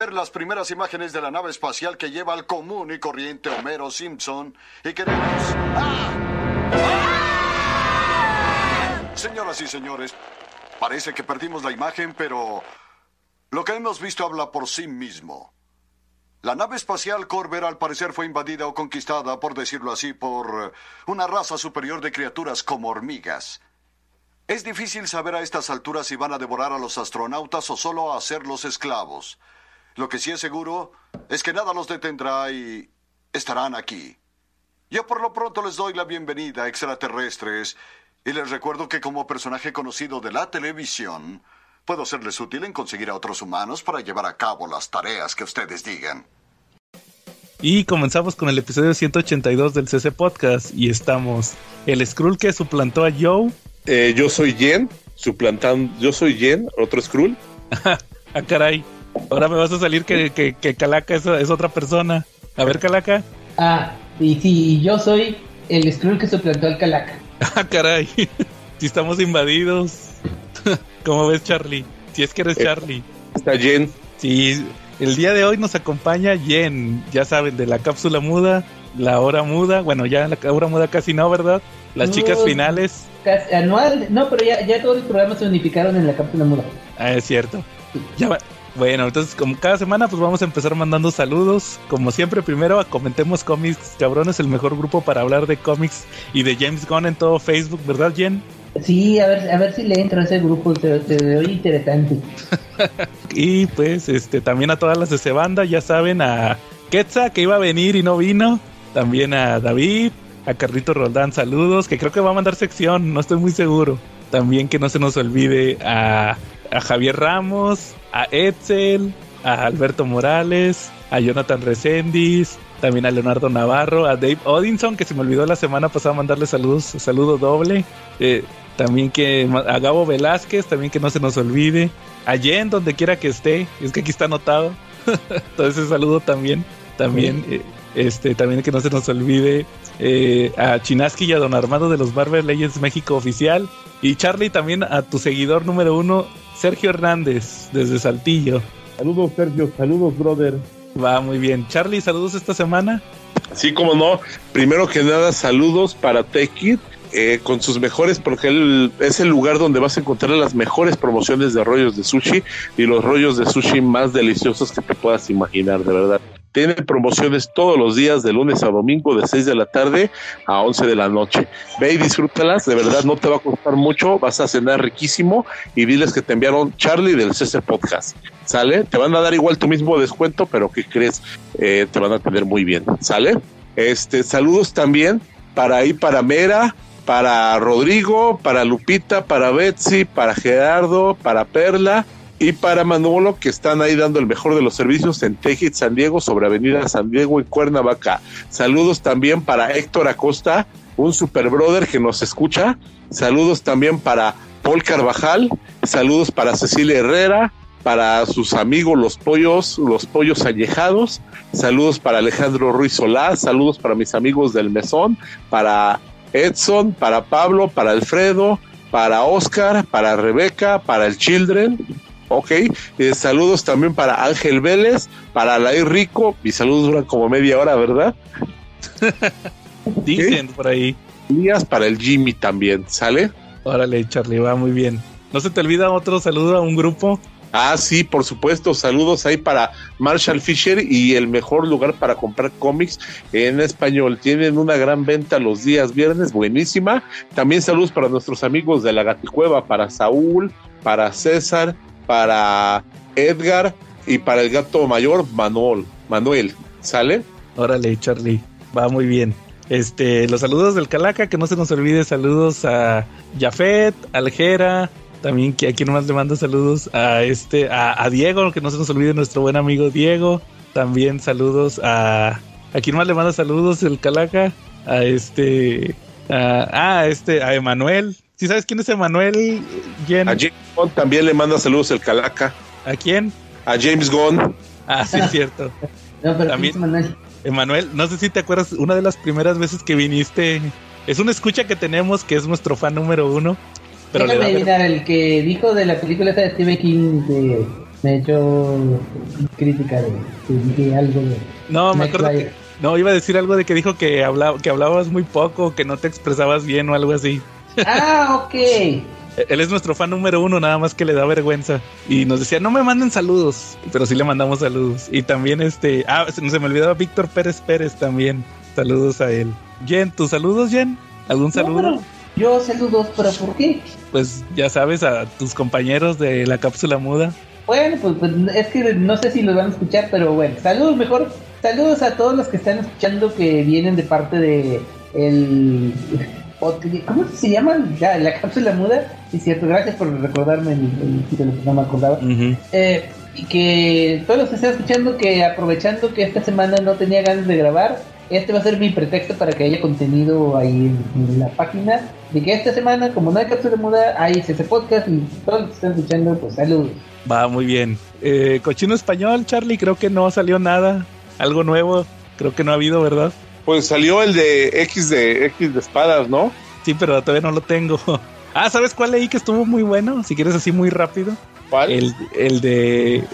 ver las primeras imágenes de la nave espacial que lleva al común y corriente Homero Simpson y queremos... ¡Ah! Señoras y señores, parece que perdimos la imagen, pero lo que hemos visto habla por sí mismo. La nave espacial Corber al parecer fue invadida o conquistada, por decirlo así, por una raza superior de criaturas como hormigas. Es difícil saber a estas alturas si van a devorar a los astronautas o solo a hacerlos esclavos. Lo que sí es seguro es que nada los detendrá y estarán aquí. Yo por lo pronto les doy la bienvenida, extraterrestres, y les recuerdo que como personaje conocido de la televisión, puedo serles útil en conseguir a otros humanos para llevar a cabo las tareas que ustedes digan. Y comenzamos con el episodio 182 del CC Podcast y estamos el Skrull que suplantó a Joe. Eh, yo soy Jen, suplantando, yo soy Jen, otro Skrull. ah, caray. Ahora me vas a salir que, que, que Calaca es, es, otra persona. A ver, Calaca. Ah, y sí, yo soy el Skrull que suplantó al Calaca. Ah, caray. si estamos invadidos. ¿Cómo ves, Charlie? Si es que eres Eh, Charlie. Está Jen. Sí, el día de hoy nos acompaña Jen, ya saben, de la cápsula muda, la hora muda, bueno, ya la hora muda casi no, ¿verdad? Las No. chicas finales. Casi- anual, no, pero ya, ya todos los programas se unificaron en la cápsula muda. Ah, es cierto. Ya va- Bueno, entonces como cada semana pues vamos a empezar mandando saludos. Como siempre, primero comentemos cómics, cabrones, el mejor grupo para hablar de cómics y de James Gunn en todo Facebook, ¿verdad, Jen? Sí, a ver, a ver si le entro a ese grupo, se, se ve interesante. Y pues este también a todas las de ese banda, ya saben, a Quetza que iba a venir y no vino, también a David, a Carlito Roldán, saludos, que creo que va a mandar sección, no estoy muy seguro. También que no se nos olvide a, a Javier Ramos, a Etzel, a Alberto Morales, a Jonathan Resendiz, también a Leonardo Navarro, a Dave Odinson, que se me olvidó la semana pasada mandarle saludos, saludo doble. Eh, también que a Gabo Velázquez, también que no se nos olvide. A Jen, donde quiera que esté, es que aquí está anotado. Entonces saludo también. También, eh, este, también que no se nos olvide eh, a Chinaski y a Don Armando de los Barber Legends México Oficial. Y Charlie, también a tu seguidor número uno, Sergio Hernández, desde Saltillo. Saludos, Sergio. Saludos, brother. Va muy bien. Charlie, saludos esta semana. Sí, como no. Primero que nada, saludos para Techit. Eh, con sus mejores, porque él es el lugar donde vas a encontrar las mejores promociones de rollos de sushi y los rollos de sushi más deliciosos que te puedas imaginar, de verdad. Tiene promociones todos los días, de lunes a domingo, de 6 de la tarde a 11 de la noche. Ve y disfrútalas, de verdad no te va a costar mucho, vas a cenar riquísimo y diles que te enviaron Charlie del CC Podcast. ¿Sale? Te van a dar igual tu mismo descuento, pero ¿qué crees? Eh, te van a tener muy bien. ¿Sale? Este, saludos también para ahí, para Mera, para Rodrigo, para Lupita, para Betsy, para Gerardo, para Perla y para Manolo, que están ahí dando el mejor de los servicios en Tejit San Diego, sobre Avenida San Diego y Cuernavaca. Saludos también para Héctor Acosta, un super brother que nos escucha. Saludos también para Paul Carvajal. Saludos para Cecilia Herrera, para sus amigos los pollos, los pollos añejados. Saludos para Alejandro Ruiz Solá. Saludos para mis amigos del Mesón, para Edson, para Pablo, para Alfredo, para Oscar, para Rebeca, para el Children. Ok, Eh, saludos también para Ángel Vélez, para Alain Rico. Mis saludos duran como media hora, ¿verdad? Dicen por ahí. Días para el Jimmy también, ¿sale? Órale, Charlie, va muy bien. ¿No se te olvida otro saludo a un grupo? Ah, sí, por supuesto. Saludos ahí para Marshall Fisher y el mejor lugar para comprar cómics en español. Tienen una gran venta los días viernes, buenísima. También saludos para nuestros amigos de la Gaticueva, para Saúl, para César, para Edgar y para el gato mayor, Manuel. Manuel, ¿sale? Órale, Charlie, va muy bien. Este, los saludos del Calaca, que no se nos olvide, saludos a Jafet, Aljera, también que aquí nomás le mando saludos a este, a, a Diego, que no se nos olvide nuestro buen amigo Diego. También saludos a aquí nomás le manda saludos el Calaca, a este, a, a este, a Emanuel. ¿Sí sabes quién es Emanuel? Jen? A James Gunn también le manda saludos el Calaca. ¿A quién? A James Gunn. Ah, sí, es cierto. No, pero También- sí, Manuel. Emanuel, no sé si te acuerdas, una de las primeras veces que viniste, es una escucha que tenemos que es nuestro fan número uno. Pero le Déjame da ver- adivinar, el que dijo de la película de Stephen King de me echó crítica de que dije algo de. No, me acuerdo que. No, iba a decir algo de que dijo que, hablaba, que hablabas muy poco, que no te expresabas bien o algo así. Ah, ok. Él es nuestro fan número uno, nada más que le da vergüenza. Y nos decía, no me manden saludos, pero sí le mandamos saludos. Y también este, ah, se, se me olvidaba Víctor Pérez Pérez también. Saludos a él. Jen, ¿tus saludos, Jen? ¿Algún No, saludo? pero yo saludos, pero ¿por qué? Pues ya sabes, a tus compañeros de la cápsula muda. Bueno, pues, pues, es que no sé si los van a escuchar, pero bueno, saludos mejor. Saludos a todos los que están escuchando que vienen de parte de el ¿cómo se llama? Ya, la cápsula muda. Sí, cierto, gracias por recordarme el, el título que no me acordaba. Eh, y que todos los que están escuchando que aprovechando que esta semana no tenía ganas de grabar, este va a ser mi pretexto para que haya contenido ahí en, en la página. De que esta semana, como no hay cápsula muda, hay ese podcast y todos los que están escuchando, pues saludos. Va muy bien. Eh, Cochino español, Charlie, creo que no salió nada. Algo nuevo, creo que no ha habido, ¿verdad? Pues salió el de X de X de espadas, ¿no? Sí, pero todavía no lo tengo. Ah, ¿sabes cuál leí que estuvo muy bueno? Si quieres así muy rápido. ¿Cuál? El, el de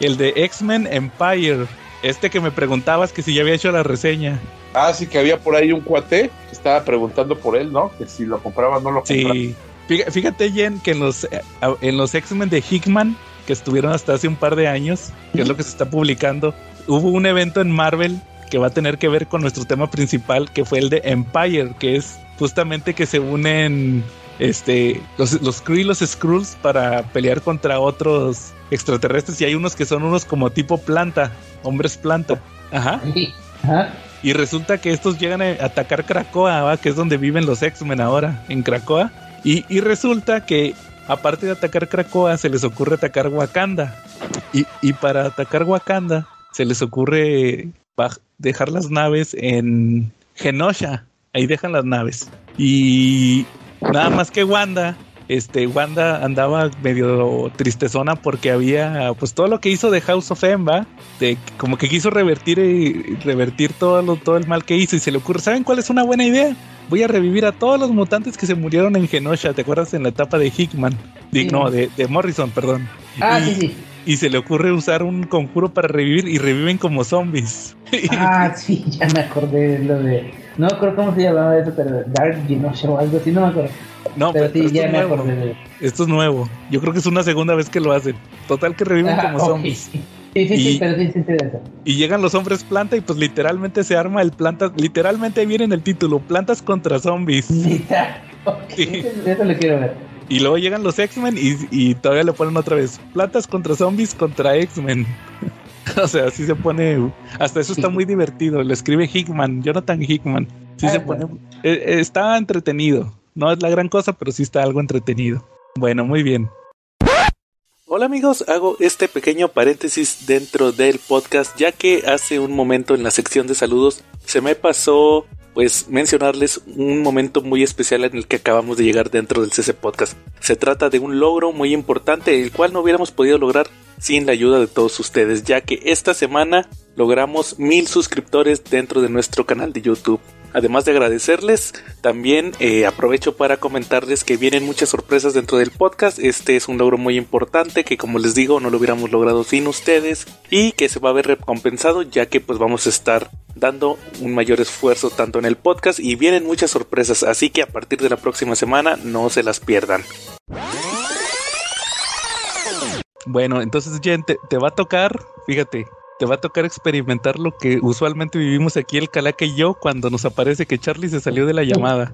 el de X-Men Empire. Este que me preguntabas que si ya había hecho la reseña. Ah, sí, que había por ahí un cuate que estaba preguntando por él, ¿no? Que si lo compraba o no lo compraba. Sí. Fíjate, fíjate, Jen, que en los, eh, en los X-Men de Hickman, que estuvieron hasta hace un par de años, que es lo que se está publicando, hubo un evento en Marvel que va a tener que ver con nuestro tema principal, que fue el de Empire, que es justamente que se unen este los, los Kree y los Skrulls para pelear contra otros extraterrestres y hay unos que son unos como tipo planta, hombres planta. Ajá. Ajá. Y resulta que estos llegan a atacar Krakoa, ¿va? que es donde viven los X-Men ahora, en Krakoa. Y, y resulta que, aparte de atacar Krakoa, se les ocurre atacar Wakanda. Y, y para atacar Wakanda, se les ocurre dejar las naves en Genosha. Ahí dejan las naves. Y nada más que Wanda, este, Wanda andaba medio tristezona porque había, pues todo lo que hizo de House of M, ¿va? De, como que quiso revertir y revertir todo, lo, todo el mal que hizo y se le ocurre, ¿saben cuál es una buena idea? Voy a revivir a todos los mutantes que se murieron en Genosha, ¿te acuerdas en la etapa de Hickman? De- Sí. No, de, de Morrison, perdón. Ah, y, sí, sí. y se le ocurre usar un conjuro para revivir y reviven como zombies. Ah, sí, ya me acordé de lo de. No me acuerdo cómo se llamaba eso, pero Dark Genosha o algo así, no me acuerdo. no, pero sí, ya es me acordé de Esto es nuevo. Yo creo que es una segunda vez que lo hacen. Total que reviven Ah, como ok. zombies. Sí, sí, Y- sí, pero sí, sí. Y llegan los hombres planta y pues literalmente se arma el planta. Literalmente ahí viene en el título, plantas contra zombies. Neta. Ok, Sí. Eso, eso lo quiero ver. Y luego llegan los X-Men y, y todavía le ponen otra vez, plantas contra zombies contra X-Men. o sea, así se pone... Hasta eso está muy divertido. Lo escribe Hickman, Jonathan Hickman. Sí Ah, se pone... eh, eh, está entretenido. No es la gran cosa, pero sí está algo entretenido. Bueno, muy bien. Hola amigos, hago este pequeño paréntesis dentro del podcast ya que hace un momento en la sección de saludos se me pasó pues mencionarles un momento muy especial en el que acabamos de llegar dentro del CC Podcast. Se trata de un logro muy importante el cual no hubiéramos podido lograr sin la ayuda de todos ustedes ya que esta semana logramos mil suscriptores dentro de nuestro canal de YouTube. Además de agradecerles, también eh, aprovecho para comentarles que vienen muchas sorpresas dentro del podcast. Este es un logro muy importante que como les digo no lo hubiéramos logrado sin ustedes y que se va a ver recompensado ya que pues vamos a estar dando un mayor esfuerzo tanto en el podcast y vienen muchas sorpresas. Así que a partir de la próxima semana no se las pierdan. Bueno, entonces Jen, te, te va a tocar, fíjate, te va a tocar experimentar lo que usualmente vivimos aquí el Calaca y yo cuando nos aparece que Charlie se salió de la llamada.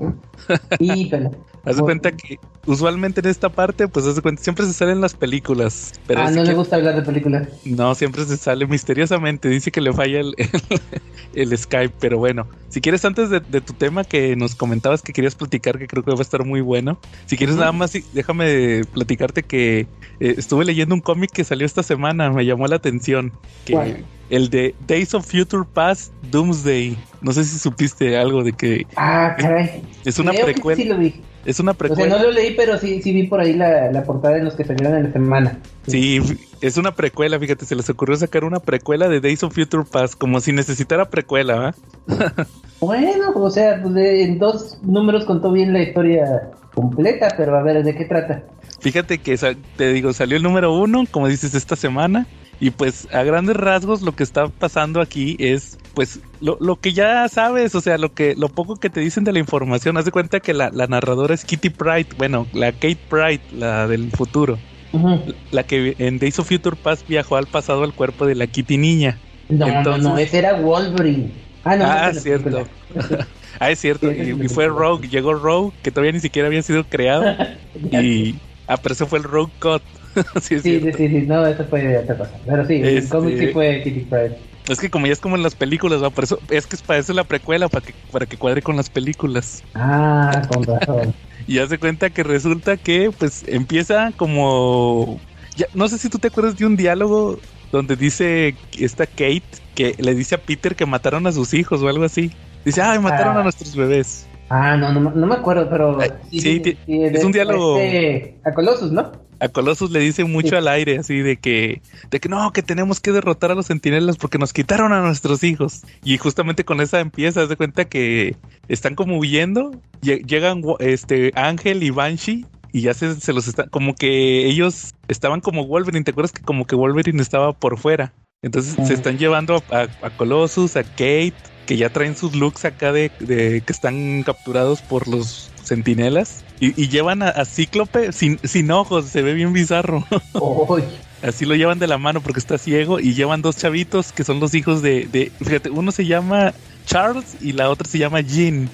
Híjole. Haz de cuenta que usualmente en esta parte, pues haz de cuenta, siempre se salen las películas. Pero ah, no le gusta hablar de películas. no, siempre se sale misteriosamente. Dice que le falla el, el, el Skype, pero bueno. Si quieres, antes de, de tu tema que nos comentabas que querías platicar, que creo que va a estar muy bueno. Si quieres, nada más, déjame platicarte que eh, estuve leyendo un cómic que salió esta semana. Me llamó la atención. Que ¿Cuál? El de Days of Future Past Doomsday. No sé si supiste algo de que Ah, caray. es una precuela. Sí lo vi. Es una O sea, precuela. no lo leí, pero sí, sí vi por ahí la, la portada en los que salieron en la semana. Sí, es una precuela, fíjate, se les ocurrió sacar una precuela de Days of Future Past, como si necesitara precuela, ¿va? Bueno, o sea, pues en dos números contó bien la historia completa, pero a ver, ¿de qué trata? fíjate que te digo, salió el número uno, como dices, esta semana. Y pues a grandes rasgos lo que está pasando aquí es pues lo, lo, que ya sabes, o sea, lo que lo poco que te dicen de la información, haz de cuenta que la, la narradora es Kitty Pride, bueno, la Kate Pride, la del futuro. La que en Days of Future Past viajó al pasado al cuerpo de la Kitty niña. No, Entonces, no, no, ese era Wolverine. Ah, no, ah cierto. ah, es cierto. y, fue Rogue, llegó Rogue, que todavía ni siquiera había sido creado. y ah, pero ese fue el Rogue Cut. sí, sí, sí, sí, no, eso fue otra cosa. Pero sí, el este, cómic sí fue Kitty Pride. Es que como ya es como en las películas, ¿va? Por eso, es que es para eso la precuela, para que, para que cuadre con las películas. Ah, con razón. y hace cuenta que resulta que pues empieza como ya, no sé si tú te acuerdas de un diálogo donde dice esta Kate que le dice a Peter que mataron a sus hijos o algo así. Dice, ay, mataron a ah. nuestros bebés. Ah, no, no, no me acuerdo, pero... sí, es un diálogo... Este, a Colossus, ¿no? A Colossus le dice mucho al aire, así de que, de que no, que tenemos que derrotar a los sentinelas porque nos quitaron a nuestros hijos. Y justamente con esa empieza, haz de cuenta que están como huyendo, llegan este Ángel y Banshee y ya se, se los está, como que ellos estaban como Wolverine, ¿te acuerdas que como que Wolverine estaba por fuera? Entonces se están llevando a, a, Colossus, a Kate, que ya traen sus looks acá de, que están capturados por los sentinelas. Y, llevan a, Cíclope sin, sin ojos, se ve bien bizarro. Así lo llevan de la mano porque está ciego y llevan dos chavitos que son los hijos de, de fíjate, uno se llama Charles y la otra se llama Jean.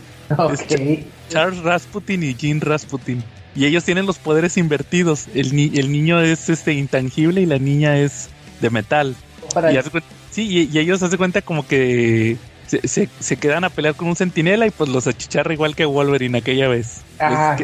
Charles Rasputin y Jean Rasputin. Y ellos tienen los poderes invertidos. El, el niño es este intangible y la niña es de metal. Y sí, y, ellos hace cuenta como que se, se, quedan a pelear con un centinela y pues los achicharra igual que Wolverine aquella vez. Ah,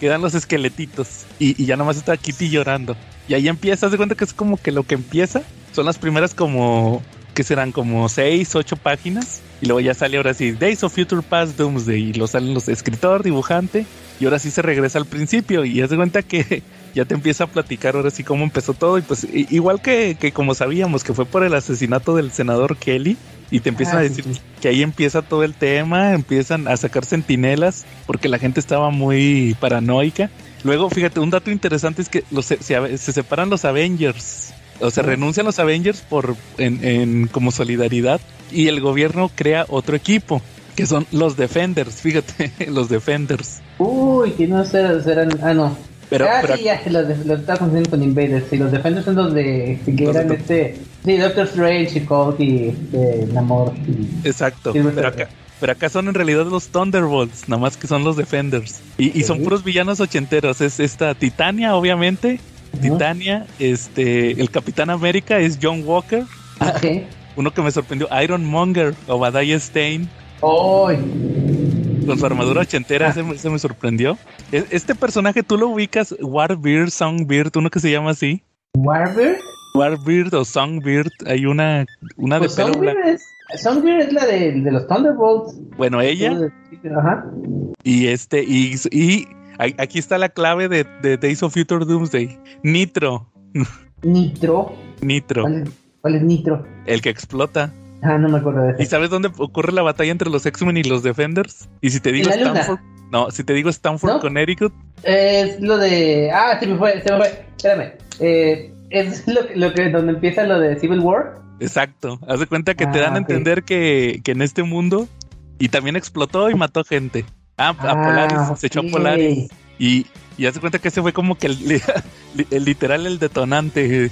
Quedan los esqueletitos y, y, ya nomás está Kitty llorando. Y ahí empieza, hace cuenta que es como que lo que empieza son las primeras como que serán como seis, ocho páginas. Y luego ya sale ahora sí Days of Future Past Doomsday. Y lo salen los escritor, dibujante. Y ahora sí se regresa al principio. Y hace cuenta que ya te empieza a platicar ahora sí cómo empezó todo. Y pues igual que, que como sabíamos que fue por el asesinato del senador Kelly. Y te empiezan a ah, decir que ahí empieza todo el tema, empiezan a sacar sentinelas porque la gente estaba muy paranoica. Luego, fíjate, un dato interesante es que los, se, se separan los Avengers. O sea, renuncian los Avengers por en, en, como solidaridad y el gobierno crea otro equipo que son los Defenders, fíjate, los Defenders. Uy, que no serán, ah no, pero, ah, sí, ya, los, los estaba confundiendo con Invaders. Sí, los Defenders son los de. que eran este. Sí, Doctor Strange y Cold y este, Namor. Exacto. pero, acá, pero acá son en realidad los Thunderbolts, nada más que son los Defenders. Y, y son puros villanos ochenteros. Es esta Titania, obviamente. Titania, este. El Capitán América es John Walker. Okay. Uno que me sorprendió, Iron Monger, Obadiah Stein. ¡Oh! Con su armadura ochentera, se, me sorprendió. E, este personaje, ¿tú lo ubicas? Warbeard, Songbird, uno que se llama así. ¿Warbeard? Warbeard o Songbird, hay una, una de pues pelo. Songbird es la de, de, los Thunderbolts. Bueno, ella. Ajá. Y este, y, y aquí está la clave de, de, Days of Future Doomsday. Nitro. Nitro. Nitro. ¿Cuál es Nitro? El que explota. Ah, no me acuerdo de eso. ¿Y sabes dónde ocurre la batalla entre los X-Men y los Defenders? Y si te digo Stanford. No, si te digo Stanford, Connecticut. Es lo de. Ah, se me fue, se me fue. Espérame. Eh, es lo, lo, que donde empieza lo de Civil War. Exacto. Haz de cuenta que te dan a ah, entender que, que, en este mundo. Y también explotó y mató gente. Ah, a ah, Polaris. Se echó a Polaris. Y, y haz cuenta que ese fue como que el, el literal el detonante.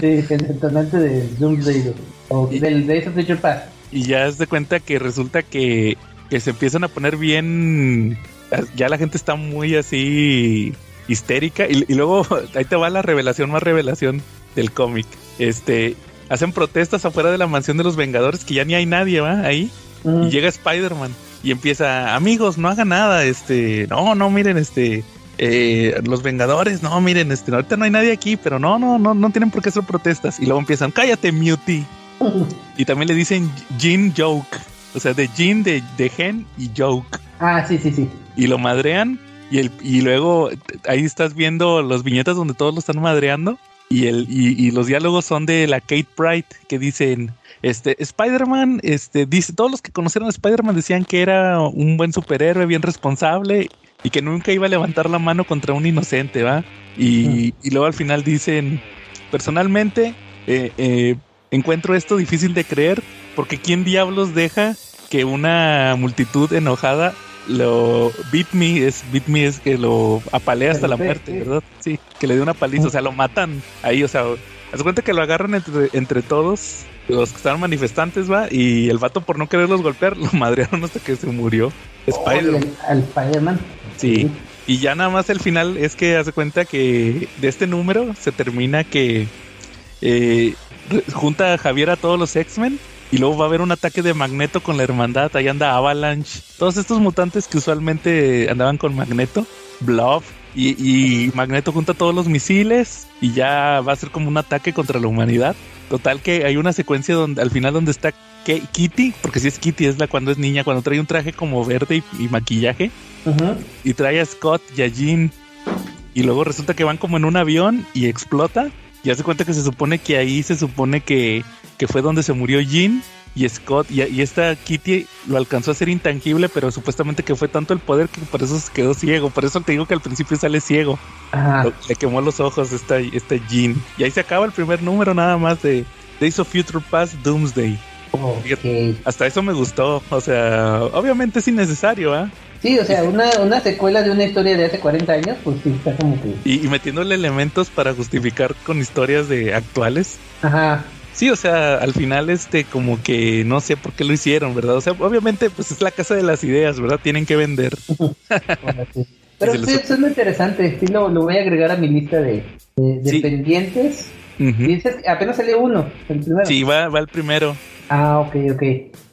sí, el detonante de Doomsday. O del Days of Future Past. Y ya haz de cuenta que resulta que, que se empiezan a poner bien. Ya la gente está muy así histérica. Y, luego ahí te va la revelación más revelación del cómic. Este. Hacen protestas afuera de la mansión de los Vengadores que ya ni hay nadie, ¿va? Ahí. Y llega Spider-Man y empieza, amigos, no hagan nada, este, no, no, miren, este, eh, los Vengadores, no, miren, este, ahorita no hay nadie aquí, pero no, no, no, no tienen por qué hacer protestas. Y luego empiezan, cállate, Muty. y también le dicen Jean Joke, o sea, de Jean, de, de Gen y Joke. Ah, sí, sí, sí. Y lo madrean y, el, y luego ahí estás viendo los viñetas donde todos lo están madreando. Y, el, y, y los diálogos son de la Kate Pride que dicen, este, Spider-Man, este, dice, todos los que conocieron a Spider-Man decían que era un buen superhéroe, bien responsable, y que nunca iba a levantar la mano contra un inocente, ¿va? Y, y luego al final dicen, personalmente, eh, eh, encuentro esto difícil de creer, porque ¿quién diablos deja que una multitud enojada lo beat me es beat me es que lo apalea hasta la muerte, ¿verdad? Sí, que le dé una paliza, o sea, lo matan ahí, o sea, haz cuenta que lo agarran entre, entre todos los que estaban manifestantes, va, y el vato por no quererlos golpear lo madrearon hasta que se murió. Spider-Man. al Spider-Man. Sí. Y ya nada más el final es que hace cuenta que de este número se termina que eh, junta a Javier a todos los X-Men y luego va a haber un ataque de Magneto con la hermandad. Ahí anda Avalanche. Todos estos mutantes que usualmente andaban con Magneto, Blob. Y, y Magneto junta todos los misiles y ya va a ser como un ataque contra la humanidad. Total que hay una secuencia donde al final donde está Kitty, porque si es Kitty es la cuando es niña, cuando trae un traje como verde y- y maquillaje y trae a Scott y a Jean. Y luego resulta que van como en un avión y explota. Y hace cuenta que se supone que ahí se supone que, que fue donde se murió Jean y Scott. Y, y esta Kitty lo alcanzó a ser intangible, pero supuestamente que fue tanto el poder que por eso se quedó ciego. Por eso te digo que al principio sale ciego. Ajá. Lo- le quemó los ojos esta, esta Jean. Y ahí se acaba el primer número nada más de Days of Future Past Doomsday. Ok. Hasta eso me gustó. O sea, obviamente es innecesario, ¿ah? Sí, o sea, una, una secuela de una historia de hace 40 años, pues sí, está como que... y, y metiéndole elementos para justificar con historias de actuales. Ajá. Sí, o sea, al final este como que no sé por qué lo hicieron, ¿verdad? O sea, obviamente pues es la casa de las ideas, ¿verdad? Tienen que vender. Pero sí, eso es muy interesante. Sí, lo, lo voy a agregar a mi lista de, de, de Sí. pendientes. Ujú. Y dices que apenas salió uno, el primero. Sí, va, va el primero. Ah, ok, ok.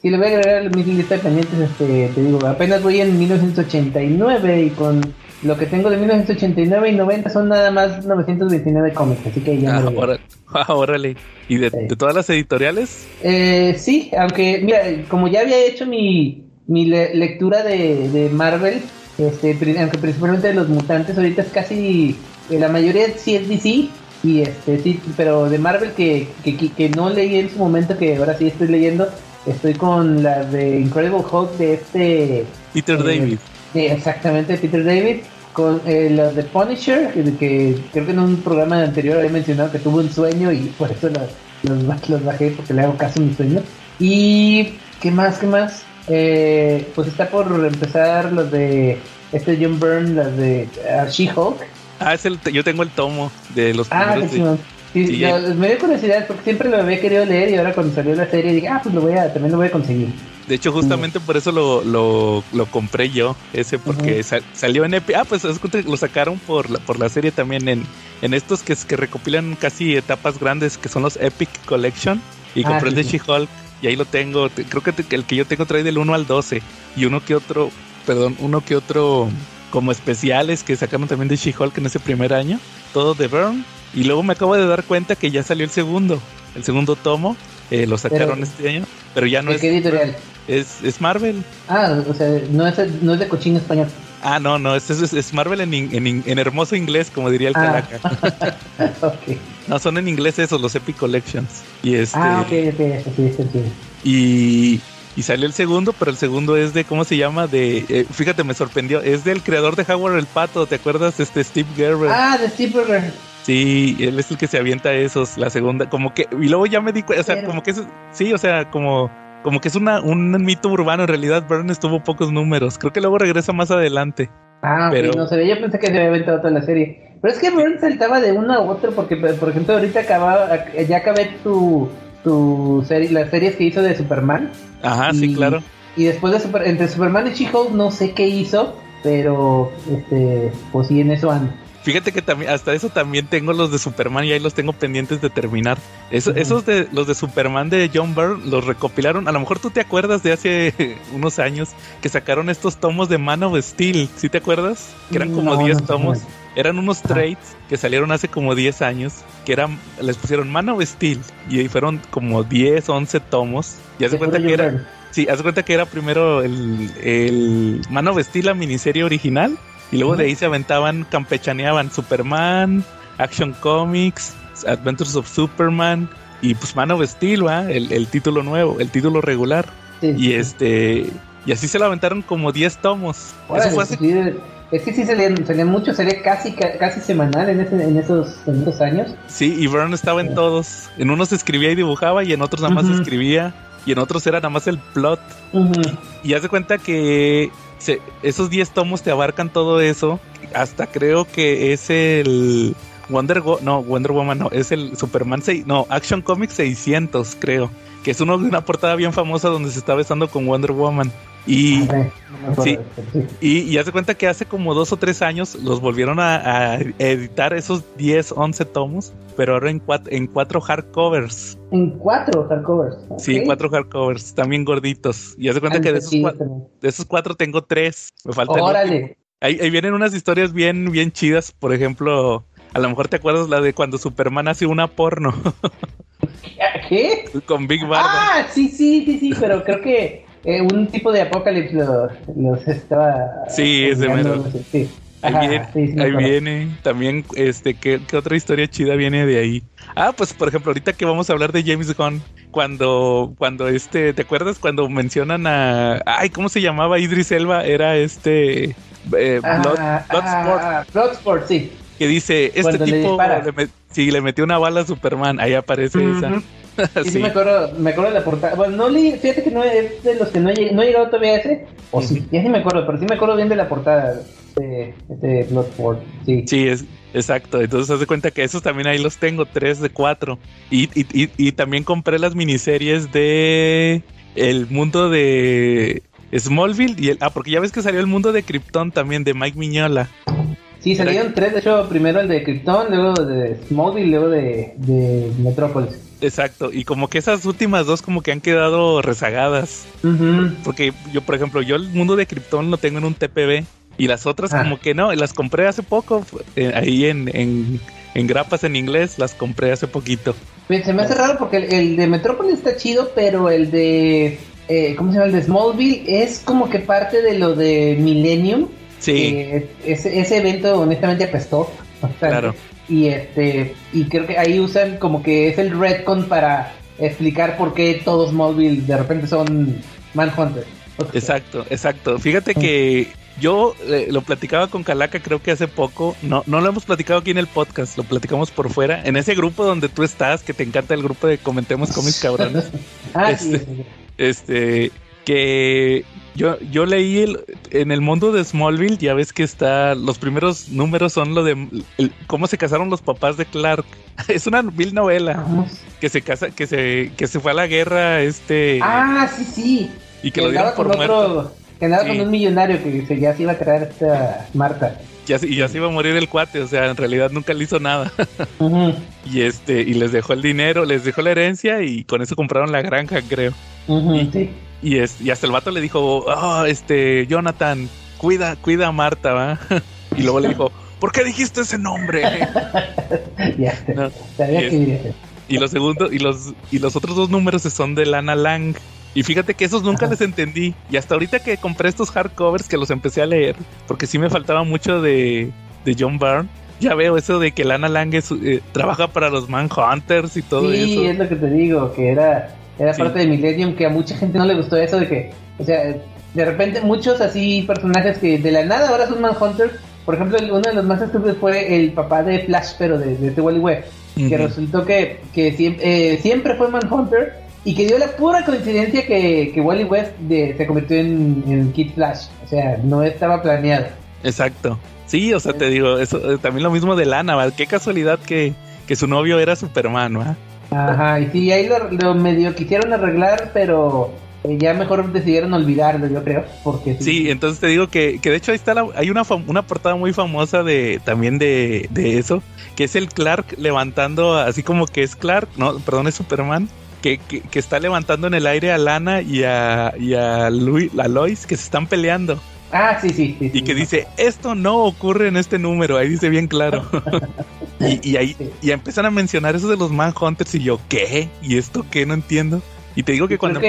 Sí, le voy a agregar a mi lista de pendientes. Este, te digo, apenas voy en 1989 y con lo que tengo de 1989 y 90 son nada más 929 cómics. Así que ya Ah, me órale. Ah, órale. ¿Y de, Sí. de todas las editoriales? Eh, sí, aunque, mira, como ya había hecho mi, mi le- lectura de, de Marvel, este, aunque principalmente de los mutantes, ahorita es casi, eh, la mayoría sí es DC, y este, sí, pero de Marvel que, que, que- que no leí en su momento, que ahora sí estoy leyendo, estoy con la de Incredible Hulk de este, Peter Eh, David. Sí, exactamente, Peter David. Con eh, los de Punisher, que, que creo que en un programa anterior había mencionado que tuvo un sueño y por eso los, los, ba- los bajé porque le hago caso a mi sueño. Y, ¿qué más? ¿Qué más? Eh, pues está por empezar los de este John Byrne, las de ah, She-Hulk. Ah, es el, yo tengo el tomo de los Ah, primeros. Sí, Sí, ya. me dio curiosidad porque siempre lo había querido leer y ahora cuando salió la serie dije, ah, pues lo voy a, también lo voy a conseguir. De hecho, justamente por eso lo, lo, lo compré yo, ese, porque salió en Epic. Ah, pues lo sacaron por la, por la serie también en, en estos que, que recopilan casi etapas grandes, que son los Epic Collection. Y Ah, compré el de. She-Hulk, y ahí lo tengo. Te- Creo que el que yo tengo trae del 1 al 12, y uno que otro, perdón, uno que otro como especiales que sacaron también de She-Hulk en ese primer año, todo de Burn. Y luego me acabo de dar cuenta que ya salió el segundo, el segundo tomo. eh, lo sacaron Pero- este año, pero ya no ¿De es, qué editorial? es, es Marvel. Ah, o sea, no es, no es de cochino español. Ah, no, no, es, es, es Marvel en, in- en, in- en hermoso inglés, como diría el Ah. Calaca. ok. No, son en inglés esos, los Epic Collections. Y este, Ah, ok, ok, sí, sí, sí. y, y salió el segundo, pero el segundo es de, ¿cómo se llama? De, eh, fíjate, me sorprendió, es del creador de Howard el Pato, ¿te acuerdas? Este Steve Gerber. Ah, de Steve Burger. Sí, él es el que se avienta esos, la segunda, como que, y luego ya me di cuenta, o sea, Pero- como que es, sí, o sea, como, como que es una, un mito urbano, en realidad Burns tuvo pocos números, creo que luego regresa más adelante. Ah, Pero- no sé, yo pensé que se había aventado toda la serie. Pero es que Burns saltaba de uno a otro porque, por ejemplo, ahorita acababa, ya acabé tu, tu serie, las series que hizo de Superman. Ajá, sí, claro. Y después de Super, entre Superman y She-Hulk no sé qué hizo, pero este, pues sí, en eso ando. Fíjate que también, hasta eso también tengo los de Superman y ahí los tengo pendientes de terminar. Eso-. Esos de los de Superman de John Byrne los recopilaron. A lo mejor tú te acuerdas de hace unos años que sacaron estos tomos de Man of Steel. ¿Sí te acuerdas? Que eran como No, 10 no, tomos. no. Eran unos trades que salieron hace como 10 años. Que eran, les pusieron Man of Steel. Y ahí fueron como 10, 11 tomos. Y haz de De puro cuenta que era. Sí, haz cuenta que era primero el, el Man of Steel, la miniserie original, y luego de ahí se aventaban, campechaneaban Superman, Action Comics, Adventures of Superman, y pues Man of Steel, ¿va? El, el título nuevo, el título regular. Sí, Y sí. este, y así se lo aventaron como 10 tomos. Eso fue hace, pues Es que sí salían, salían mucho, salía casi casi semanal en, ese, en, esos, en esos años. Sí, y Byrne estaba en todos. En unos escribía y dibujaba y en otros nada más escribía y en otros era nada más el plot. Y haz de cuenta que esos 10 tomos te abarcan todo eso. Hasta creo que es el Wonder no, Wonder Woman no, es el Superman 6, no, Action Comics 600, creo, que es uno una portada bien famosa donde se está besando con Wonder Woman. Y, sí, y, y hace cuenta que hace como dos o tres años los volvieron a, editar esos 10, 11 tomos, pero ahora en cuatro, en cuatro hardcovers. En cuatro hardcovers. Sí, en cuatro hardcovers, también gorditos. Y hace cuenta que de esos, cuatro, de esos cuatro tengo tres. Me faltan. Órale. Ahí, ahí, vienen unas historias bien, bien chidas. Por ejemplo, a lo mejor te acuerdas la de cuando Superman hace una porno. ¿Qué? Con Big Barda. Ah, sí, sí, sí, sí, pero creo que eh, un tipo de apocalipsis los, estaba. Sí, ese mero. Sí. Ahí, viene, ahí viene, también, este, ¿qué, otra historia chida viene de ahí? Ah, pues por ejemplo, ahorita que vamos a hablar de James Gunn, cuando, cuando este, ¿te acuerdas cuando mencionan a, ay, ¿cómo se llamaba Idris Elba? Era este, eh, Bloodsport. Bloodsport, sí. Que dice, este tipo, le, sí, le metió una bala a Superman, ahí aparece esa. sí, sí, me acuerdo, me acuerdo de la portada. Bueno, no leí, fíjate que no es de los que no he, no he llegado todavía a ese, o sí, ya sí me acuerdo, pero sí me acuerdo bien de la portada de, de Bloodsport, sí. Sí, es, exacto, entonces haz de cuenta que esos también ahí los tengo, tres de cuatro. Y, y, y, y también compré las miniseries de El Mundo de Smallville y el, ah, porque ya ves que salió el mundo de Krypton también de Mike Miñola. Sí, salieron tres, de hecho, primero el de Krypton, luego de Smallville, luego de, de Metrópolis. Exacto, y como que esas últimas dos como que han quedado rezagadas. Porque yo, por ejemplo, yo el mundo de Krypton lo tengo en un TPB y las otras ah. como que no, las compré hace poco, eh, ahí en, en, grapas en inglés, las compré hace poquito. Se me hace raro porque el, de Metrópolis está chido, pero el de, eh, ¿cómo se llama? El de Smallville es como que parte de lo de Millennium. Sí. ese, ese evento honestamente apestó. Claro y este y creo que ahí usan como que es el redcon para explicar por qué todos móviles de repente son Manhunter. Exacto, exacto. Fíjate que yo eh, lo platicaba con Calaca creo que hace poco, no, no lo hemos platicado aquí en el podcast, lo platicamos por fuera, en ese grupo donde tú estás, que te encanta el grupo de Comentemos con mis cabrones. ah, este, sí, este, que yo, yo leí el, en el mundo de Smallville, ya ves que está, los primeros números son lo de cómo se casaron los papás de Clark. Es una vil novela que se casa, que se, que se fue a la guerra, este. Ah, sí, sí. Y que, lo dieron por muerto. Que andaba con un millonario que ya se iba a traer esta Marta. Y ya se iba a morir el cuate, o sea, en realidad nunca le hizo nada. Y este, y les dejó el dinero, les dejó la herencia y con eso compraron la granja, creo. sí. Y, es, y hasta el vato le dijo, oh, este, Jonathan, cuida, cuida a Marta, ¿va? Y luego le dijo, ¿por qué dijiste ese nombre? ya, sabía que y los segundos, y los, y los otros dos números son de Lana Lang. Y fíjate que esos nunca les entendí. Y hasta ahorita que compré estos hardcovers que los empecé a leer, porque sí me faltaba mucho de, de John Byrne. Ya veo eso de que Lana Lang eh, trabaja para los Manhunters y todo eso. Sí, es lo que te digo, que era era parte de Millennium que a mucha gente no le gustó eso de que, o sea, de repente muchos así personajes que de la nada ahora son Manhunters. Por ejemplo, uno de los más estúpidos fue el papá de Flash, pero de, de, Wally Webb, que resultó que, que siempre, eh, siempre fue Manhunter y que dio la pura coincidencia que, que Wally West se convirtió en, en Kid Flash. O sea, no estaba planeado. Exacto. Sí, o sea, te digo, eso eh, también lo mismo de Lana, Qué casualidad que, que su novio era Superman, ¿verdad? Ajá, y sí, ahí lo, medio quisieron arreglar, pero eh, ya mejor decidieron olvidarlo, yo creo. porque Sí, entonces te digo que, que de hecho ahí está hay una, una portada muy famosa de también de, de eso, que es el Clark levantando, así como que es Clark, no, perdón, es Superman. Que, que, está levantando en el aire a Lana y a, y a, Louis, a Lois que se están peleando. Ah, sí, sí. y que dice, esto no ocurre en este número, ahí dice bien claro. y, y, ahí y empiezan a mencionar eso de los Manhunters y yo, ¿qué? ¿Y esto qué? No entiendo. Y te digo que cuando...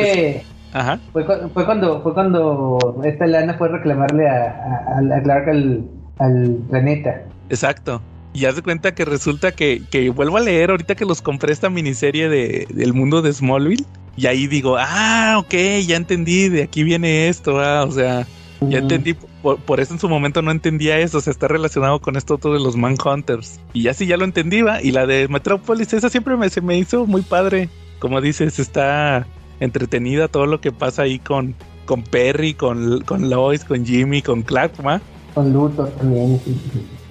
Ajá. Fue, fue, cuando fue cuando esta lana fue a reclamarle a, a, Clark al, al, planeta. Exacto. Y haz de cuenta que resulta que, que vuelvo a leer ahorita que los compré esta miniserie de, del mundo de Smallville. Y ahí digo, ah, ok, ya entendí, de aquí viene esto, ah, o sea, Ya entendí, por, eso en su momento no entendía eso, o sea, está relacionado con esto todo de los Manhunters. Y ya sí, ya lo entendí, va. Y la de Metropolis, esa siempre me, se me hizo muy padre. Como dices, está entretenida todo lo que pasa ahí con, con Perry, con, con Lois, con Jimmy, con Clark, ¿va? Con Luthor también.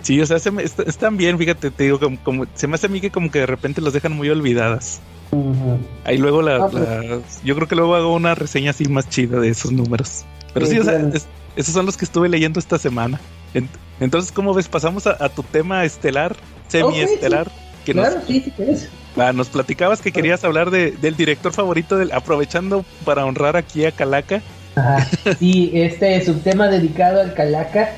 Sí, o sea, se me, están bien, fíjate, te digo, como, se me hace a mí que como que de repente los dejan muy olvidadas. Ahí luego la, ah, pues. yo creo que luego hago una reseña así más chida de esos números. Pero sí, o sea, esos son los que estuve leyendo esta semana. Entonces, ¿cómo ves? Pasamos a, tu tema estelar, semi-estelar. claro, nos, sí, sí, es. nos platicabas que querías hablar de, del director favorito, del, aprovechando para honrar aquí a Calaca. Ajá. Sí, este subtema dedicado al Calaca,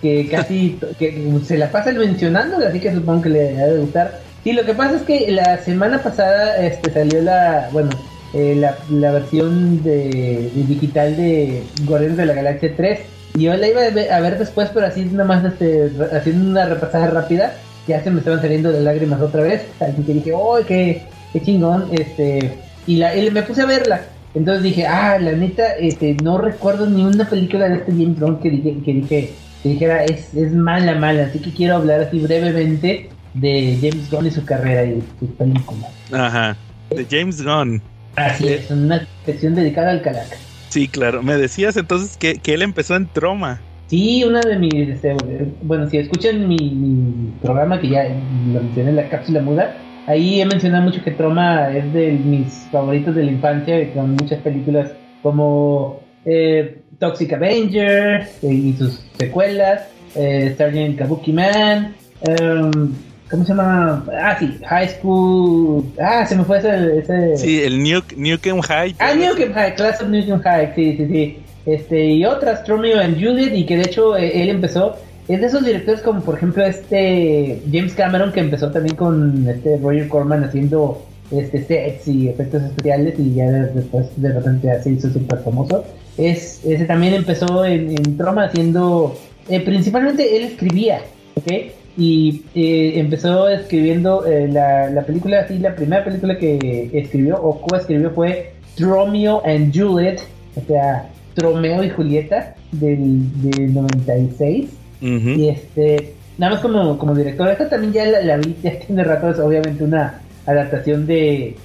que, casi que se la pasa mencionando, así que supongo que le ha de gustar. Sí, lo que pasa es que la semana pasada este, salió la, bueno, eh, la, la, versión de, digital de Guardianes de la Galaxia 3. Y yo la iba a ver, después, pero así nada más este, haciendo una repasada rápida, ya se me estaban saliendo las lágrimas otra vez. Así que dije, ¡oh, qué, qué chingón! Este, y, la, y me puse a verla. Entonces dije, ah, la neta, este, no recuerdo ni una película de este James Gunn que dije, que dije, que dijera es, es mala, mala. Así que quiero hablar así brevemente de James Gunn y su carrera y sus películas. Ajá, de James Gunn. Así es, una sección dedicada al Calaca. Sí, claro. Me decías entonces que, que él empezó en Troma. Sí, una de mis. Este, bueno, si escuchan mi, programa que ya lo mencioné, la cápsula muda, ahí he mencionado mucho que Troma es de mis favoritos de la infancia, con muchas películas como eh, Toxic Avenger eh, y sus secuelas, eh, Sgt. Kabuki Man. Um, ¿Cómo se llama? Ah, sí, High School. Ah, se me fue ese. ese... Sí, el New, Newcomb High. Ah, Newcomb High, Class of Newcomb High, sí, sí, sí. Este, y otras, Romeo and Juliet, y que de hecho eh, él empezó. Es de esos directores como, por ejemplo, este James Cameron, que empezó también con este Roger Corman haciendo este sets y efectos especiales, y ya después de repente se hizo súper famoso. Es, ese también empezó en, en Troma haciendo. Eh, principalmente él escribía, ¿ok? Y eh, empezó escribiendo eh, la, la, película, así la primera película que escribió o co-escribió fue Romeo and Juliet, o sea, Tromeo y Julieta del, del 96. Y este, nada más como, como director, esta también ya la, vi, ya tiene rato, es obviamente una adaptación de,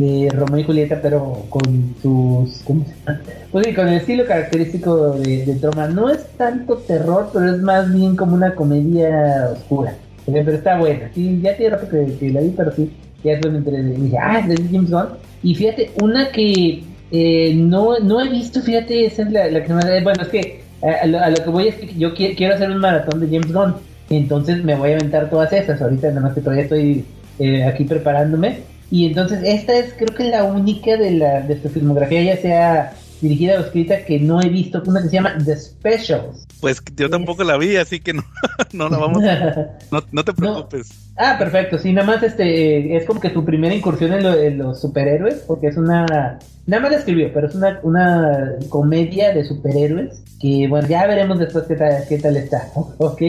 de Romeo y Julieta, pero con sus. ¿Cómo se llama? Pues sí, con el estilo característico de, de, Troma. No es tanto terror, pero es más bien como una comedia oscura. Pero está buena. Sí, ya tiene rato que, la vi, pero sí, ya es donde dije, ah, es de James Gunn. Y fíjate, una que eh, no, no he visto, fíjate, esa es la, que me Bueno, es que a, lo, que voy es que yo quiero, hacer un maratón de James Gunn. Entonces me voy a aventar todas esas. Ahorita, nada más que todavía estoy eh, aquí preparándome. Y entonces esta es creo que la única de, la, de su filmografía, ya sea dirigida o escrita, que no he visto, una que se llama The Specials. Pues yo tampoco la vi, así que no, no la vamos no, no, te preocupes. Ah, perfecto, sí, nada más este, es como que su primera incursión en, los superhéroes, porque es una, nada más la escribió, pero es una, una comedia de superhéroes, que bueno, ya veremos después qué tal, qué tal está, ok.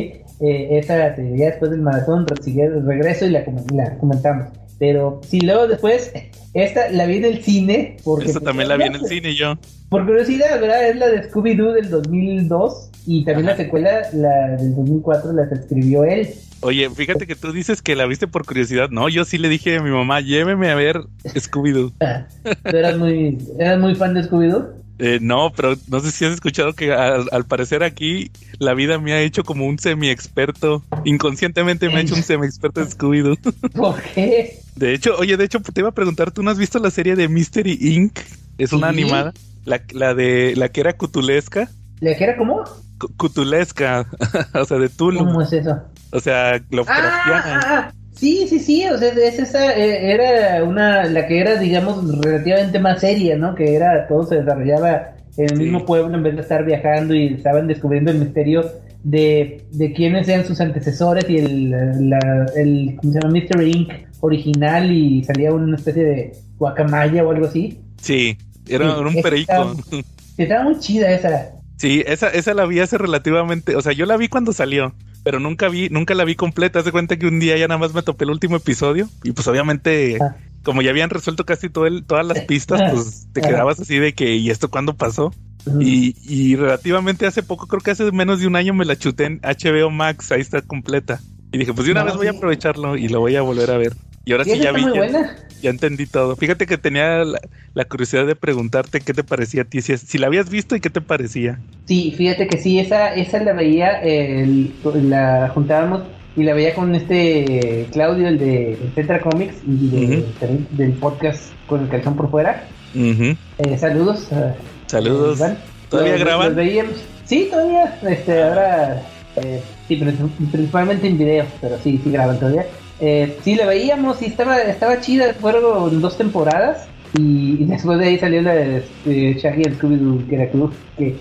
Eh, esa, ya después del maratón, regreso y la, la comentamos. Pero si luego después, esta la vi en el cine. Porque esta también la vi en el cine yo. Por curiosidad, ¿verdad? Es la de Scooby-Doo del 2002 y también la secuela, la del 2004, la escribió él. Oye, fíjate que tú dices que la viste por curiosidad. No, yo sí le dije a mi mamá, lléveme a ver Scooby-Doo. eras muy, eras muy fan de Scooby-Doo? Eh, no, pero no sé si has escuchado que al, parecer aquí la vida me ha hecho como un semi-experto. Inconscientemente me ha hecho un semi-experto de Scooby-Doo. ¿Por qué? De hecho, oye, de hecho te iba a preguntar, ¿tú no has visto la serie de Mystery Inc? Es una animada. La, la de la que era cutulesca. ¿La que era cómo? cutulesca. o sea, de Tulu. ¿Cómo es eso? O sea, ah, ah, ah, Sí, sí, sí, o sea, es esa, eh, era una, la que era, digamos, relativamente más seria, ¿no? Que era, todo se desarrollaba en el mismo pueblo en vez de estar viajando y estaban descubriendo el misterio de, de quiénes eran sus antecesores y el, el ¿cómo se llama? Mr. Inc. original y salía una especie de guacamaya o algo así. Sí, era, un perico. Estaba, muy chida esa. Sí, esa, esa la vi hace relativamente, o sea, yo la vi cuando salió pero nunca vi, nunca la vi completa. Haz de cuenta que un día ya nada más me topé el último episodio y pues obviamente, ah. como ya habían resuelto casi todo el, todas las pistas, pues te quedabas así de que, ¿y esto cuándo pasó? y, y, relativamente hace poco, creo que hace menos de un año me la chuté en HBO Max, ahí está completa. Y dije, pues de una vez voy a aprovecharlo y lo voy a volver a ver. Y ahora sí, ya vi. Ya, entendí todo. Fíjate que tenía la, curiosidad de preguntarte qué te parecía a ti, si, si, la habías visto y qué te parecía. Sí, fíjate que sí, esa, esa la veía, la juntábamos y la veía con este Claudio, el de Centra Comics y del podcast con el calzón por fuera. Eh, saludos. saludos. ¿Todavía graban? Sí, todavía. Este, ahora, eh, sí, pero principalmente en video, pero sí, sí graban todavía. Eh, sí, la veíamos y estaba, estaba chida. Fueron dos temporadas y, después de ahí salió la de, Shaggy and Scooby-Doo, que era Club, que eh,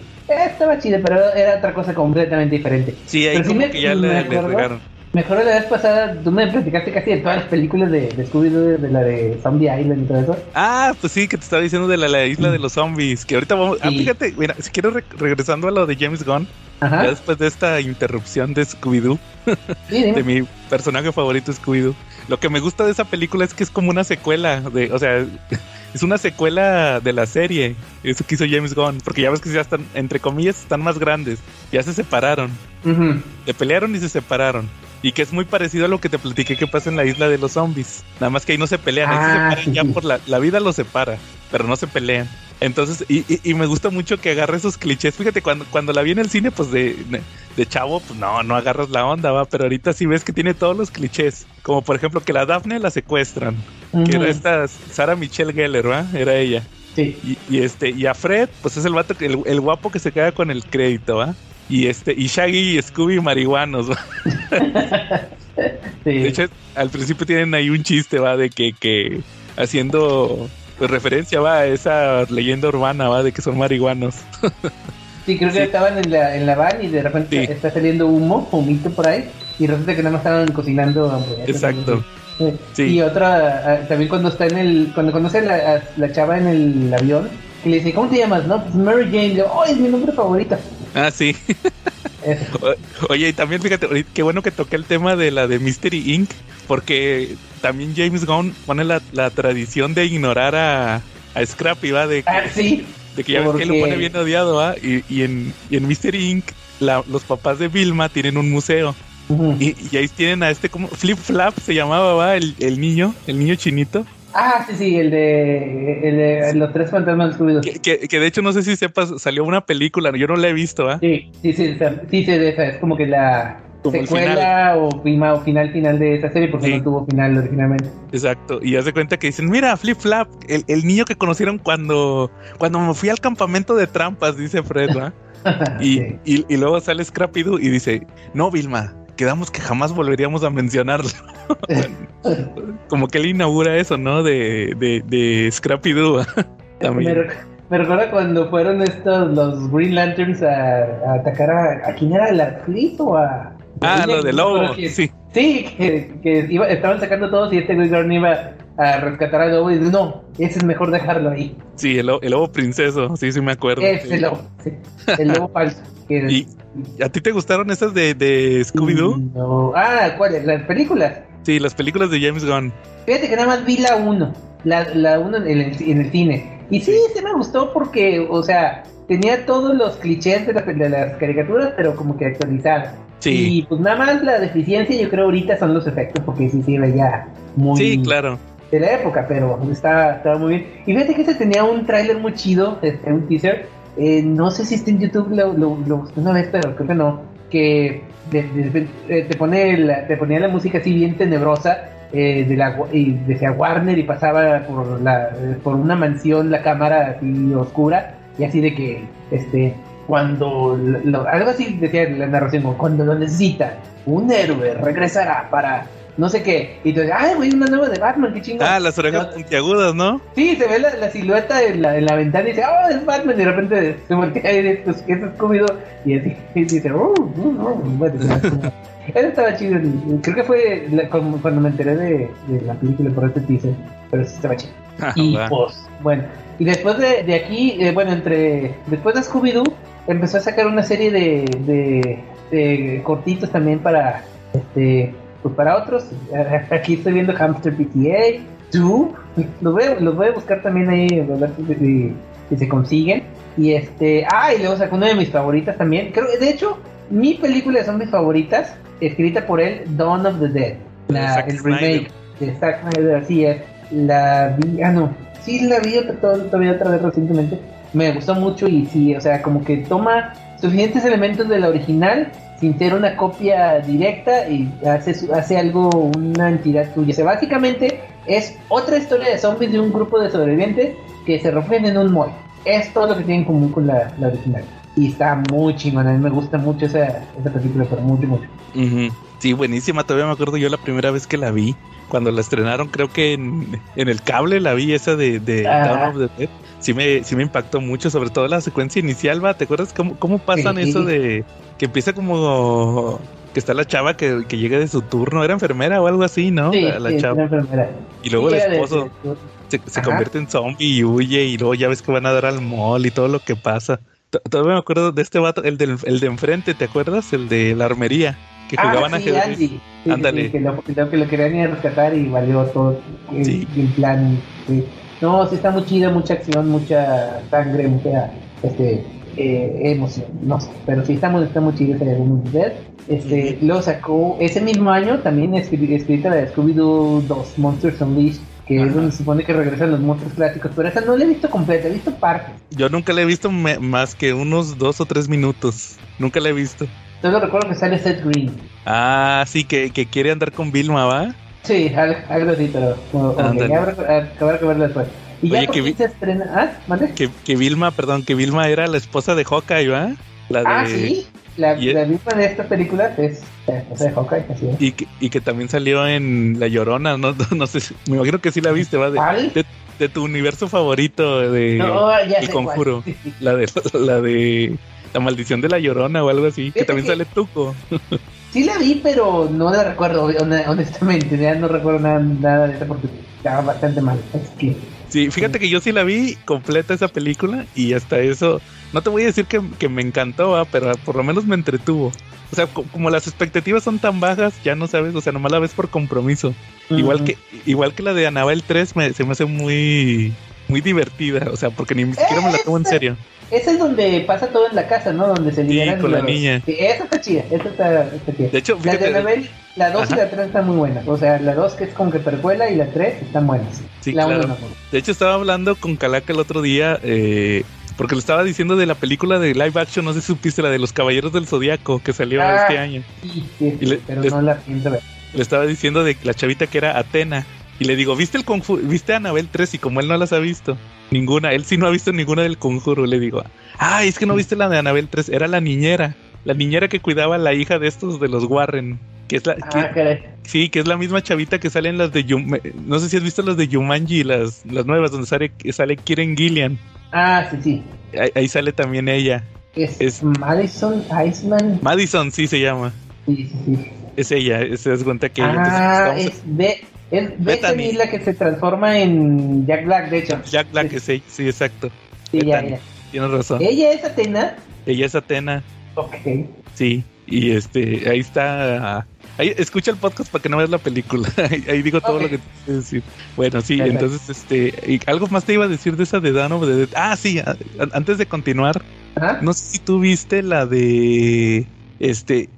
estaba chida, pero era otra cosa completamente diferente. Sí, ahí como que ya le, le Mejor la vez pasada, tú me platicaste casi de todas las películas de, de Scooby-Doo, de, la de Zombie Island y todo eso. Ah, pues sí, que te estaba diciendo de la, isla de los zombies, que ahorita vamos... Ah, fíjate, mira, si quiero regresando a lo de James Gunn, después de esta interrupción de Scooby-Doo, de mi personaje favorito Scooby-Doo, lo que me gusta de esa película es que es como una secuela, de, o sea... es una secuela de la serie. Eso que hizo James Gunn. Porque ya ves que ya están, entre comillas, están más grandes. Ya se separaron. Se pelearon y se separaron. Y que es muy parecido a lo que te platiqué que pasa en la isla de los zombies. Nada más que ahí no se pelean, ahí se ah, separan ya por la, la vida los separa, pero no se pelean. Entonces, y, y, me gusta mucho que agarre esos clichés. Fíjate, cuando, cuando la vi en el cine, pues de, de, chavo, pues no, no agarras la onda, va. Pero ahorita sí ves que tiene todos los clichés. Como por ejemplo que la Daphne la secuestran. Que era esta Sara Michelle Geller, ¿va? Era ella. Sí. Y, y, este, y a Fred, pues es el vato, el, el guapo que se queda con el crédito, ¿va? y este y Shaggy y Scooby marihuanos. De hecho, al principio tienen ahí un chiste, va, de que, que haciendo pues, referencia va a esa leyenda urbana, va, de que son marihuanos. sí, creo que estaban en la, en la van y de repente está saliendo humo, humito por ahí, y resulta que nada más estaban cocinando Exacto. Sí. Y otra, ah, también cuando está en el, cuando conoce a la, la chava en el avión, que le dice, ¿cómo te llamas? No, pues Mary Jane. ¡Oh, es mi nombre favorito! Ah, sí. Oye, y también fíjate, qué bueno que toqué el tema de la de Mystery Inc. Porque también James Gunn pone la, tradición de ignorar a, a Scrappy, ¿va? De que, ah, sí. De que ya ves que lo pone bien odiado, ¿va? Y, y, en, y en Mystery Inc. los papás de Vilma tienen un museo. y, y, ahí tienen a este como Flip Flap se llamaba, ¿va? El, el niño, el niño chinito. Ah, sí, sí, el de, el de los tres fantasmas descubridos. Que, que, de hecho no sé si sepas, salió una película, yo no la he visto, ¿ah? Sí, sí, sí, sí, sí, es como que la secuela o, prima, o final final de esa serie porque no tuvo final originalmente. Exacto, y hace cuenta que dicen, mira, Flip Flap, el, el niño que conocieron cuando, cuando me fui al campamento de trampas, dice Fred, ¿ah? y, y, y, luego sale Scrappy Doo y dice, no, Vilma, quedamos que jamás volveríamos a mencionarlo. como que él inaugura eso, ¿no? De, de, de Scrappy Doo. me, me, recuerda cuando fueron estos, los Green Lanterns a, atacar a, a. quién era? ¿El Arclis o a.? Ah, lo de Lobo, sí. Sí, que, que iba, estaban sacando todos y este Green Lantern iba a rescatar al lobo y dice, no, ese es mejor dejarlo ahí. Sí, el, el lobo princeso, sí, sí me acuerdo. Ese lobo, sí, el lobo falso. ¿Y a ti te gustaron esas de, de Scooby-Doo? No. Ah, ¿cuáles? ¿Las películas? Sí, las películas de James Gunn. Fíjate que nada más vi la 1, la 1 la uno en, el, en el cine. Y sí, sí me gustó porque, o sea, tenía todos los clichés de, de las caricaturas, pero como que actualizadas. Sí. Y pues nada más la deficiencia yo creo ahorita son los efectos, porque sí se veía muy... Sí, claro. De la época, pero estaba, estaba muy bien. Y fíjate que se tenía un tráiler muy chido, este, un teaser, eh, no sé si está en YouTube, lo, lo, busqué una vez, pero creo que no. Que eh, te, pone la, te ponía la música así bien tenebrosa eh, de la, y decía Warner y pasaba por, la, por una mansión la cámara así oscura y así de que este cuando algo así decía la narración cuando lo necesita un héroe regresará para no sé qué. Y tú dices, ay, güey, una nueva de Batman, qué chingón. Ah, las orejas puntiagudas, ¿no? Sí, se ve la, la silueta en la, en la, ventana y dice, oh, es Batman. Y de repente se voltea y dice, pues, ¿qué es comido? Y así, y dice, oh, oh, oh. Bueno, eso estaba chido. Creo que fue cuando me enteré de, de, la película por este teaser. Pero sí estaba chido. Ah, y pues, bueno. Y después de, de aquí, eh, bueno, entre. Después de Scooby-Doo, empezó a sacar una serie de, de, de cortitos también para. Este pues para otros, aquí estoy viendo Hamster PTA, tú, los voy, a, los voy a buscar también ahí, si se consiguen. Y este, ah, y luego sacó una de mis favoritas también. Creo, de hecho, mi película de zombies favoritas, escrita por él, Dawn of the Dead. La, el remake de Zack Snyder, así es. La vi, ah, no, sí la vi todavía otra vez recientemente. Me gustó mucho y sí, o sea, como que toma suficientes elementos de la original sin ser una copia directa y hace, hace algo, una entidad tuya. O sea, básicamente es otra historia de zombies de un grupo de sobrevivientes que se refugian en un mall. Es todo lo que tiene en común con la, original. Y está muy chingón, a mí me gusta mucho esa, esa película, pero mucho, mucho. Sí, buenísima, todavía me acuerdo yo la primera vez que la vi. Cuando la estrenaron, creo que en, el cable la vi, esa de, de of the Dead. Sí me, sí me impactó mucho, sobre todo la secuencia inicial, ¿va? ¿Te acuerdas cómo, cómo pasan eso de que empieza como que está la chava que, que llega de su turno, era enfermera o algo así, ¿no? Sí, la, chava. enfermera. Y luego el esposo se, convierte en zombie y huye y luego ya ves que van a dar al mall y todo lo que pasa. Todavía me acuerdo de este vato, el, del, el de enfrente, ¿te acuerdas? El de la armería, que ah, jugaban a Sí, Ándale. que, lo, que, lo, querían ir a rescatar y valió todo el, el plan. No, sí está muy chida, mucha acción, mucha sangre, mucha este, eh, emoción, no sé, pero sí estamos, está muy chido ese Este, lo sacó ese mismo año también escrita la de Scooby-Doo 2 Monsters Unleashed que es donde se supone que regresan los monstruos clásicos, pero esa no la he visto completa, he visto partes. Yo nunca la he visto más que unos dos o tres minutos, nunca la he visto. Solo recuerdo que sale Seth Green. Ah, sí, que, que quiere andar con Vilma, ¿va? Sí, algo, así, pero como, que habrá que verlo después. Y ya que se estrena. ¿Ah? Que, que Vilma, perdón, que Vilma era la esposa de Hawkeye, ¿va? La ah, de... Ah, sí. La, la misma de esta película es la esposa de Hawkeye, así es. Y que, y que también salió en La Llorona, no, no sé, me imagino que sí la viste, ¿va? De, de, tu universo favorito de no, El Conjuro. La de la de La Maldición de la Llorona o algo así, que también sale Tuco. Sí la vi, pero no la recuerdo, honestamente, ya no recuerdo nada, nada de esa porque estaba bastante mal. Es que Sí, fíjate que yo sí la vi completa esa película y hasta eso, no te voy a decir que, me encantó, pero por lo menos me entretuvo. O sea, como las expectativas son tan bajas, ya no sabes, o sea, nomás la ves por compromiso. Igual que igual que la de Anabel 3 me, se me hace muy muy divertida, o sea, porque ni siquiera me la tomo en serio. Esa es donde pasa todo en la casa, ¿no? Donde se liberan sí, con la niña. Sí, esa está chida, esa está, chida. De hecho, fíjate, la de la 2 y la 3 están muy buenas. O sea, la 2 que es como que percuela y la 3 están buenas. Sí, claro. De hecho, estaba hablando con Calaca el otro día, eh, porque le estaba diciendo de la película de live action, no sé si supiste, la de los Caballeros del Zodíaco, que salió ah, este año. Sí, sí, pero no la pienso ver. Le estaba diciendo de la chavita que era Atena. Y le digo, ¿viste el conjuro? ¿Viste a Anabel 3? Y como él no las ha visto, ninguna, él sí no ha visto ninguna del conjuro, le digo, ah, es que no viste la de Anabel 3, era la niñera, la niñera que cuidaba a la hija de estos de los Warren. Que es la, ah, sí, que es la misma chavita que sale en las de no sé si has visto las de Yumanji, las, las nuevas, donde sale, sale Kiren Gillian. Ah, sí, sí. Ahí, sale también ella. Es, Madison Iceman. Madison, sí se llama. Sí, sí, sí. Es ella, se das cuenta que ella. Ah, es es Bethany la que se transforma en Jack Black, de hecho. Jack Black, es ella, sí, exacto. Sí, ya, ya. Tienes razón. ¿Ella es Atena? Ella es Atena. Ok. Sí, y este, ahí está. Ahí, escucha el podcast para que no veas la película. ahí, digo todo lo que te decir. Bueno, sí, entonces, este, y algo más te iba a decir de esa de Dano. De, ah, sí, antes de continuar, no sé si tú viste la de, este,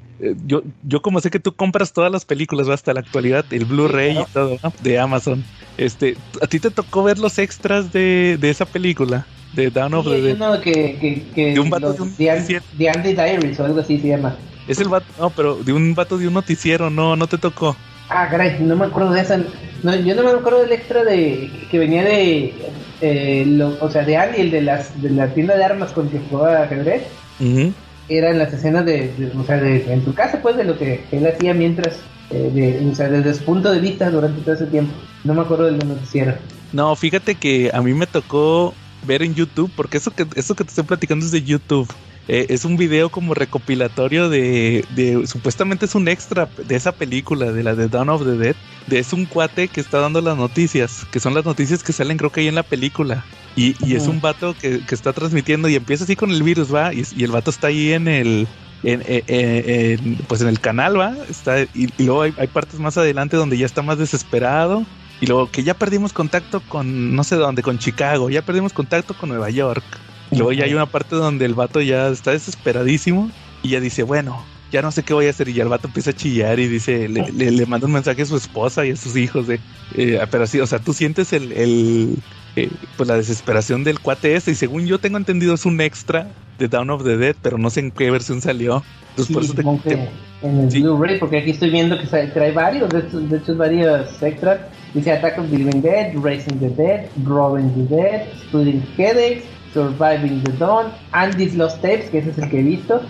yo, yo como sé que tú compras todas las películas hasta la actualidad, el Blu-ray y todo, De Amazon. Este, ¿a ti te tocó ver los extras de, de esa película? De Down of the Dead. que, que, de un vato de un Andy Diaries o algo así se llama. Es el vato, no, pero de un vato de un noticiero, no, no te tocó. Ah, caray, no me acuerdo de esa. No, yo no me acuerdo del extra de que venía de, eh, lo, o sea, de Andy, el de las de la tienda de armas con que jugaba ajedrez. Uh eran las escenas de, o sea, de, en tu casa, pues, de lo que él hacía mientras, eh, de, o sea, desde su punto de vista durante todo ese tiempo. No me acuerdo del noticiero. No, fíjate que a mí me tocó ver en YouTube, porque eso que, eso que te estoy platicando es de YouTube. Eh, es un video como recopilatorio de, de, supuestamente es un extra de esa película, de la de Dawn of the Dead. De, es un cuate que está dando las noticias, que son las noticias que salen creo que ahí en la película. Y, y es un vato que, que, está transmitiendo y empieza así con el virus, va, y, y el vato está ahí en el... En, en, pues en el canal va está y, luego hay, hay, partes más adelante donde ya está más desesperado Y luego que ya perdimos contacto con no sé dónde, con Chicago, ya perdimos contacto con Nueva York. Y luego ya hay una parte donde el vato ya está desesperadísimo y ya dice, bueno, ya no sé qué voy a hacer. Y ya el vato empieza a chillar y dice, le, le, manda un mensaje a su esposa y a sus hijos de, eh, pero sí, o sea, tú sientes el, el eh, pues la desesperación del cuate ese. Y según yo tengo entendido, es un extra de Down of the Dead, pero no sé en qué versión salió. Entonces, por eso te, en el Blu-ray, porque aquí estoy viendo que trae varios, de hecho, de varios extras. Dice Attack of the Living Dead, Raising the Dead, Robbing the Dead, Splitting Headaches, Surviving the Dawn, Andy's Lost Tapes, que ese es el que he visto.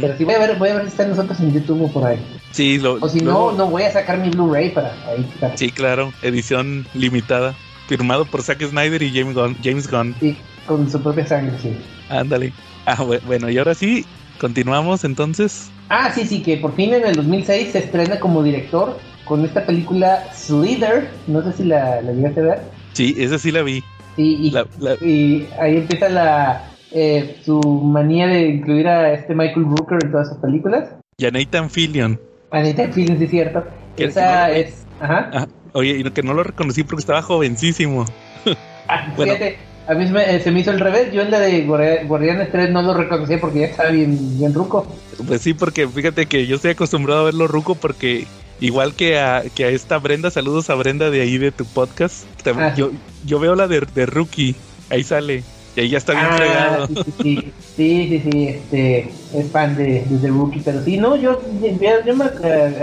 Pero sí voy a ver, voy a ver si están nosotros en YouTube o por ahí. Sí, lo, o si no, no voy a sacar mi Blu-ray para ahí. Sí, claro, edición limitada, firmado por Zack Snyder y James Gunn. James Gunn. Sí, con su propia sangre, sí. Ándale. Ah, bueno, y ahora sí, continuamos entonces. Ah, sí, sí, que por fin en el 2006 se estrena como director con esta película Slither. No sé si la, la llegaste a ver. Sí, esa sí la vi. Y, y ahí empieza la eh, su manía de incluir a este Michael Brooker en todas sus películas. Y a Nathan Fillion. A Nathan Fillion, sí es cierto. Esa es... Ajá. Oye, y que no lo reconocí porque estaba jovencísimo. Ah, fíjate, a mí eh, se me hizo el revés. Yo en la de Guardianes 3 no lo reconocí porque ya estaba bien, bien ruco. Pues sí, porque fíjate que yo estoy acostumbrado a verlo ruco porque igual que a, que a esta Brenda, saludos a Brenda de ahí de tu podcast. Ah. Yo, yo veo la de, de Rookie, ahí sale. Y ahí ya está bien ah, Sí, sí, sí, este, es fan de, de, Rookie, pero sí, no, yo, yo, me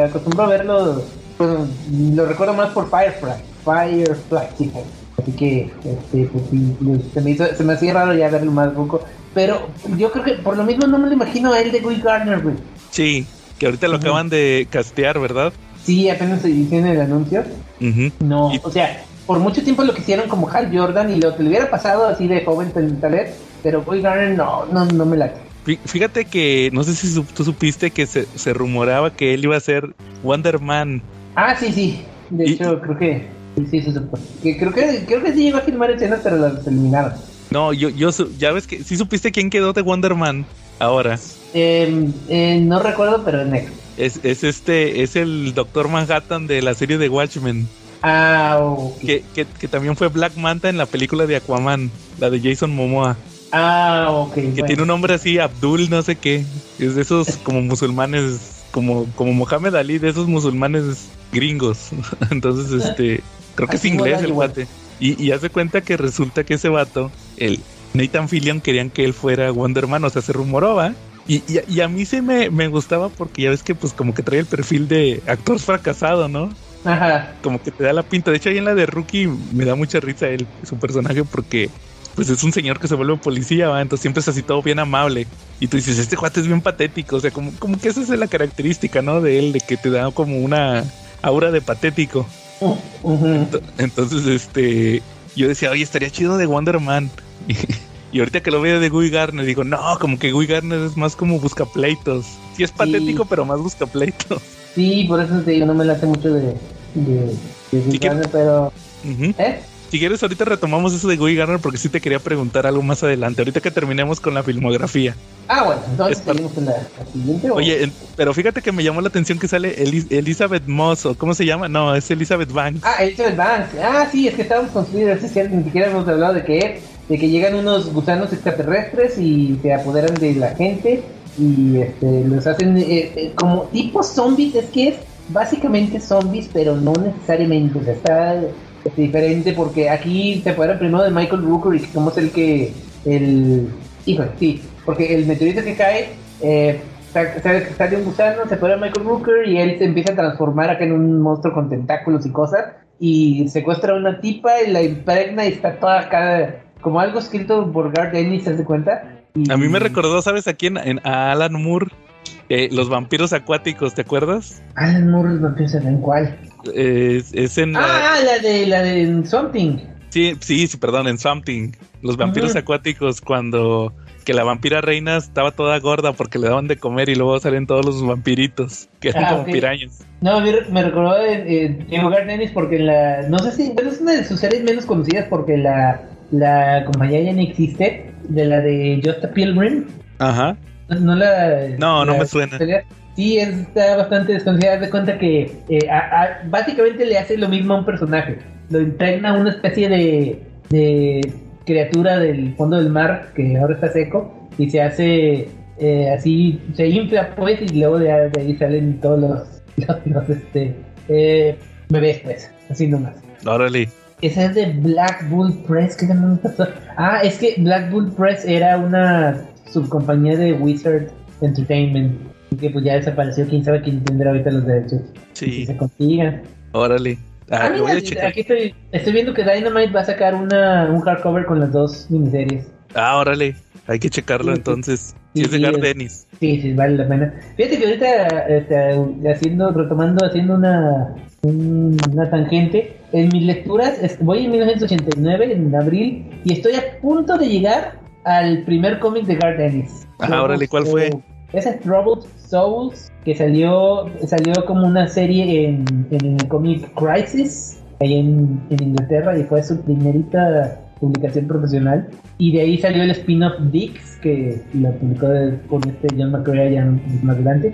acostumbro a verlo, bueno, lo recuerdo más por Firefly, Firefly, sí, así que, este, pues, se, me hizo, se me hacía raro ya verlo más poco, pero yo creo que por lo mismo no me lo imagino a él de Will Gardner, güey. Sí, que ahorita lo acaban de castear, ¿verdad? Sí, apenas se hicieron el anuncio. No, o sea, por mucho tiempo lo quisieron como Hal Jordan y lo que le hubiera pasado así de joven talet, pero Will Garner no, no, no me late. Fíjate que no sé si tú supiste que se, se rumoraba que él iba a ser Wonder Man. Ah, sí, sí. De hecho, creo que sí, sí, Que creo que creo que sí llegó a filmar escenas, pero las eliminaron. No, yo, yo, ya ves que sí supiste quién quedó de Wonder Man ahora. Em, eh, no recuerdo, pero es negro. Es, es este, es el Doctor Manhattan de la serie de Watchmen. Ah, que, que, también fue Black Manta en la película de Aquaman, la de Jason Momoa. Ah, ok. Que tiene un nombre así, Abdul, no sé qué. Es de esos como musulmanes, como, como Mohamed Ali, de esos musulmanes gringos. Entonces, este, creo que es inglés el guate. Y, y hace cuenta que resulta que ese vato, el Nathan Fillion, querían que él fuera Wonder Man, o sea, se rumoraba. Y, y, y, a mí se me, me gustaba porque ya ves que pues como que trae el perfil de actor fracasado, ¿no? Ajá. Como que te da la pinta. De hecho, ahí en la de Rookie me da mucha risa él, su personaje, porque pues es un señor que se vuelve policía, ¿va? entonces siempre es así todo bien amable. Y tú dices, este cuate es bien patético, o sea, como, como que esa es la característica, ¿no? De él, de que te da como una aura de patético. Entonces, este, yo decía, oye, estaría chido de Wonder Man. Y, ahorita que lo veo de Guy Garner, digo, no, como que Guy Garner es más como busca pleitos. Sí es patético, pero más busca pleitos. Sí, por eso te digo, no me late mucho de, de, de pero... ¿Eh? Si quieres, ahorita retomamos eso de Guy Garner porque sí te quería preguntar algo más adelante, ahorita que terminemos con la filmografía. Ah, bueno, entonces seguimos con la, siguiente. Oye, pero fíjate que me llamó la atención que sale Elizabeth Moss, o ¿cómo se llama? No, es Elizabeth Banks. Ah, Elizabeth Banks. Ah, sí, es que estábamos construidos, es cierto, ni siquiera hemos hablado de que, de que llegan unos gusanos extraterrestres y se apoderan de la gente y este, los hacen eh, eh, como tipo zombies, es que es básicamente zombies, pero no necesariamente, o sea, está diferente porque aquí se apoderan primero de Michael Rooker y como es el que, el, híjole, sí, porque el meteorito que cae, eh, sale un gusano, se apodera Michael Rooker y él se empieza a transformar acá en un monstruo con tentáculos y cosas y secuestra a una tipa y la impregna y está toda acá como algo escrito por Garth Ennis, ¿se hace cuenta? A mí me recordó, ¿sabes a quién? En, a Alan Moore, eh, los vampiros acuáticos, ¿te acuerdas? Alan Moore, los vampiros, ¿en cuál? es en. Ah, la, de la de Something. Sí, sí, sí, perdón, en Something. Los vampiros acuáticos, cuando que la vampira reina estaba toda gorda porque le daban de comer y luego salen todos los vampiritos, que eran ah, como pirañas. No, me recordó en, en porque la. No sé si. Pero es una de sus series menos conocidas porque la, la compañía ya no existe de la de Just a Pilgrim. Ajá. No, la. No, no me suena. Sí, está bastante desconocida. de cuenta que eh, básicamente le hace lo mismo a un personaje. lo impregna una especie de, de criatura del fondo del mar que ahora está seco y se hace eh, así, se infla pues y luego de, ahí salen todos los, los, este, eh, bebés pues, así nomás. Órale. Ese es de Black Bull Press. ¿Qué Ah, es que Black Bull Press era una subcompañía de Wizard Entertainment. Que pues ya desapareció. Quién sabe quién tendrá ahorita los derechos. Sí. se consigan. Órale. Ah, ah aquí estoy, estoy viendo que Dynamite va a sacar una, un hardcover con las dos miniseries. Ah, órale. Hay que checarlo entonces. Sí, es de Gardenis. Sí, sí, vale la pena. Fíjate que ahorita este, haciendo, retomando, haciendo una, una tangente, en mis lecturas, voy en 1989, en abril, y estoy a punto de llegar al primer cómic de Gardenis. Ah, órale, ¿cuál fue? Ese es Troubled Souls, que salió salió como una serie en, en el cómic Crisis, ahí en, en Inglaterra, y fue su primerita publicación profesional. Y de ahí salió el spin-off Dix, que lo publicó con este John McCrea ya más adelante.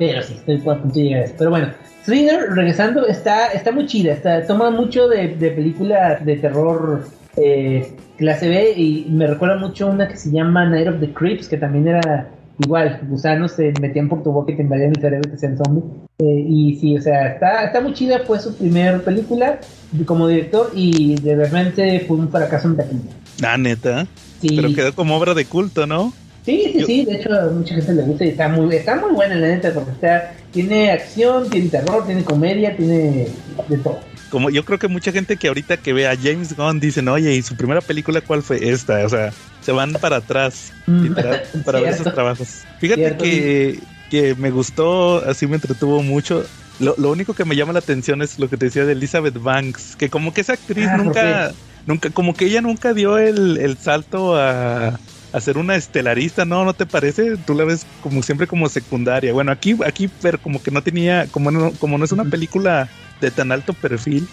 Pero sí, estoy a punto de llegar a eso. Pero bueno, Slinger, regresando, está, está muy chida. Está, toma mucho de, de película de terror eh, clase B y me recuerda mucho una que se llama Night of the Creeps, que también era igual, gusanos se metían por tu boca y te invadían el cerebro y te hacían zombie. Eh, y sí, o sea, está, está muy chida, fue su primera película como director y de repente fue un fracaso en taquilla. Ah, neta. Sí. Pero quedó como obra de culto, ¿no? Sí, sí, sí, de hecho mucha gente le gusta y está muy, está muy buena la neta, porque está, tiene acción, tiene terror, tiene comedia, tiene de todo como yo creo que mucha gente que ahorita que ve a James Gunn dicen, oye, ¿y su primera película cuál fue esta? O sea, se van para atrás mm. para ver esos trabajos. Fíjate que, que, me gustó, así me entretuvo mucho. Lo, lo, único que me llama la atención es lo que te decía de Elizabeth Banks, que como que esa actriz ah, nunca, nunca, como que ella nunca dio el, el salto a, a ser una estelarista, ¿no? ¿No te parece? Tú la ves como siempre como secundaria. Bueno, aquí, aquí, pero como que no tenía, como no, como no es una película de tan alto perfil.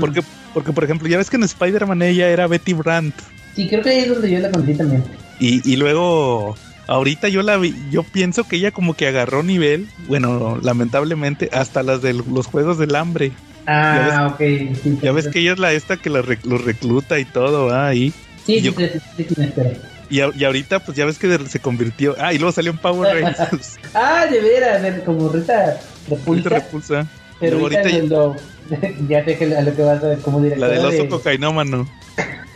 porque, porque, por ejemplo, ya ves que en Spider-Man ella era Betty Brandt. Sí, creo que ahí es donde yo la conocí también. Y, y luego, ahorita yo la vi, yo pienso que ella como que agarró nivel, bueno, lamentablemente, hasta las de los Juegos del Hambre. Ah, ok. ya ves que ella es la esta que los recluta y todo, ¿va? Ahí. Sí, sí, sí, sí, sí, y, y, ahorita, pues ya ves que se convirtió. Ah, y luego salió en Power Rangers. ah, de veras, como Rita Repulsa. Rita Repulsa. Pero ahorita ya... Lo, ya sé que a lo que vas a ver como director. La del oso de... cocainómano.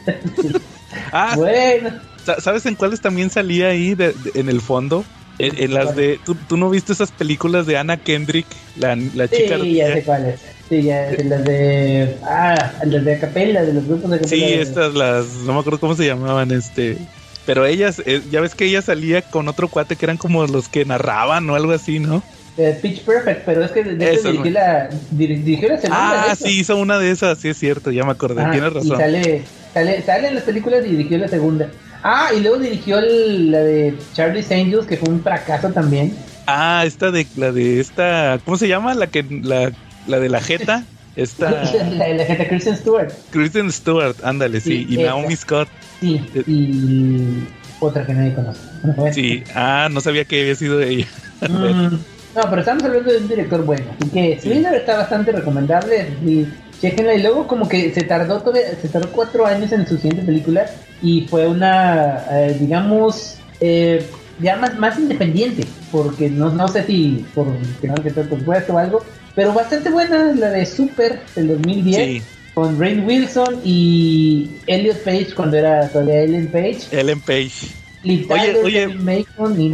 ah, bueno. ¿Sabes en cuáles también salía ahí de, en el fondo? En, las de. ¿tú, no viste esas películas de Anna Kendrick? La, la chica. Sí, ya sé cuáles. Sí, ya, en las de. Ah, las de Acapella, de los grupos de Acapella. Sí, estas, las. No me acuerdo cómo se llamaban, este. Pero ellas, eh, ya ves que ella salía con otro cuate que eran como los que narraban o algo así, ¿no? Eh, Pitch Perfect, pero es que de hecho dirigió, la, dirigió la segunda. Ah, sí, hizo una de esas, sí es cierto, ya me acordé, tienes razón. Y sale, sale, sale en las películas y dirigió la segunda. Ah, y luego dirigió la de Charlie's Angels, que fue un fracaso también. Ah, esta de la de esta, ¿cómo se llama? La que la, la de la Jeta. Esta... la, de la Jeta Kristen Stewart. Kristen Stewart, ándale, sí. y Naomi Scott. Sí, eh, y otra que nadie conoce. sí, ah, no sabía que había sido de ella. Mm. No, pero estamos hablando de un director bueno. Así que Splinter está bastante recomendable. Y chequenla. Y luego como que se tardó se tardó cuatro años en su siguiente película. Y fue una, eh, digamos, eh, ya más, más independiente. Porque no, no sé si por que no que por puesto o algo. Pero bastante buena la de Super del 2010. Con Rain Wilson y Elliot Page cuando era todavía Ellen Page. Ellen Page. oye, oye, y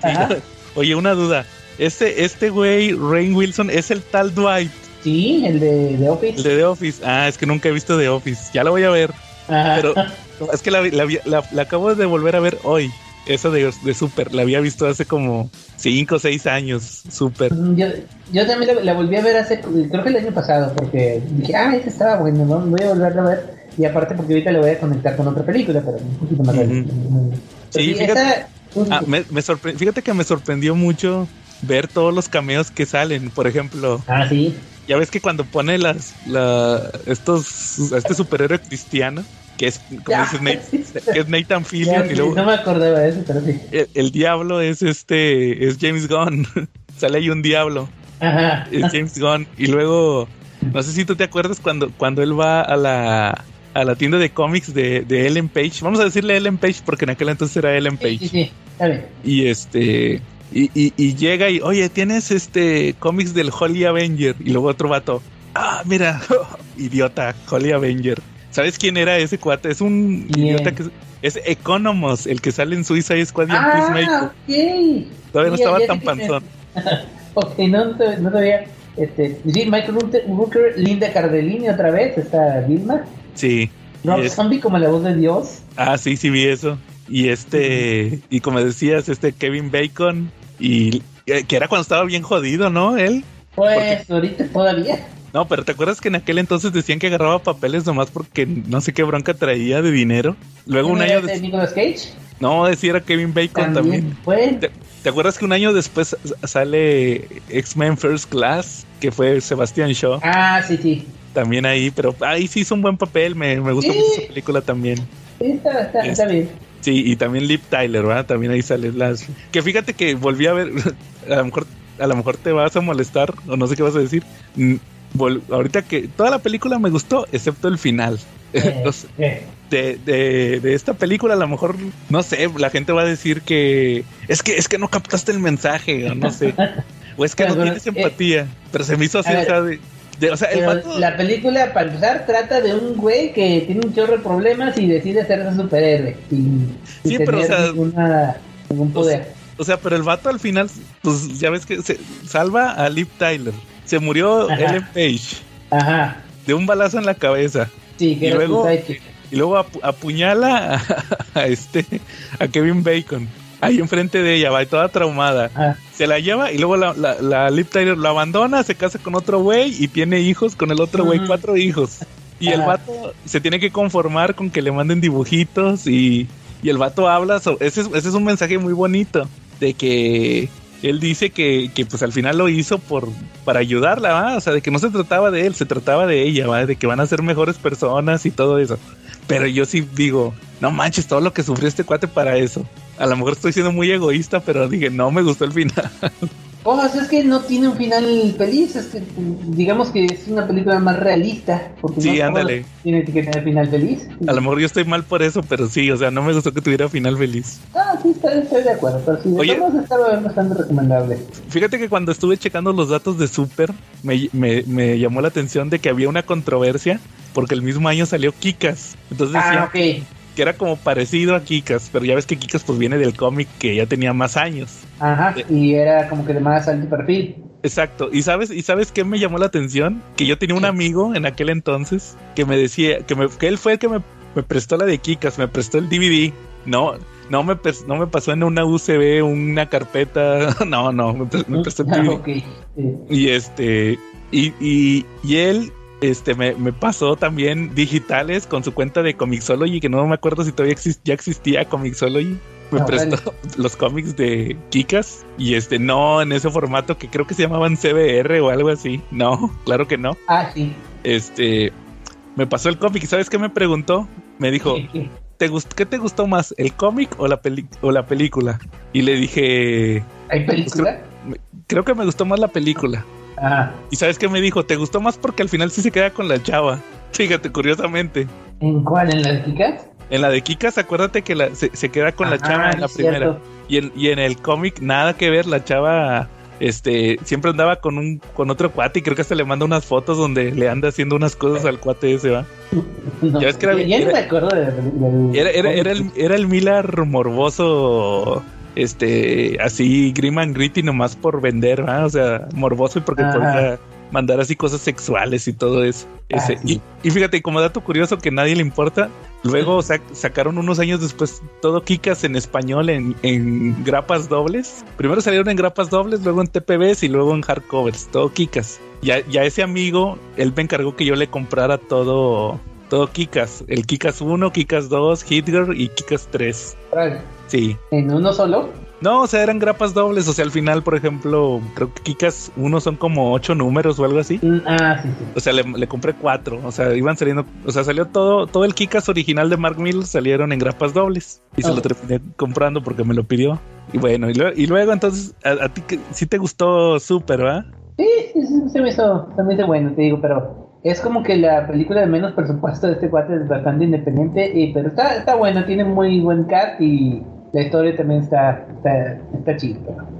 Oye, una duda. Este, este güey, Rain Wilson, es el tal Dwight. Sí, el de The Office. El de The Office. Ah, es que nunca he visto The Office. Ya lo voy a ver. Pero es que la, acabo de volver a ver hoy. Esa de, de Super. La había visto hace como 5 o 6 años. Super. Mm, yo, yo también la, volví a ver hace, creo que el año pasado. Porque dije, ah, esa estaba bueno, ¿no? Voy a volver a ver. Y aparte porque ahorita le voy a conectar con otra película, pero un poquito más. Sí, fíjate. Ah, me, fíjate que me sorprendió mucho ver todos los cameos que salen. Por ejemplo, ah, sí. Ya ves que cuando pone las, la, estos, este superhéroe cristiano, que es, como dices, que es Nathan Fillion. y luego, no me acordaba de eso, pero sí. El, diablo es este, es James Gunn. Sale ahí un diablo. Ajá. Es James Gunn. Y luego No sé si tú te acuerdas cuando, cuando él va a la, a la tienda de cómics de, de Ellen Page. Vamos a decirle Ellen Page porque en aquel entonces era Ellen Page. Sí, sí, bien. Y este. Y, y, y llega y, oye, tienes este cómics del Holy Avenger. Y luego otro vato. Ah, mira, idiota, Holy Avenger. ¿Sabes quién era ese cuate? Es un idiota que es Economos, el que sale en Suicide Squad y en Ah, Peacemaker. ok. Todavía no Sí, estaba ya tan panzón. Ok, no, no, sab- no sabía. Este, sí, Michael Rooker, Linda Cardellini otra vez, está Vilma. Sí. Rob Y es- Zombie como la voz de Dios. Ah, sí, sí vi eso. Y este, y como decías, este Kevin Bacon, y eh, que era cuando estaba bien jodido, ¿no? Él. Pues ahorita todavía. No, pero ¿te acuerdas que en aquel entonces decían que agarraba papeles nomás porque no sé qué bronca traía de dinero? Luego un ¿No año era de. Nicolas Cage? No, decía era Kevin Bacon también. ¿Te, te acuerdas que un año después sale X-Men First Class? Que fue Sebastian Shaw. Ah, sí, sí. También ahí, pero ahí sí hizo un buen papel. Me, me gustó Sí. mucho esa película también. Sí, está, está, Es- está bien. Sí, y también Lip Tyler, ¿verdad? También ahí sale las. Que fíjate que volví a ver. A lo mejor, a lo mejor te vas a molestar, o no sé qué vas a decir. Ahorita que toda la película me gustó, excepto el final. Eh, eh. de, de, de esta película, a lo mejor, no sé, la gente va a decir que es que es que no captaste el mensaje, o no sé. O es que no tienes eh, empatía. Pero se me hizo así, ver. de, de- o sea, el la película, para empezar, trata de un güey que tiene un chorro de problemas y decide hacerse superhéroe. Sin, sin Sí, pero, tener o sea, ninguna, ningún poder. O sea, pero el vato al final, pues ya ves que se salva a Liv Tyler. Se murió Ajá. Ellen Page Ajá. de un balazo en la cabeza. Sí, que Y era luego-. Y luego apu- apuñala a, a este a Kevin Bacon. Ahí enfrente de ella, va y toda traumada. Ah, Se la lleva y luego la, la, la Liv Tyler lo abandona, se casa con otro güey y tiene hijos con el otro güey, cuatro hijos. Y el Ajá. vato se tiene que conformar con que le manden dibujitos y, y el vato habla. ese, es, ese es un mensaje muy bonito de que él dice que, que pues al final lo hizo por para ayudarla, ¿va? O sea, de que no se trataba de él, se trataba de ella, ¿va? De que van a ser mejores personas y todo eso. Pero yo sí digo, no manches, todo lo que sufrió este cuate para eso. A lo mejor estoy siendo muy egoísta, pero dije, no me gustó el final. Pues es que no tiene un final feliz, es que digamos que es una película más realista, porque Sí, no ándale. tiene que tener final feliz. A lo mejor yo estoy mal por eso, pero sí, o sea, no me gustó que tuviera final feliz. Ah, sí, estoy, estoy de acuerdo, pero sí, Oye. estaba bastante recomendable. Fíjate que cuando estuve checando los datos de Super, me, me- me llamó la atención de que había una controversia porque el mismo año salió Kikas. Entonces decía Ah, ok. Que era como parecido a Kikas, pero ya ves que Kikas pues viene del cómic que ya tenía más años. Ajá, y era como que de más alto perfil. Exacto. ¿Y sabes, ¿Y sabes qué me llamó la atención? Que yo tenía un amigo en aquel entonces que me decía que, me- que él fue el que me, me prestó la de Kikas, me prestó el DVD. No, no me, no me pasó en una USB, una carpeta. No, no, me, pre- me prestó el Ah, DVD. ok. Sí. Y este, y, y, y él este, me, me pasó también digitales con su cuenta de Comixology, que no me acuerdo si todavía exis- ya existía Comixology. Me Ah, prestó los cómics de Kikas y este no en ese formato que creo que se llamaban CBR o algo así. No, claro que no. Ah, sí. Este me pasó el cómic y ¿sabes qué me preguntó? Me dijo, Sí. ¿te ¿qué te gustó más, el cómic o la o la película? Y le dije, ¿Hay película? creo que me gustó más la película. Ah, ¿Y sabes qué me dijo? ¿Te gustó más porque al final sí se queda con la chava? Fíjate, curiosamente. ¿en cuál? ¿En las chicas? En la de Kikas, acuérdate que la- se, se queda con la Ajá, chava en la primera. cierto. Y en, y en el cómic, nada que ver, la chava este siempre andaba con un con otro cuate y creo que hasta le manda unas fotos donde le anda haciendo unas cosas al cuate ese, ¿va? No, Ya ves que era- era- me acuerdo de- del. Era, era, el, el Miller morboso, este, así, grim and gritty nomás por vender. O sea, morboso y porque podía mandar así cosas sexuales y todo eso. Ese. Ah, sí. y, y fíjate, como dato curioso que nadie le importa, luego sac- sacaron unos años después todo Kikas en español en, en grapas dobles. Primero salieron en grapas dobles, luego en TPBs y luego en hardcovers, todo Kikas. Ya, ya ese amigo, él me encargó que yo le comprara todo, todo Kikas. El Kikas 1, Kikas 2, Hitler y Kikas 3. Sí. ¿En uno solo? No, o sea, eran grapas dobles. O sea, al final, por ejemplo, creo que Kikas 1 son como 8 números o algo así. Mm, Ah, sí, sí. O sea, le, le compré cuatro. O sea, iban saliendo. O sea, salió todo. Todo el Kikas original de Mark Mills salieron en grapas dobles. Y se lo terminé comprando porque me lo pidió. Y bueno, y, luego, y luego entonces, a, a ti que sí te gustó súper, ¿va? Sí, sí, sí, se me hizo, se me hizo bueno, te digo, pero es como que la película de menos presupuesto de este cuate es bastante independiente, y, pero está, está buena, tiene muy buen cast y la historia también está, está, está chida.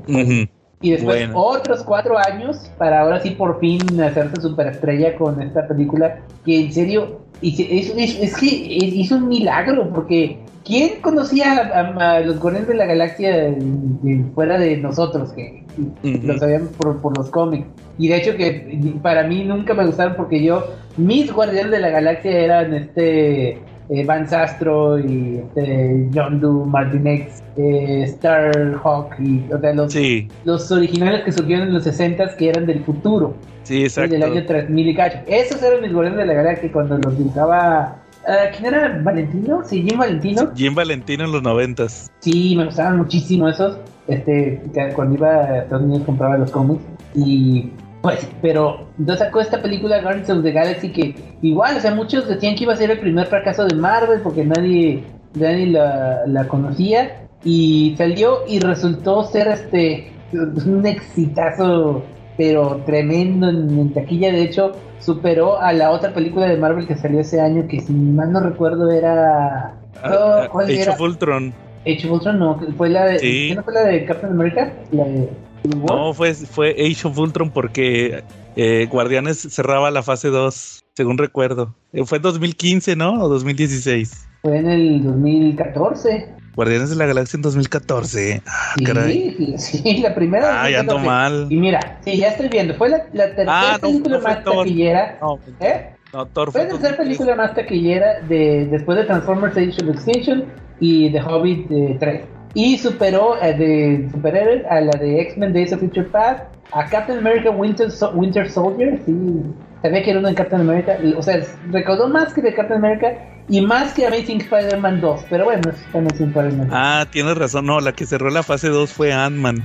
Ujú. Y después Bueno. otros cuatro años para ahora sí por fin hacerse superestrella con esta película que en serio es, es- es que hizo un milagro porque ¿quién conocía a, a- los Guardianes de la Galaxia de- de- fuera de nosotros que Ujú. lo sabían por, por los cómics? Y de hecho que para mí nunca me gustaron porque yo, mis Guardianes de la Galaxia eran este eh, Van Sastro y este John Doe, Martin X, eh, Starhawk y o sea, los, Sí, los originales que surgieron en los 60 que eran del futuro, sí, exacto. del año 3000 y cacho. Esos eran mis guardianes de la galaxia cuando los dibujaba. ah, ¿Quién era? ¿Valentino? Sí, Jim Valentino. Jim Valentino en los noventas. Sí, me gustaban muchísimo esos. Este, cuando iba a Estados Unidos compraba los cómics. Y pues, pero entonces sacó esta película Guardians of the Galaxy que igual, o sea, muchos decían que iba a ser el primer fracaso de Marvel porque nadie, nadie la, la conocía. Y salió y resultó ser este un exitazo, pero tremendo en, en taquilla. De hecho, superó a la otra película de Marvel que salió ese año, que si mal no recuerdo era. Ah, ¿cuál Age era? of Ultron. Age of Ultron no, fue la de. Sí. ¿qué no fue la de Captain America? La de. No, fue, fue Age of Ultron porque eh, Guardianes cerraba la fase 2, según recuerdo. Eh, Fue 2015, ¿no? O 2016. Fue en el 2014. Guardianes de la Galaxia en 2014. Ah, Sí, caray. sí, la primera. Ah, ya ando 2014. mal. Y mira, sí, ya estoy viendo. Fue la, la tercera Ah, no, película no más Thor. taquillera. No, ¿Eh? no, Thor Fue la tercera 2013. película más taquillera de, después de Transformers Age of Extinction y The Hobbit eh, 3. Y superó eh, de superhéroes a la de X-Men Days of Future Past, a Captain America Winter, So- Winter Soldier. Sí, sabía que era uno de Captain America. O sea, recaudó más que de Captain America y más que Amazing Spider-Man 2. Pero bueno, es Amazing Spider-Man 2. Ah, tienes razón. No, la que cerró la fase 2 fue Ant-Man,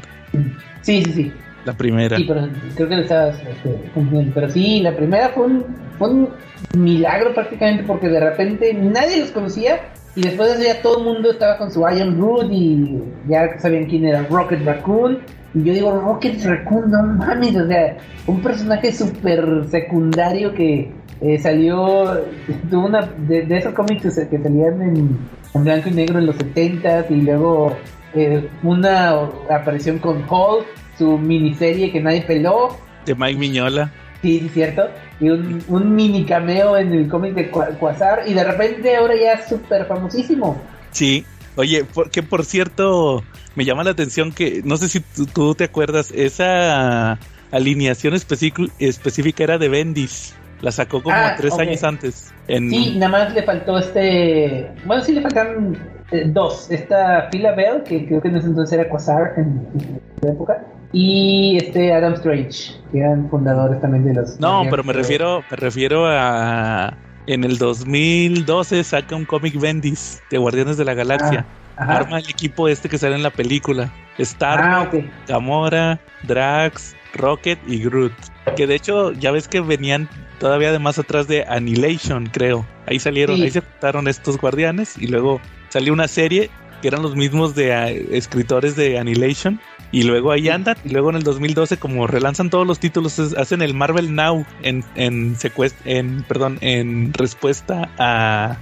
Sí, sí, sí. la primera. Sí, pero creo que lo estabas este, confundiendo. Pero sí, la primera fue un, fue un milagro prácticamente porque de repente nadie los conocía y después de eso ya todo el mundo estaba con su Iron Groot y ya sabían quién era Rocket Raccoon. Y yo digo, Rocket Raccoon, no mames, o sea, un personaje súper secundario que eh, salió, tuvo una de, esos cómics que, salían en, en blanco y negro en los 70 y luego eh, una aparición con Hulk, su miniserie que nadie peló, De Mike Miñola. Sí, sí, cierto, y un, un mini cameo en el cómic de Qua- Quasar y de repente ahora ya es súper famosísimo. Sí. Oye, por- que por cierto, me llama la atención que, no sé si tú, te acuerdas, esa alineación específic- específica era de Bendis. La sacó como Ah, tres años antes. En, Sí, nada más le faltó este. Bueno, sí le faltan eh, dos. Esta Phila Bell, que creo que en ese entonces era Quasar en, en su época. Y este Adam Strange, que eran fundadores también de los. No, pero me refiero, me refiero a en el 2012 saca un cómic Bendis de Guardianes de la Galaxia. Ajá. Arma el equipo este que sale en la película. Star, Ah. Gamora, Drax, Rocket y Groot. Que de hecho ya ves que venían todavía de más atrás de Annihilation, creo. Ahí salieron, Sí. ahí se juntaron estos guardianes y luego salió una serie que eran los mismos de eh, escritores de Annihilation. Y luego ahí andan, y luego en el 2012, como relanzan todos los títulos, hacen el Marvel Now en, en, en, perdón, en respuesta a,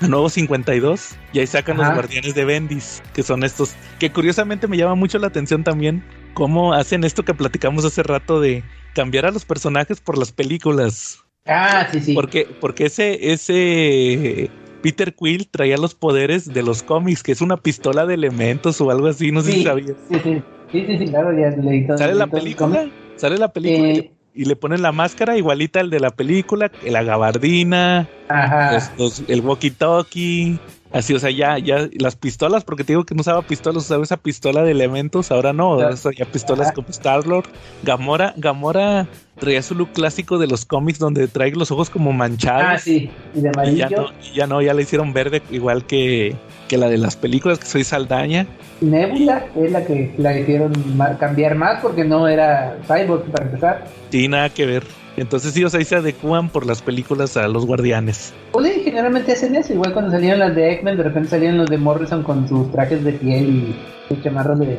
a Nuevo 52. Y ahí sacan los guardianes de Bendis, que son estos, que curiosamente me llama mucho la atención también, cómo hacen esto que platicamos hace rato de cambiar a los personajes por las películas. Ah, sí, sí. Porque, porque ese, ese Peter Quill traía los poderes de los cómics, que es una pistola de elementos o algo así, no sé sí, si sabías. Sí, sí. Sí, claro, ya leí todo. Sale la película, sale la película y, Eh, le, y le ponen la máscara igualita al de la película, la gabardina, Ajá. los- los- el walkie-talkie, así, o sea, ya, ya las pistolas, porque te digo que no usaba pistolas, usaba esa pistola de elementos, ahora no, ahora ya pistolas como Star-Lord. Gamora, Gamora traía su look clásico de los cómics donde trae los ojos como manchados. Ah, sí. Y de Y amarillo. ya no, y ya no, ya le hicieron verde igual que, que la de las películas, que soy Saldaña. Nebula es la que la hicieron cambiar más porque no era Cyborg para empezar. Tiene nada que ver. Entonces sea, ahí se adecúan por las películas a los guardianes. Pues le dije generalmente hacen eso. Igual cuando salieron las de X-Men, de repente salían los de Morrison con sus trajes de piel y sus chamarros de.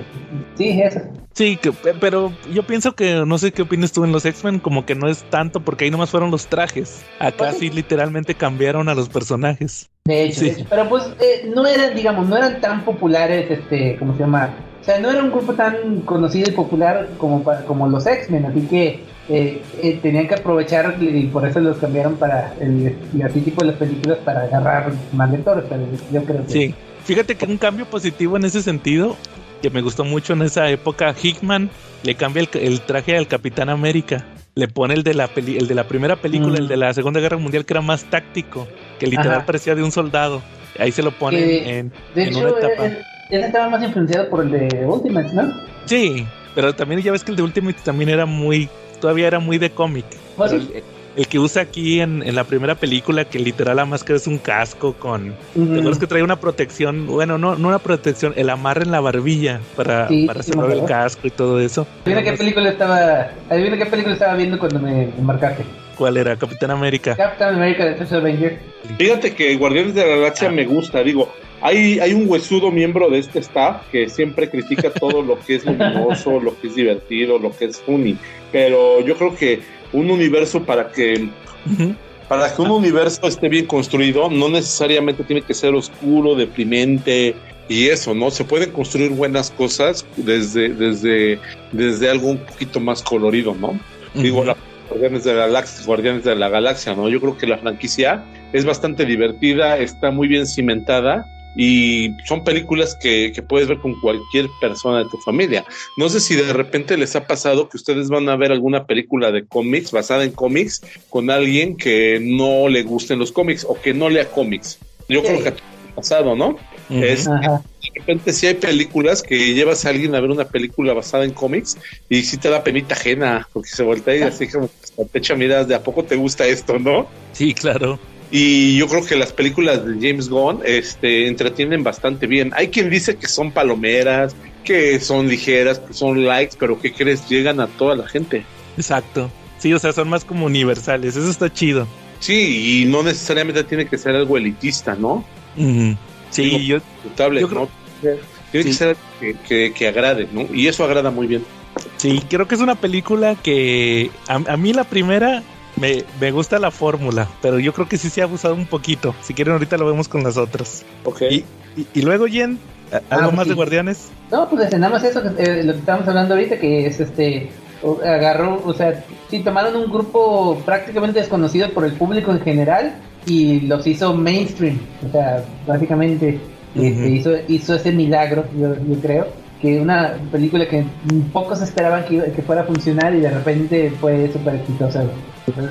Sí, eso. Sí, que, pero yo pienso que no sé qué opinas tú en los X-Men, como que no es tanto porque ahí nomás fueron los trajes. Acá sí literalmente cambiaron a los personajes. De hecho, Sí. de hecho. pero pues eh, no eran, digamos, no eran tan populares, este, ¿cómo se llama? O sea, no era un grupo tan conocido y popular como, como los X-Men, así que eh, eh, tenían que aprovechar y por eso los cambiaron para el, y así tipo de las películas para agarrar más lectores, pero yo creo que... Sí, fíjate que un cambio positivo en ese sentido, que me gustó mucho en esa época, Hickman le cambia el, el traje al Capitán América. Le pone el de la peli- el de la primera película, Mm. el de la Segunda Guerra Mundial, que era más táctico, que literal Ajá. parecía de un soldado. Ahí se lo pone Que, en, De en hecho, una etapa. Ese estaba más influenciado por el de Ultimates, ¿no? Sí, pero también ya ves que el de Ultimate también era muy, todavía era muy de cómic. El, el que usa aquí en, en la primera película, que literal la máscara es un casco con... ¿Te acuerdas que trae una protección? Bueno, no, no una protección, el amarre en la barbilla para, Sí, para cerrar el casco y todo eso. Adivina qué película estaba, adivina qué película estaba viendo cuando me, me marcaste. ¿Cuál era? Capitán América. Captain America de Avenger. Fíjate que Guardianes de la Galaxia Ah. me gusta, digo, hay, hay un huesudo miembro de este staff que siempre critica todo lo que es luminoso, lo que es divertido, lo que es funny, pero yo creo que un universo para que para que un universo esté bien construido no necesariamente tiene que ser oscuro, deprimente y eso, ¿no? Se pueden construir buenas cosas desde desde desde algo un poquito más colorido, ¿no? Digo, la Guardianes de la Galaxia, Guardianes de la Galaxia, ¿no? Yo creo que la franquicia es bastante divertida, está muy bien cimentada y son películas que, que puedes ver con cualquier persona de tu familia. No sé si de repente les ha pasado que ustedes van a ver alguna película de cómics basada en cómics con alguien que no le gusten los cómics o que no lea cómics. Yo Sí. creo que ha pasado, ¿no? Es-. De repente sí hay películas que llevas a alguien a ver una película basada en cómics y sí te da penita ajena, porque se voltea y así como te echa miras de a poco te gusta esto, ¿no? Sí, claro. Y yo creo que las películas de James Gunn este, entretienen bastante bien. Hay quien dice que son palomeras, que son ligeras, que son likes, pero ¿qué crees? Llegan a toda la gente. Exacto. Sí, o sea, son más como universales. Eso está chido. Sí, y no necesariamente tiene que ser algo elitista, ¿no? Sí, Digo, yo, Yo creo- ¿no? Tiene Sí. que ser algo que, que- que agrade, ¿no? Y eso agrada muy bien. Sí, creo que es una película que a, a mí la primera me, me gusta la fórmula, pero yo creo que sí se ha abusado un poquito. Si quieren ahorita lo vemos con las otras. Ok. Y, y, y luego, Jen, ¿a- ¿algo Ah, más sí. de Guardianes? No, pues nada más eso, eh, lo que estábamos hablando ahorita, que es este, agarró, o sea, sí, tomaron un grupo prácticamente desconocido por el público en general y los hizo mainstream, o sea, básicamente este, hizo, hizo ese milagro, yo, yo creo, que una película que pocos esperaban que, que fuera a funcionar y de repente fue súper exitosa.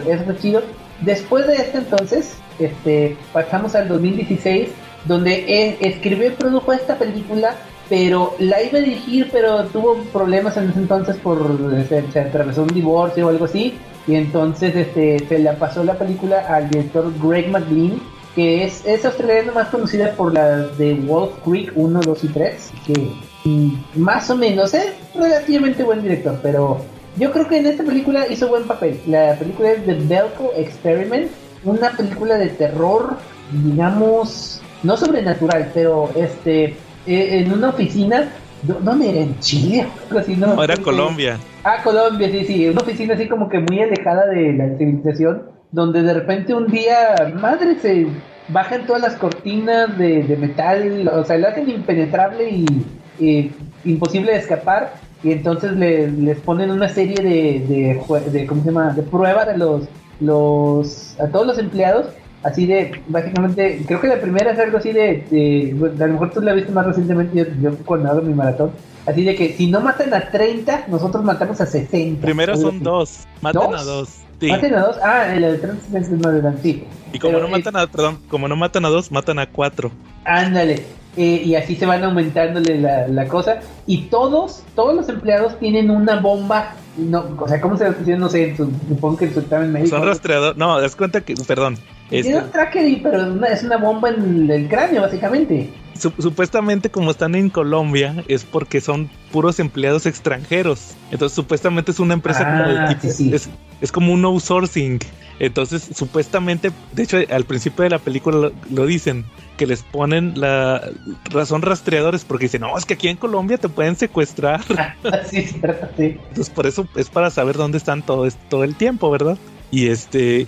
Eso fue chido. Después de este entonces, este, pasamos al 2016, donde él escribió y produjo esta película, pero la iba a dirigir, pero tuvo problemas en ese entonces por se, se atravesó un divorcio o algo así, y entonces este, se la pasó la película al director Greg McLean, que es, es australiano más conocida por las de Wolf Creek 1, 2 y 3, que más o menos es relativamente buen director, pero yo creo que en esta película hizo buen papel. La película es The Belko Experiment, una película de terror, digamos, no sobrenatural, pero este, eh, en una oficina, ¿dó- ¿dónde era? ¿En Chile? Así, ¿no? No, era Colombia. Ah, Colombia, sí, sí, una oficina así como que muy alejada de la civilización, donde de repente un día, madre, se bajan todas las cortinas de, de metal, o sea, lo hacen impenetrable y, y imposible de escapar, y entonces le- les ponen una serie de, de, de, ¿cómo se llama?, de pruebas a los, los, a todos los empleados, así de, básicamente, creo que la primera es algo así de, de- a lo mejor tú la viste más recientemente, yo, yo cuando hago mi maratón, así de que si no matan a 30, nosotros matamos a 60. Primero son dos. Matan a dos. Sí. ¿Maten a dos? Ah, el de 30 es más adelante, sí. Y como Pero, no matan a, perdón, como no matan a dos, matan a cuatro. Ándale. Eh, y así se van aumentándole la, la cosa. Y todos, todos los empleados tienen una bomba. No, o sea, ¿cómo se pusieron? No sé, en su- supongo que en su examen médico. Son rastreadores. No, das cuenta que, perdón. Tiene Este, un tracker, pero es una, es una bomba en el cráneo, básicamente. supuestamente como están en Colombia es porque son puros empleados extranjeros. Entonces supuestamente es una empresa como de Ah, tipo- sí, sí. Es, es como un outsourcing. Entonces supuestamente, de hecho al principio de la película lo, lo dicen, que les ponen la razón rastreadores porque dicen, no, es que aquí en Colombia te pueden secuestrar. sí, cierto, sí. Entonces por eso es para saber dónde están todo, todo el tiempo, ¿verdad? Y este...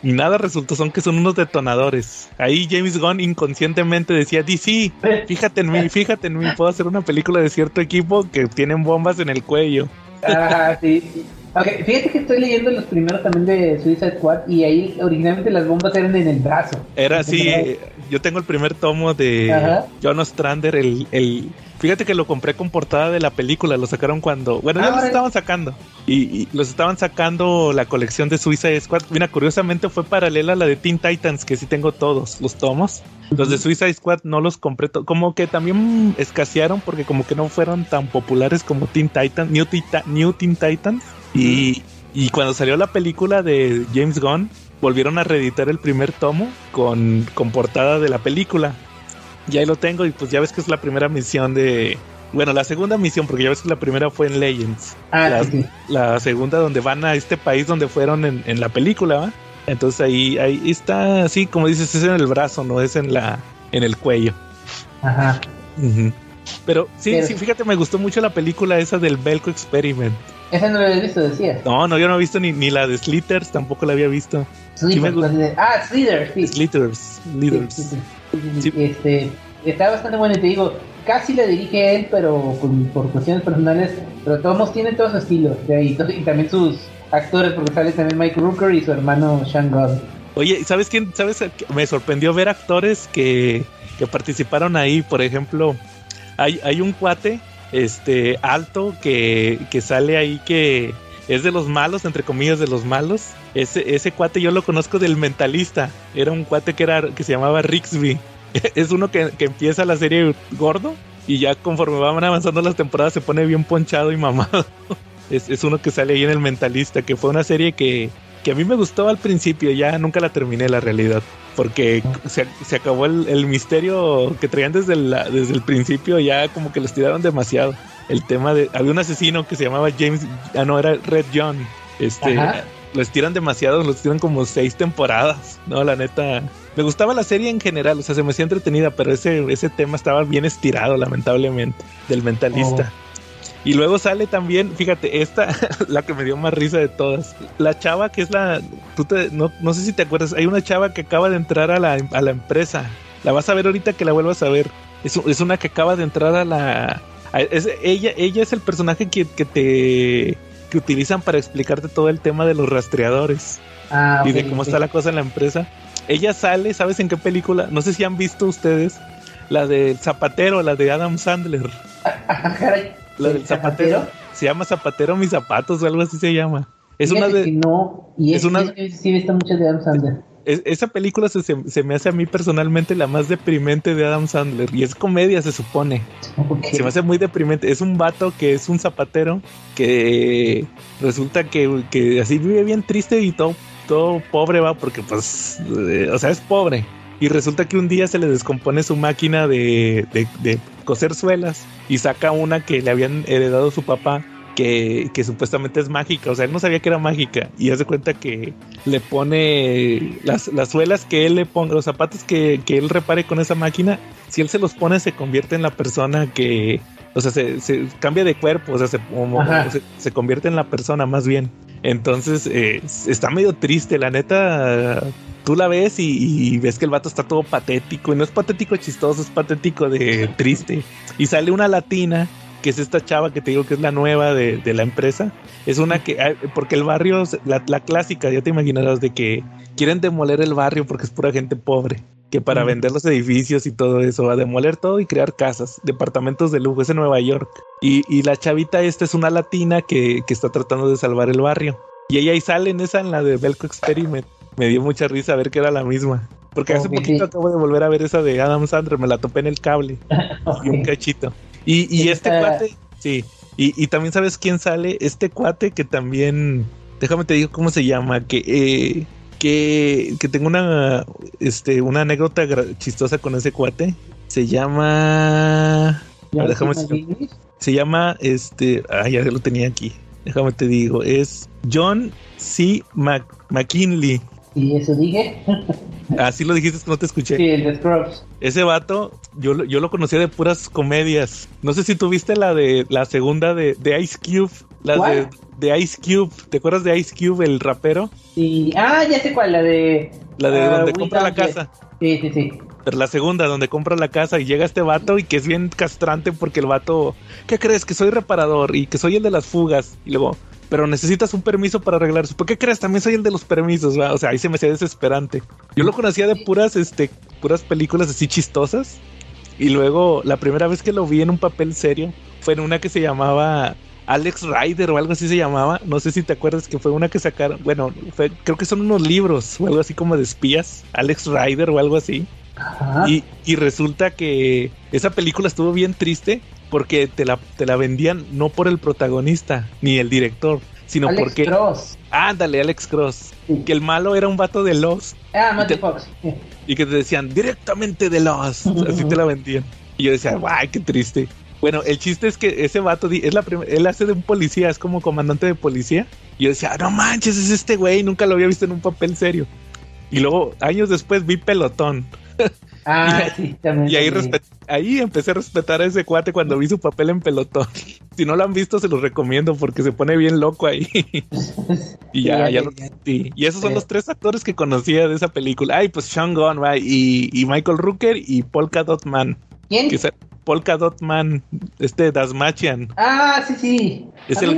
Y nada resultó, son que son unos detonadores. Ahí James Gunn inconscientemente decía, DC, fíjate en mí, fíjate en mí, puedo hacer una película de cierto equipo que tienen bombas en el cuello. Ah, sí. sí. Ok, fíjate que estoy leyendo los primeros también de Suicide Squad y ahí originalmente las bombas eran en el brazo. Era así, eh, yo tengo el primer tomo de Ajá. John Ostrander, el, el... Fíjate que lo compré con portada de la película, lo sacaron cuando... Bueno, ya Ah, los órale. estaban sacando. Y, y los estaban sacando la colección de Suicide Squad. Mira, curiosamente fue paralela a la de Teen Titans, que sí tengo todos los tomos. Los de Suicide Squad no los compré, como que también escasearon porque como que no fueron tan populares como Teen Titans, New, Tita- New Teen Titans. Y, y cuando salió la película de James Gunn, volvieron a reeditar el primer tomo con, con portada de la película. Y ahí lo tengo y pues ya ves que es la primera misión de... Bueno, la segunda misión, porque ya ves que la primera fue en Legends. Ah, la, sí, la segunda donde van a este país donde fueron en, en la película, ¿va? Entonces ahí, ahí está, así como dices, es en el brazo, no es en la en el cuello. Ajá. Pero sí, Pero- sí, fíjate, me gustó mucho la película esa del Belco Experiment. Esa no la había visto, decía. No, no, yo no he visto ni, ni la de Slitters, tampoco la había visto. Me pues, ah, Slither, sí. Slitters, Slitters. sí. Este, está bastante bueno y te digo, casi la dirige él, pero con- por cuestiones personales, pero todos tienen todo su estilo, y también sus actores, porque sale también Mike Rooker y su hermano Sean Gunn. Oye, ¿sabes quién? ¿Sabes? Me sorprendió ver actores que, que participaron ahí. Por ejemplo, hay, hay un cuate este alto que, que sale ahí que es de los malos, entre comillas, de los malos. Ese, ese cuate yo lo conozco del mentalista. Era un cuate que era que se llamaba Rixby. Es uno que, que empieza la serie gordo y ya conforme van avanzando las temporadas se pone bien ponchado y mamado. Es, es uno que sale ahí en el mentalista, que fue una serie que, que a mí me gustó al principio, ya nunca la terminé la realidad, porque se, se acabó el, el misterio que traían desde, la, desde el principio, ya como que los tiraron demasiado. El tema de, había un asesino que se llamaba James, ah no, era Red John, este, Ajá. los tiran demasiado, los tiran como seis temporadas, no, la neta. Me gustaba la serie en general, o sea, se me hacía entretenida, pero ese, ese tema estaba bien estirado, lamentablemente, del mentalista. Y luego sale también, fíjate, esta, la que me dio más risa de todas. La chava que es la. Tú te, no, no sé si te acuerdas, hay una chava que acaba de entrar a la, a la empresa. La vas a ver ahorita que la vuelvas a ver. Es, es una que acaba de entrar a la. a- es- ella, ella es el personaje que, que te. que utilizan para explicarte todo el tema de los rastreadores Ah, y de cómo está la cosa en la empresa. Ella sale, ¿sabes en qué película? No sé si han visto ustedes la del Zapatero, la de Adam Sandler. La ¿El del zapatero. Se llama Zapatero mis zapatos o algo así se llama. Es una de que no, y es es, una- sí he visto muchas de Adam Sandler. es- esa película se, se- se me hace a mí personalmente la más deprimente de Adam Sandler y es comedia se supone. Se me hace muy deprimente. Es un vato que es un zapatero que resulta que, que así vive bien triste y todo, todo pobre va porque pues, eh, o sea, es pobre. Y resulta que un día se le descompone su máquina de, de- de coser suelas y saca una que le habían heredado su papá que, que supuestamente es mágica. O sea, él no sabía que era mágica y hace cuenta que le pone las, las suelas que él le ponga, los zapatos que, que él repare con esa máquina, si él se los pone se convierte en la persona que, o sea, se, se cambia de cuerpo, o sea, se, como- Ajá. se, se convierte en la persona más bien. Entonces, eh, está medio triste, la neta. Tú la ves y, ves que el vato está todo patético. Y no es patético chistoso, es patético de triste. Y sale una latina, que es esta chava que te digo que es la nueva de, de la empresa. Es una que, ah, porque el barrio, la, la clásica, ya te imaginarás, de que quieren demoler el barrio porque es pura gente pobre. Que para vender los edificios y todo eso, a demoler todo y crear casas, departamentos de lujo, es en Nueva York. Y, y la chavita esta es una latina que, que está tratando de salvar el barrio. Y ella ahí sale en esa, en la de Belco Experiment. Me dio mucha risa ver que era la misma. Porque hace Ok, poquito acabo de volver a ver esa de Adam Sandler, me la topé en el cable y un cachito. Y, y este cuate, sí. Y, y también sabes quién sale, este cuate que también, déjame te digo cómo se llama, que eh, que, que tengo una este una anécdota chistosa con ese cuate. Se llama. Ver, déjame. Se llama este. Ah, ya lo tenía aquí. Déjame te digo. Es John C. Mc- McKinley. Y eso dije. Así lo dijiste, no te escuché. Sí, el de Scrubs. Ese vato, yo, lo- yo lo conocía de puras comedias. No sé si tuviste la de la segunda de, de Ice Cube. La de, Ice Cube. ¿Te acuerdas de Ice Cube, el rapero? Y, ah, ya sé cuál, la de. La de ah, donde compra la casa. Sí, sí, sí. Pero la segunda, donde compra la casa y llega este vato y que es bien castrante porque el vato, ¿qué crees? Que soy reparador y que soy el de las fugas. Y luego, pero necesitas un permiso para arreglar eso. ¿Por qué crees? También soy el de los permisos, ¿va? O sea, ahí se me hacía desesperante. Yo lo conocía de puras, este, puras películas así chistosas. Y luego, la primera vez que lo vi en un papel serio fue en una que se llamaba Alex Rider o algo así se llamaba. No sé si te acuerdas que fue una que sacaron. Bueno, fue- creo que son unos libros o algo así como de espías. Alex Rider o algo así. Y, y resulta que esa película estuvo bien triste porque te la, te la vendían no por el protagonista ni el director, sino Alex porque. Cross. Ándale, Alex Cross. Sí. Que el malo era un vato de Lost Ah, te- Fox. Y que te decían directamente de Lost. Así te la vendían. Y yo decía, guay, qué triste. Bueno, el chiste es que ese vato es la él hace de un policía, es como comandante de policía. Y yo decía, no manches, es este güey, nunca lo había visto en un papel serio. Y luego, años después, vi Pelotón. Ah, sí, también. Y ahí, ahí empecé a respetar a ese cuate cuando vi su papel en pelotón. Si no lo han visto, se los recomiendo porque se pone bien loco ahí. y ya, Sí, ya, ya, lo- ya. sí. Y esos son Sí. los tres actores que conocía de esa película. Ay, pues Sean Gunn, va, y, y Michael Rooker y Polka Dot Man. ¿Quién? Que Polka Dot Man, este Dasmachian. Ah, sí, sí. Es el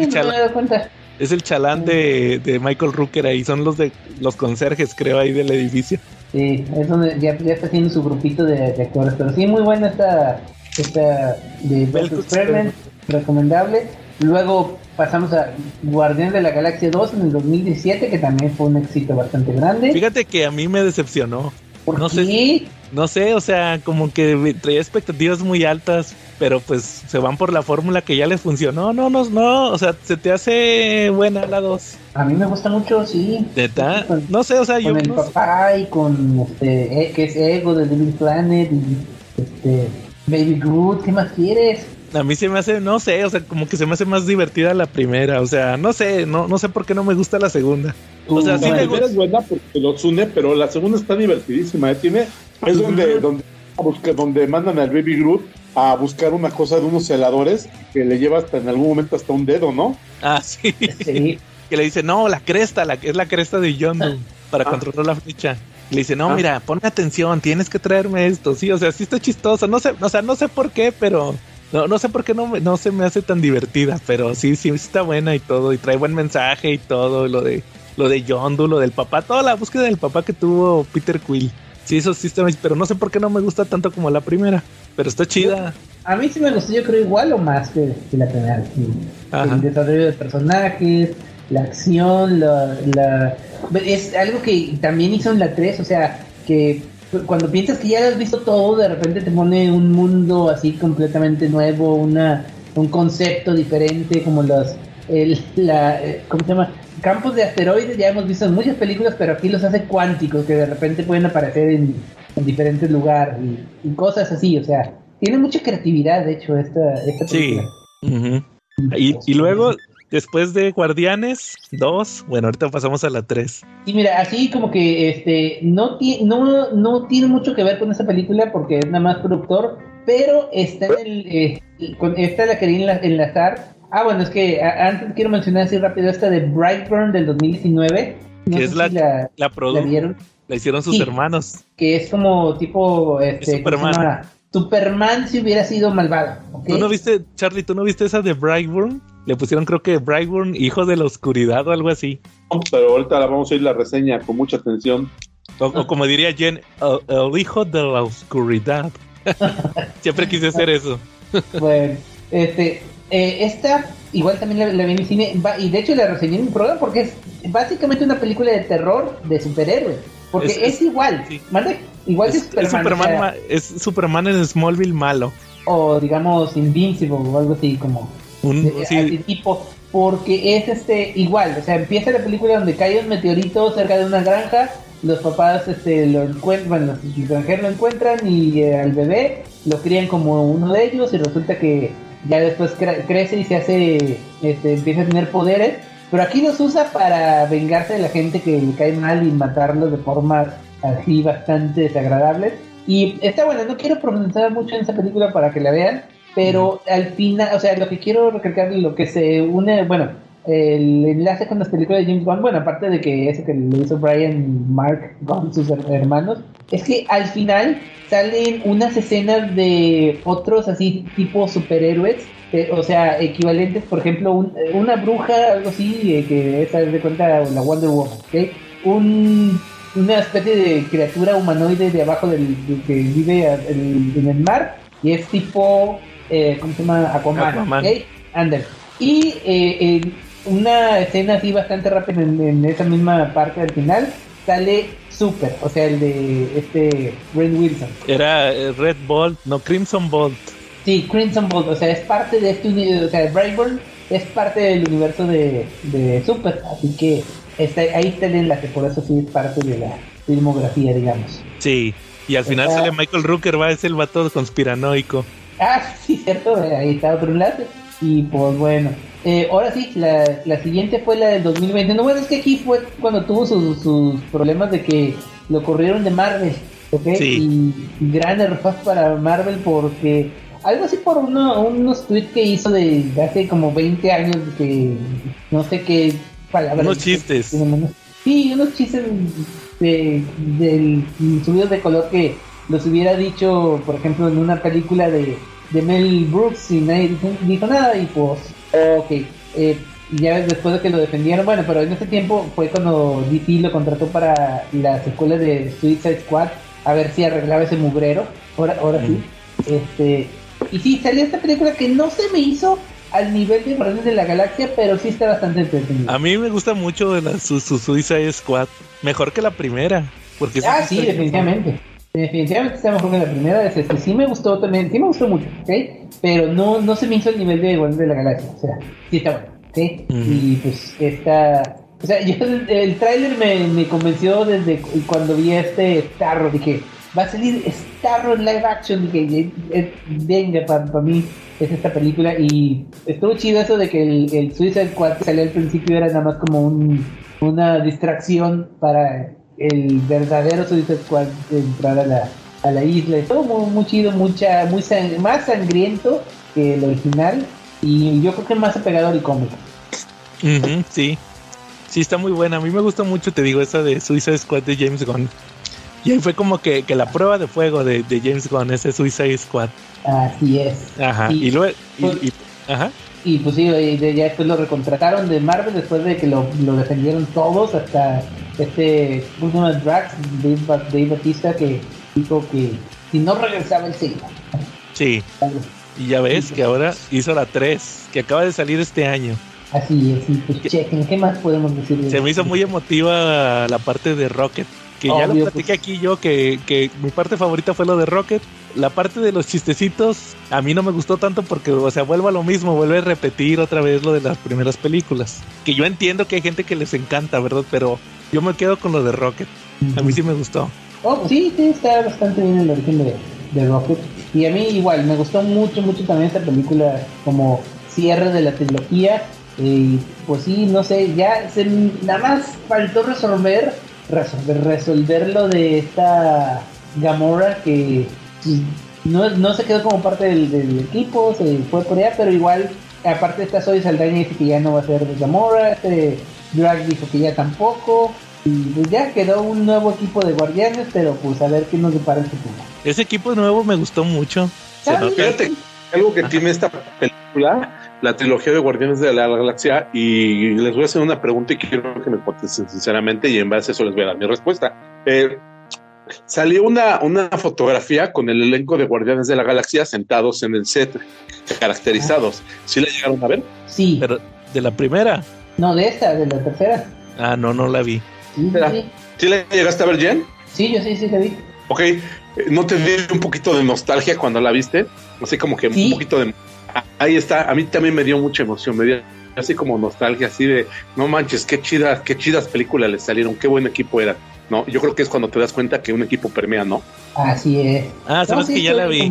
cuenta. Es el chalán de, de Michael Rooker ahí. Son los de los conserjes, creo, ahí del edificio. Sí, es donde ya, ya está haciendo su grupito de, de actores. Pero sí, muy buena esta, esta de Experiment, recomendable. Luego pasamos a Guardián de la Galaxia 2 en el 2017, que también fue un éxito bastante grande. Fíjate que a mí me decepcionó. ¿Por no sé qué? No sé, o sea, como que me- traía expectativas muy altas, pero pues se van por la fórmula que ya les funcionó. No, no, no, o sea, se te hace buena la 2. A mí me gusta mucho, sí. ¿Neta? Con- No sé, o sea, yo Con el no sé. papá y con este, eh, que es Ego de Little Planet y este, Baby Groot, ¿qué más quieres? A mí se me hace, no sé, o sea, como que se me hace más divertida la primera, o sea, no sé, no, no sé por qué no me gusta la segunda. O sea, La sí me primera gusta. es buena porque los une, pero la segunda está divertidísima. ¿eh? Tiene, es donde, donde, donde mandan al Baby Groot a buscar una cosa de unos celadores que le lleva hasta en algún momento hasta un dedo, ¿no? Ah, sí. Sí. que le dice, no, la cresta, la, es la cresta de Yondu para Ah. controlar la flecha. Le dice, no, Ah. mira, ponme atención, tienes que traerme esto. Sí, o sea, sí está chistoso. No sé, o sea, no sé por qué, pero no, no sé por qué no, me- no se me hace tan divertida, pero sí, sí está buena y todo, y trae buen mensaje y todo, lo de lo de Yondu, lo del papá, toda la búsqueda del papá que tuvo Peter Quill. Sí, eso sí está, pero no sé por qué no me gusta tanto como la primera, pero está chida. A mí sí me gustó, yo creo, igual o más que, que la primera. sí. El desarrollo de personajes, la acción, la, la- Es algo que también hizo en la 3, o sea, que cuando piensas que ya has visto todo, de repente te pone un mundo así completamente nuevo, una un concepto diferente, como los... El, la, ¿Cómo se llama? Campos de asteroides ya hemos visto en muchas películas, pero aquí los hace cuánticos, que de repente pueden aparecer en, en diferentes lugares y, y cosas así, o sea, tiene mucha creatividad, de hecho, esta, esta Sí. película. Ujú. Y, y luego, después de Guardianes 2, bueno, ahorita pasamos a la 3. Sí, mira, así como que este no, ti- no, no tiene mucho que ver con esta película porque es nada más productor, pero está en el, eh, con esta la quería enla- enlazar. Ah, bueno, es que antes quiero mencionar así rápido esta de Brightburn del 2019. No Que es la- si la, La, la produ- vieron, la hicieron sus Sí. hermanos. que es como tipo este, ¿cómo se Superman. llama? Superman si hubiera sido malvado. ¿ok? ¿Tú no viste, Charlie, tú no viste esa de Brightburn? Le pusieron, creo que Brightburn, hijo de la oscuridad o algo así. Pero ahorita la vamos a ir la reseña con mucha atención. O, o como diría Jen, el, el hijo de la oscuridad. Siempre quise hacer eso. Bueno, este, eh, esta igual también la, la vi en el cine va- y de hecho la reseñé en mi programa porque es básicamente una película de terror de superhéroes. Porque Es- es, es- igual, sí. Igual que Es, es Superman, o Superman, sea, ma- es Superman en Smallville malo. o digamos Invincible o algo así como Un, de- sí, así tipo, porque es este igual, o sea, empieza la película donde cae un meteorito cerca de una granja los papás este, lo encuentran, bueno, los extranjeros lo encuentran y eh, al bebé lo crían como uno de ellos y resulta que ya después cre- crece y se hace, este, empieza a tener poderes, pero aquí los usa para vengarse de la gente que le cae mal y matarlos de formas así bastante desagradables. Y está bueno, no quiero profundizar mucho en esa película para que la vean, pero al final, o sea, lo que quiero recalcar, lo que se une, bueno, el enlace con las películas de James Gunn, bueno, aparte de que eso que le hizo Brian Mark Gunn, sus her- hermanos, es que al final salen unas escenas de otros así tipo superhéroes, eh, o sea, equivalentes, por ejemplo, un- una bruja, algo así, eh, que es de cuenta la Wonder Woman, ¿ok? Un, una especie de criatura humanoide de abajo del, de- que vive a- en, en el mar y es tipo, eh, ¿cómo se llama? Aquaman, Aquaman. ¿ok? Ándale. Y eh, una escena así bastante rápida en, en esa misma parte al final sale Super, o sea, el de este Ray Wilson. Era eh, Red Bolt, no Crimson Bolt. Sí, Crimson Bolt, o sea, es parte de este universo, o sea, Brightburn es parte del universo de, de Super, así que está, ahí está el enlace, por eso sí es parte de la filmografía, digamos. Sí. Y al final sale Michael Rooker, va, es el vato conspiranoico. Ah, sí, cierto, ahí está otro enlace. Y pues bueno, eh, ahora sí, la, la siguiente fue la del 2020. No, bueno, es que aquí fue cuando tuvo sus, sus problemas de que lo corrieron de Marvel, ¿ok? Sí. Y gran error para Marvel porque algo así por uno, unos tweets que hizo de, de hace como 20 años que no sé qué palabras. Unos chistes. Sí, unos chistes de, del subidos de color que los hubiera dicho, por ejemplo, en una película de, de Mel Brooks y nadie dijo, dijo nada y pues, ok. Eh, y ya después de que lo defendieron, bueno, pero en ese tiempo fue cuando DC lo contrató para la secuela de Suicide Squad, a ver si arreglaba ese mugrero, ahora, ahora sí. Este, y sí, salió esta película que no se me hizo al nivel de Guardianes de la Galaxia, pero sí está bastante entretenida. A mí me gusta mucho de la su, su Suicide Squad. Mejor que la primera. Porque Ah, sí, definitivamente. Definitivamente está mejor que la primera. Es este, sí me gustó también, sí me gustó mucho, ¿ok? Pero no, no se me hizo el nivel de Guardianes de la Galaxia. O sea, sí está bueno, ¿ok? Ujú. Y pues esta. O sea, yo el, tráiler me, me convenció desde cu- cuando vi este Starro. Dije, va a salir Starro en live action. Dije, venga, para mí es esta película. Y estuvo chido eso de que el, el Suicide Squad que salió al principio era nada más como un, una distracción para el verdadero Suicide Squad entrar a la, a la isla. Estuvo muy, muy chido, mucha, muy sang- más sangriento que el original. Y yo creo que más apegado al cómic. Ujú, sí. Sí, está muy buena. A mí me gusta mucho, te digo, esa de Suicide Squad de James Gunn. Y ahí fue como que, que la prueba de fuego de, de James Gunn, ese Suicide Squad. Así es. Ajá. Y luego. y- y- ajá. Y pues sí, de- ya después lo recontrataron de Marvel después de que lo, lo defendieron todos, hasta este ¿cómo se llama? Drax, Dave, Dave Batista, que dijo que si no regresaba se iba. Sí. Y ya ves que ahora hizo la 3, que acaba de salir este año. Así es, y pues chequen, ¿qué más podemos decir? de Se me hizo muy emotiva la parte de Rocket. Que ya lo platiqué pues. aquí yo, que, que mi parte favorita fue lo de Rocket. La parte de los chistecitos, a mí no me gustó tanto porque, o sea, vuelvo a lo mismo, vuelve a repetir otra vez lo de las primeras películas. Que yo entiendo que hay gente que les encanta, ¿verdad? Pero yo me quedo con lo de Rocket. A mí sí me gustó. Oh, sí, sí, está bastante bien el origen de, Rocket. Y a mí igual, me gustó mucho, mucho también esta película como cierre de la trilogía. Y pues sí, no sé, ya se, nada más faltó resolver, resolver, resolver lo de esta Gamora que no, no se quedó como parte del, del equipo, se fue por allá, pero igual, aparte esta Zoe Saldaña dice que ya no va a ser de Gamora, este Drag dijo que ya tampoco. Y pues ya quedó un nuevo equipo de guardianes, pero pues a ver qué nos depara el futuro. Ese equipo nuevo me gustó mucho. Se Fíjate, algo que tiene esta película, la trilogía de Guardianes de la Galaxia, y les voy a hacer una pregunta y quiero que me contesten sinceramente y en base a eso les voy a dar mi respuesta. Eh, salió una, una fotografía con el elenco de Guardianes de la Galaxia sentados en el set, caracterizados. ¿Sí la llegaron a ver? Sí, Pero de la primera. no de esta, de la tercera. Ah, no, no la vi. Sí, Espera. sí, ¿Sí la llegaste a ver, Jen? sí, yo sí, sí la vi. Ok, eh, ¿no te dio un poquito de nostalgia cuando la viste? Así como que Sí. un poquito de... Ah, Ahí está, a mí también me dio mucha emoción, me dio así como nostalgia, así de, no manches, qué chidas, qué chidas películas les salieron, qué buen equipo era. ¿No? Yo creo que es cuando te das cuenta que un equipo permea, ¿no? Así es. Ah, sabes No, sí, que ya la vi.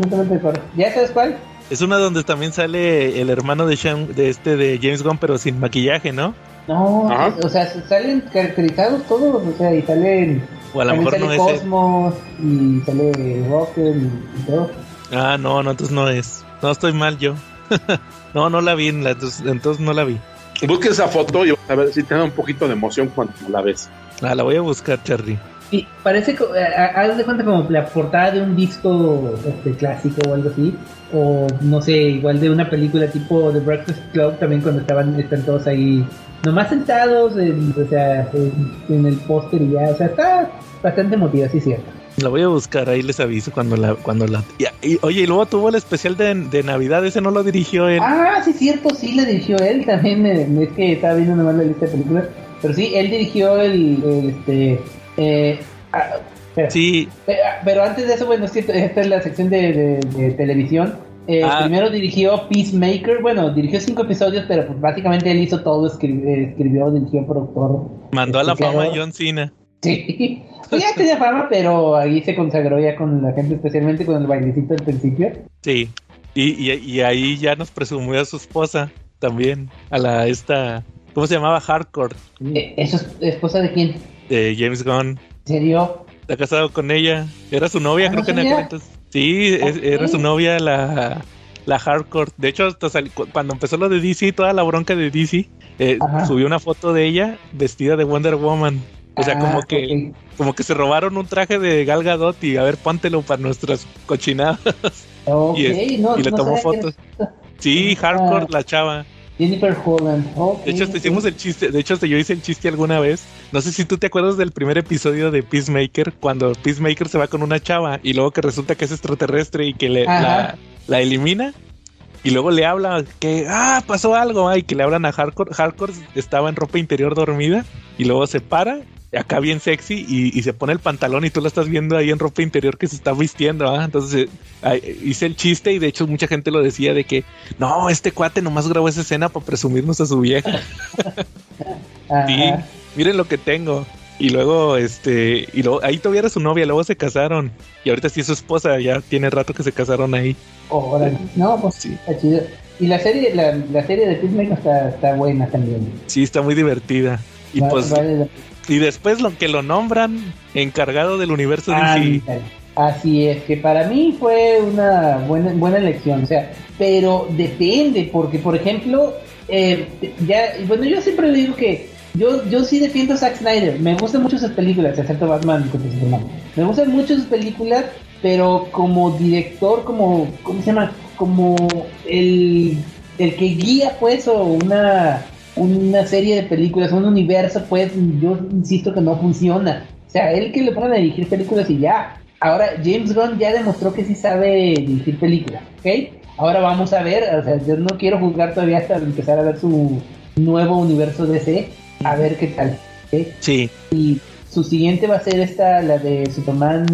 ¿Ya sabes cuál? Es una donde también sale el hermano de Sean, de este de James Gunn, pero sin maquillaje, ¿no? No, Ajá. o sea, salen caracterizados todos, o sea, y salen. O a lo también mejor sale no es. Cosmos, y sale Rocket y, todo. Ah, no, no, entonces no es. No estoy mal yo. no, no la vi, en la- entonces, entonces no la vi. Busca esa foto y vas a ver si te da un poquito de emoción cuando la ves. Ah, la voy a buscar, Charlie. Sí, parece que, eh, haz de cuenta como la portada de un disco este, clásico o algo así, o no sé, igual de una película tipo The Breakfast Club, también cuando estaban, están todos ahí, nomás sentados, en, o sea, en, en el póster y ya, o sea, está bastante emotiva, sí, cierto. La voy a buscar, ahí les aviso cuando la, cuando la. y- y- oye, y luego tuvo el especial de, de Navidad, ese no lo dirigió él. Ah, sí, cierto, sí le dirigió él, también me- es que estaba viendo nomás la lista de películas, pero sí, él dirigió el, el, este, eh, ah, espera. Sí, Pe- ah, Pero antes de eso, bueno, es que esta es la sección de, de- de televisión. Eh, Ah. Primero dirigió Peacemaker, bueno, dirigió cinco episodios, pero pues básicamente él hizo todo, escri- eh, escribió, dirigió, productor. mandó a la fama a. John Cena. Sí, pues ya tenía fama, pero ahí se consagró ya con la gente, especialmente con el bailecito al principio. Sí. Y, y, y ahí ya nos presumió a su esposa también, a la esta. ¿Cómo se llamaba? Hardcore, Eh, ¿Eso es esposa de quién? de James Gunn. ¿En serio? Está casado con ella. Era su novia, Ah, creo ¿no que en aquel entonces. Sí, era su novia la, la hardcore. De hecho, hasta cu- cuando empezó lo de DC, toda la bronca de DC, eh, subió una foto de ella vestida de Wonder Woman. O sea, Ah, como que ok. como que se robaron un traje de Gal Gadot y a ver, póntelo para nuestras cochinadas. Ok, y, es- no, y le no tomó que fotos. Sí, Ah. hardcore la chava. Jennifer Holland. ok, De hecho, hasta hicimos el chiste. De hecho, hasta yo hice el chiste alguna vez. No sé si tú te acuerdas del primer episodio de Peacemaker, cuando Peacemaker se va con una chava y luego que resulta que es extraterrestre y que le, la, la elimina. Y luego le habla que, ah, pasó algo. ay, que le hablan a Hardcore. Hardcore estaba en ropa interior dormida y luego se para, acá bien sexy, y, y se pone el pantalón y tú lo estás viendo ahí en ropa interior que se está vistiendo. ¿ah? Entonces eh, hice el chiste y de hecho mucha gente lo decía de que, no, este cuate nomás grabó esa escena para presumirnos a su vieja. Sí, miren lo que tengo. Y luego, este, y luego, ahí todavía era su novia, luego se casaron. Y ahorita sí es su esposa, ya tiene rato que se casaron ahí. Órale. No, pues Sí. está chido. Y la serie, la, la serie de Peacemaker está, está buena también. Sí, está muy divertida. Y pues, vale la- y después lo que lo nombran encargado del universo DC. Ándale. Así es, que para mí fue una buena, buena elección, o sea, pero depende, porque por ejemplo, eh, ya, bueno, yo siempre digo que yo, yo sí defiendo a Zack Snyder, me gustan mucho sus películas, excepto Batman contra Superman, me gustan mucho sus películas, pero como director, como, ¿cómo se llama? Como el, el que guía pues o una, una serie de películas, un universo pues, yo insisto que no funciona. O sea, él que le ponen a dirigir películas y ya. Ahora, James Gunn ya demostró que sí sabe dirigir películas, ¿ok? Ahora vamos a ver, o sea, yo no quiero juzgar todavía hasta empezar a ver su nuevo universo DC, a ver qué tal, ¿ok? Sí, Y su siguiente va a ser esta, la de Superman,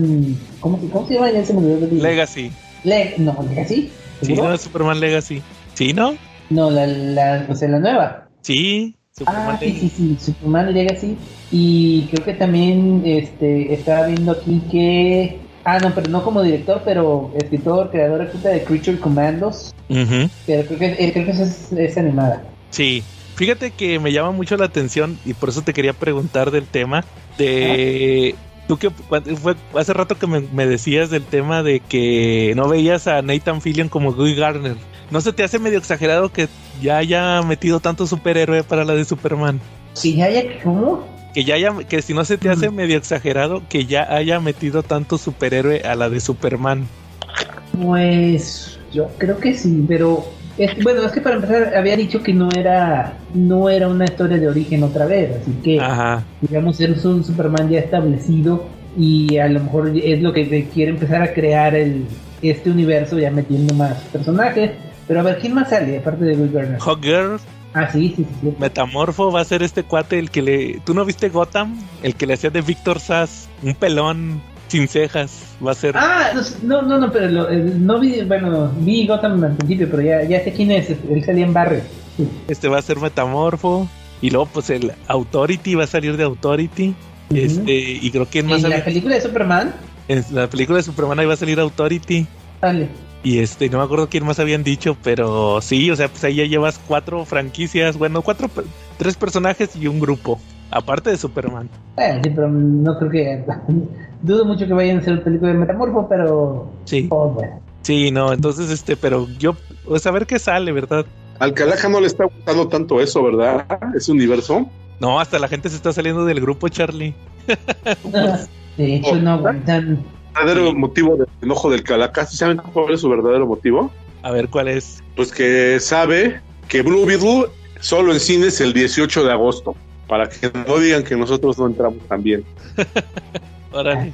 ¿cómo, se- cómo se llama? Ya se me olvidó. Legacy. Le- no, Legacy. Sí, no, Superman Legacy. ¿Sí, no? No, la, la, o sea, la nueva. Sí, Superman Ah, sí, Legacy. sí, sí, Superman Legacy. Y creo que también este, estaba viendo aquí que. Ah, no, pero no como director, pero escritor, creador, de Creature Commandos. Ujú. Pero creo que, eh, creo que esa es, es animada. Sí, fíjate que me llama mucho la atención y por eso te quería preguntar del tema de... Tú que fue hace rato que me, me decías del tema de que no veías a Nathan Fillion como Guy Garner. ¿No se te hace medio exagerado que ya haya metido tanto superhéroe para la de Superman? Sí, ya, ya, ¿cómo? Que ya haya, que si no se te hace Mm. medio exagerado que ya haya metido tanto superhéroe a la de Superman. Pues yo creo que sí, pero es- bueno, es que para empezar había dicho que no era no era una historia de origen otra vez, así que Ajá. digamos es un Superman ya establecido y a lo mejor es lo que quiere empezar a crear el este universo ya metiendo más personajes. Pero a ver, ¿quién más sale aparte de Will Garner? Hawk Girl, Ah, sí, sí, sí. sí. Metamorfo va a ser este cuate el que le... ¿Tú no viste Gotham? El que le hacía de Víctor Sass, un pelón sin cejas, va a ser... Ah, no, no, no, pero lo- eh, no vi, bueno, vi Gotham al principio, pero ya, ya sé quién es, él salía en Barry. Sí. Este va a ser Metamorfo. Y luego pues el Authority va a salir de Authority. Este, y creo que más ¿En la película de Superman? en la película de Superman iba a salir Authority. Dale. Y este, no me acuerdo quién más habían dicho, pero sí, o sea, pues ahí ya llevas cuatro franquicias, bueno, cuatro, tres personajes y un grupo, aparte de Superman. Eh, sí, pero no creo que. Dudo mucho que vayan a hacer película de Metamorfo, pero. Sí, Oh, bueno. sí, no, entonces este, pero yo, pues a ver qué sale, ¿verdad? Al Calaca no le está gustando tanto eso, ¿verdad? Ese universo. No, hasta la gente se está saliendo del grupo, Charlie. De hecho, no aguantan. verdadero motivo del enojo del Calaca. ¿Sí saben cuál es su verdadero motivo? A ver cuál es. Pues que sabe que Blue Beetle solo en cines el 18 de agosto. Para que no digan que nosotros no entramos también. Órale.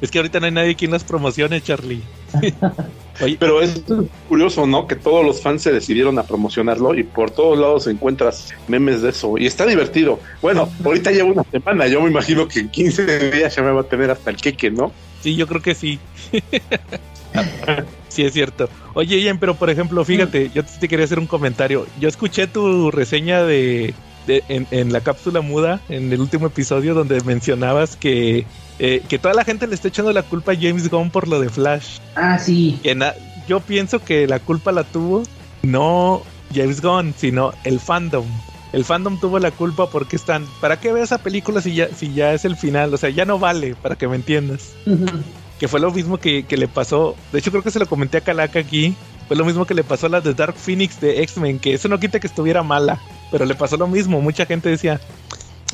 Es que ahorita no hay nadie quien las promocione, Charlie. Oye, Pero es curioso, ¿no? Que todos los fans se decidieron a promocionarlo y por todos lados encuentras memes de eso. Y está divertido. Bueno, ahorita llevo una semana. Yo me imagino que en 15 días ya me va a tener hasta el queque, ¿no? Sí, yo creo que sí. sí, es cierto. Oye, Ian, pero por ejemplo, fíjate, yo te quería hacer un comentario. Yo escuché tu reseña de, de- en, en la cápsula muda, en el último episodio, donde mencionabas que, eh, que toda la gente le está echando la culpa a James Gunn por lo de Flash. Ah, sí. Que yo pienso que la culpa la tuvo no James Gunn, sino el fandom. El fandom tuvo la culpa porque están. ¿Para qué ver esa película si ya, si ya es el final? O sea, ya no vale, para que me entiendas que fue lo mismo que, que le pasó. De hecho, creo que se lo comenté a Calaca aquí. Fue lo mismo que le pasó a la de Dark Phoenix de X-Men, que eso no quita que estuviera mala, pero le pasó lo mismo. Mucha gente decía,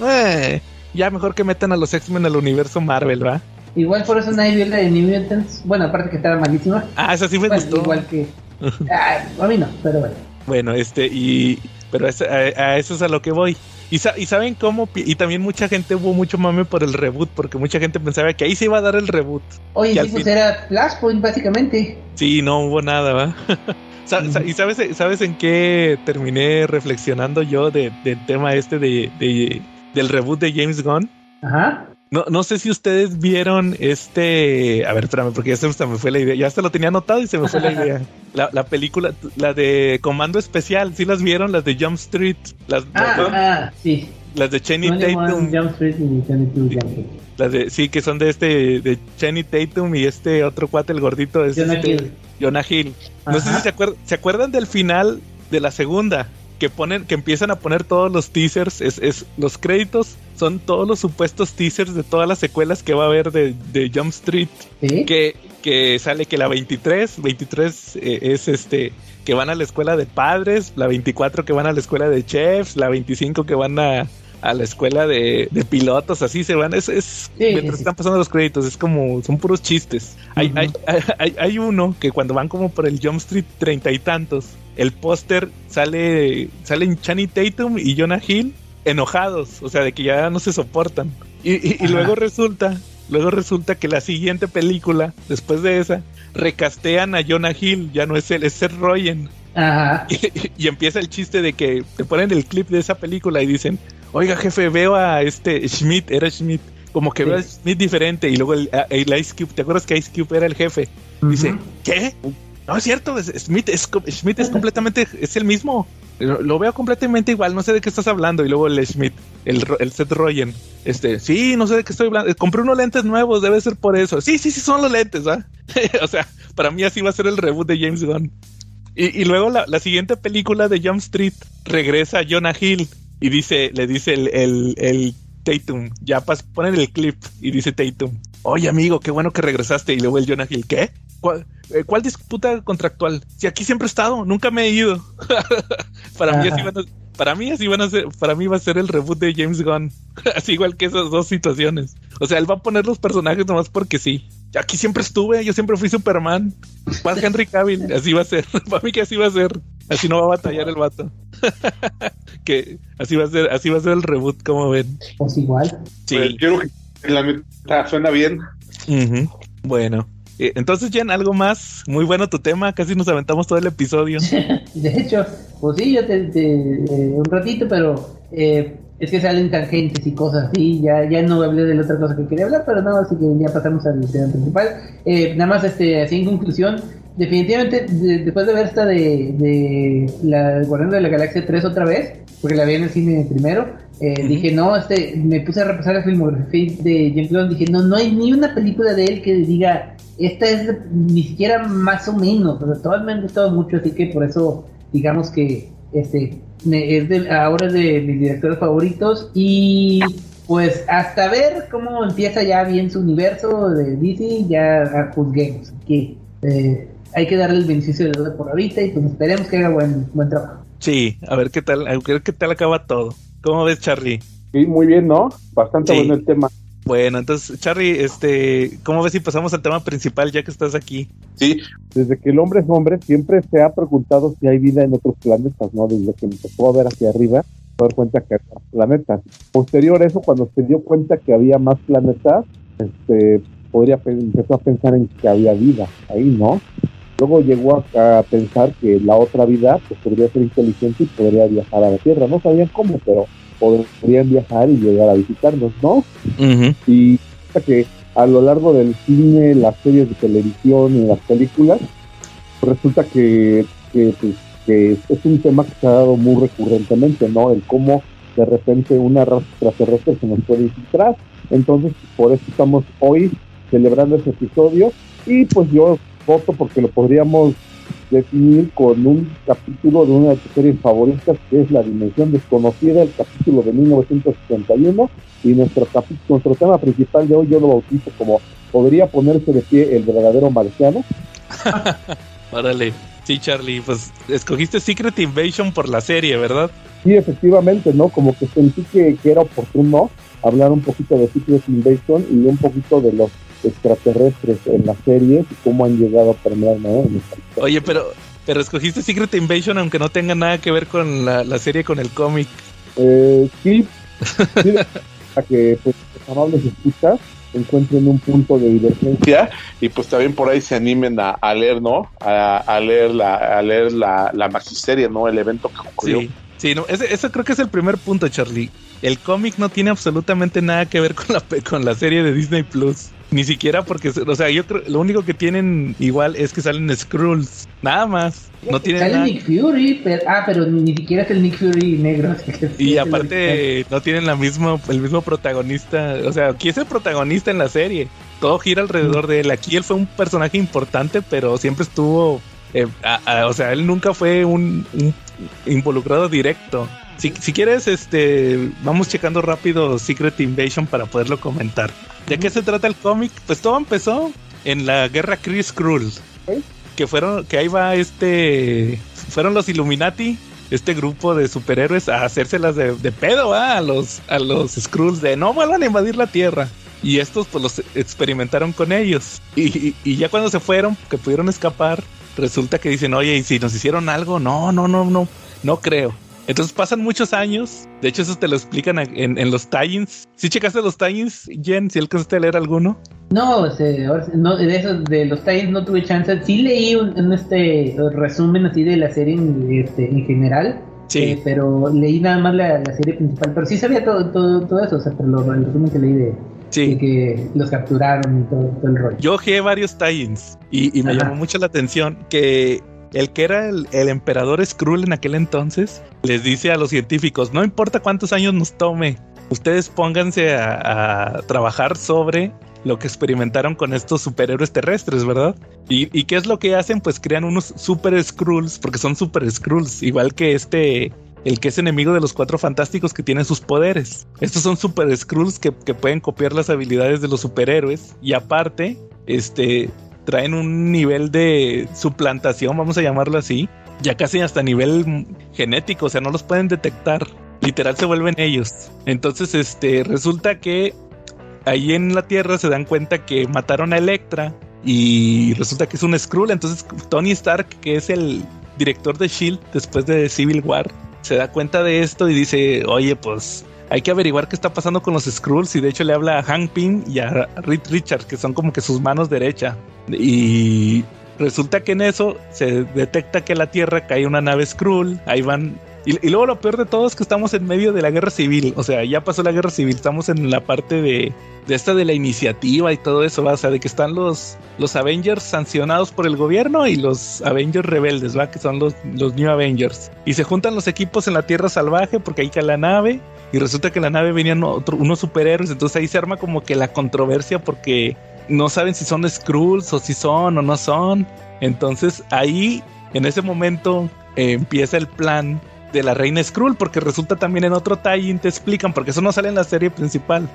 "Eh, ya mejor que metan a los X-Men al universo Marvel, ¿va? Igual por eso nadie vio la de New Mutants. Bueno, aparte que estaba malísima. Ah, esa sí me Bueno, gustó. igual que. Ah, a mí no, pero bueno. Bueno, este, y. Pero es- a, a eso es a lo que voy. Y, sa- y saben cómo. Y también mucha gente hubo mucho mame por el reboot, porque mucha gente pensaba que ahí se iba a dar el reboot. Oye, sí, pues fin- era Flashpoint, básicamente. Sí, no hubo nada, ¿va? ¿Y sabes, sabes en qué terminé reflexionando yo de- del tema este de, de- del reboot de James Gunn? Ajá. No, no sé si ustedes vieron este... A ver, espérame, porque ya se me fue la idea. Ya hasta lo tenía anotado y se me fue la idea. La, la película, la de Comando Especial, ¿sí las vieron? Las de Jump Street, las, Ah, las, ah, sí. las de Channing 21 Tatum. Jump Street y 22 Jump Street. Las de, sí, que son de este, de Channing Tatum y este otro cuate, el gordito. Es Jonah este- Hill. Jonah Hill. No sé si se, acuer- se acuerdan del final de la segunda, que ponen, que empiezan a poner todos los teasers, es, es los créditos son todos los supuestos teasers de todas las secuelas que va a haber de, de Jump Street, Sí. que, que sale que la 23, 23 eh, es este que van a la escuela de padres, la 24 que van a la escuela de chefs, la 25 que van a, a la escuela de, de pilotos, así se van, es, es Sí, mientras sí, están pasando los créditos, es como, son puros chistes. Hay, hay, hay, hay uno que cuando van como por el Jump Street treinta y tantos, el póster sale, salen Channing Tatum y Jonah Hill enojados, o sea, de que ya no se soportan. Y, y- y Ajá. luego resulta, luego resulta que la siguiente película, después de esa, recastean a Jonah Hill, ya no es él, es Seth Rogen. Ajá. Y, y empieza el chiste de que te ponen el clip de esa película y dicen, oiga jefe, veo a este Schmidt, era Schmidt, como que Sí. veo a Schmidt diferente. Y luego el, el Ice Cube, ¿te acuerdas que Ice Cube era el jefe? Dice. ¿qué? No es cierto, es- Schmidt es, Schmidt es completamente, es el mismo. Lo, veo completamente igual, no sé de qué estás hablando. Y luego el Schmidt, el, el Seth Rogen, este, sí, no sé de qué estoy hablando. Compré unos lentes nuevos, debe ser por eso. Sí, sí, sí, son los lentes, ¿ah? o sea, para mí así va a ser el reboot de James Gunn. Y, y luego la, la siguiente película de Jump Street regresa Jonah Hill y dice, le dice el, el, el Tatum, ya pas, ponen el clip y dice Tatum, oye amigo, qué bueno que regresaste. Y luego el Jonah Hill, ¿qué? ¿Cuál, eh, cuál disputa contractual? Si aquí siempre he estado, nunca me he ido. para mí así van a, para mí así van a ser, para mí va a ser el reboot de James Gunn. así igual que esas dos situaciones. O sea, él va a poner los personajes nomás porque sí. Aquí siempre estuve, yo siempre fui Superman. ¿Cuál Henry Cavill? Así va a ser. Para mí que así va a ser. Así no va a batallar el vato. que así va a ser, así va a ser el reboot, como ven. Pues igual. Pues, Sí. yo creo que la neta suena bien. Ujú. Bueno. Eh, Entonces, Jen, algo más. Muy bueno tu tema. Casi nos aventamos todo el episodio. De hecho, pues sí, yo te, te- eh, un ratito, pero eh, es que salen tangentes y cosas así. Ya, ya no hablé de la otra cosa que quería hablar, pero no, así que ya pasamos al tema principal. Eh, nada más, este, así en conclusión, definitivamente, de- después de ver esta de, de la Guardián de la Galaxia 3 otra vez, porque la vi en el cine primero, eh, dije, no, este, me puse a repasar la filmografía de James Gunn, dije, no, no hay ni una película de él que diga, esta es ni siquiera más o menos, o sea, todas me han gustado mucho, así que por eso, digamos que, este, es de, ahora es de mis directores favoritos y pues hasta ver cómo empieza ya bien su universo de DC, ya juzguemos, que eh, hay que darle el beneficio de duda por ahorita y pues esperemos que haga buen, buen trabajo. Sí, a ver qué tal, a ver qué tal acaba todo. ¿Cómo ves, Charlie? Sí, muy bien, ¿no? Bastante bueno el tema. Bueno, entonces, Charlie, este, ¿cómo ves si pasamos al tema principal ya que estás aquí? Sí. Desde que el hombre es hombre, siempre se ha preguntado si hay vida en otros planetas, ¿no? Desde que empezó a ver hacia arriba, se dar cuenta que hay más planetas. Posterior a eso, cuando se dio cuenta que había más planetas, este, podría empezó a pensar en que había vida ahí, ¿no? Luego llegó a, pensar que la otra vida pues, podría ser inteligente y podría viajar a la Tierra. No sabían cómo, pero podrían viajar y llegar a visitarnos, ¿no? Y que a lo largo del cine, las series de televisión y las películas, resulta que, que, pues, que es un tema que se ha dado muy recurrentemente, ¿no? El cómo de repente una raza extraterrestre se nos puede infiltrar. Entonces, por eso estamos hoy celebrando este episodio. Y pues yo voto porque lo podríamos definir con un capítulo de una de tus series favoritas que es La Dimensión Desconocida, el capítulo de 1971 y nuestro, nuestro tema principal de hoy yo lo bautizo como podría ponerse de pie el verdadero marciano. Órale, sí Charlie, pues escogiste Secret Invasion por la serie, ¿verdad? Sí, efectivamente, ¿no? Como que sentí que, que era oportuno hablar un poquito de Secret Invasion y un poquito de los extraterrestres en las series y cómo han llegado a permear Oye, pero, pero escogiste Secret Invasion aunque no tenga nada que ver con la, serie, con el cómic. Eh, sí, sí a que pues, amables escuchas encuentren un punto de divergencia y pues también por ahí se animen a, leer, ¿no? A, leer la a leer la, la magisteria, ¿no? El evento que ocurrió. Sí, sí no, ese, eso creo que es el primer punto, Charlie. El cómic no tiene absolutamente nada que ver con la, con la serie de Disney Plus. Ni siquiera porque, o sea, yo creo, lo único que tienen igual es que salen Skrulls, nada más. No tienen Sale Nick Fury, pero, ah, pero ni siquiera es el Nick Fury negro. Y aparte no tienen la mismo, el mismo protagonista, o sea, aquí es el protagonista en la serie. Todo gira alrededor de él. Aquí él fue un personaje importante, pero siempre estuvo, eh, o sea, él nunca fue un involucrado directo. Si, si, quieres, este, vamos checando rápido Secret Invasion para poderlo comentar. ¿De qué se trata el cómic? Pues todo empezó en la guerra Chris Krull. Que fueron, que ahí va este, fueron los Illuminati, este grupo de superhéroes a hacérselas de, de pedo a los, a los Skrulls de no vuelvan a invadir la Tierra. Y estos pues los experimentaron con ellos. Y, y, ya cuando se fueron, que pudieron escapar, resulta que dicen, oye, ¿y si nos hicieron algo? No, no, no, no, no creo. Entonces pasan muchos años. De hecho, eso te lo explican en, en los tie-ins. ¿Sí checaste los tie-ins, Jen? ¿Si alcanzaste a leer alguno? No, no de esos, de los tie no tuve chance. Sí leí un, este resumen así de la serie en, este, en general. Sí. Eh, pero leí nada más la, serie principal. Pero sí sabía todo, todo, todo eso. O sea, pero lo, el resumen que leí de, Sí. que los capturaron y todo, el rollo. Yo ojeé varios tie-ins y, y, me llamó mucho la atención que el que era el, emperador Skrull en aquel entonces, les dice a los científicos, no importa cuántos años nos tome, ustedes pónganse a, trabajar sobre lo que experimentaron con estos superhéroes terrestres, ¿verdad? ¿Y, qué es lo que hacen? Pues crean unos super Skrulls, porque son super Skrulls, igual que este, el que es enemigo de los cuatro fantásticos que tiene sus poderes. Estos son super Skrulls que pueden copiar las habilidades de los superhéroes y aparte, este, traen un nivel de suplantación, vamos a llamarlo así, ya casi hasta nivel genético, o sea, no los pueden detectar. Literal se vuelven ellos. Entonces, este, resulta que ahí en la Tierra se dan cuenta que mataron a Electra y resulta que es un Skrull. Entonces, Tony Stark, que es el director de Shield después de Civil War, se da cuenta de esto y dice, oye, pues hay que averiguar qué está pasando con los Skrulls y de hecho le habla a Hank Pym y a Reed Richards, que son como que sus manos derecha. Y resulta que en eso se detecta que la Tierra cae una nave Skrull, ahí van y, luego lo peor de todo es que estamos en medio de la guerra civil. O sea, ya pasó la guerra civil. Estamos en la parte de, de esta de la iniciativa y todo eso. ¿va? O sea, de que están los, los Avengers sancionados por el gobierno y los Avengers rebeldes, ¿va? Que son los, los New Avengers. Y se juntan los equipos en la Tierra Salvaje porque ahí cae la nave. Y resulta que en la nave venían otro, unos superhéroes, entonces ahí se arma como que la controversia porque no saben si son Skrulls o si son o no son. Entonces ahí, en ese momento, eh, empieza el plan de la reina Skrull, porque resulta también en otro tie te explican, porque eso no sale en la serie principal.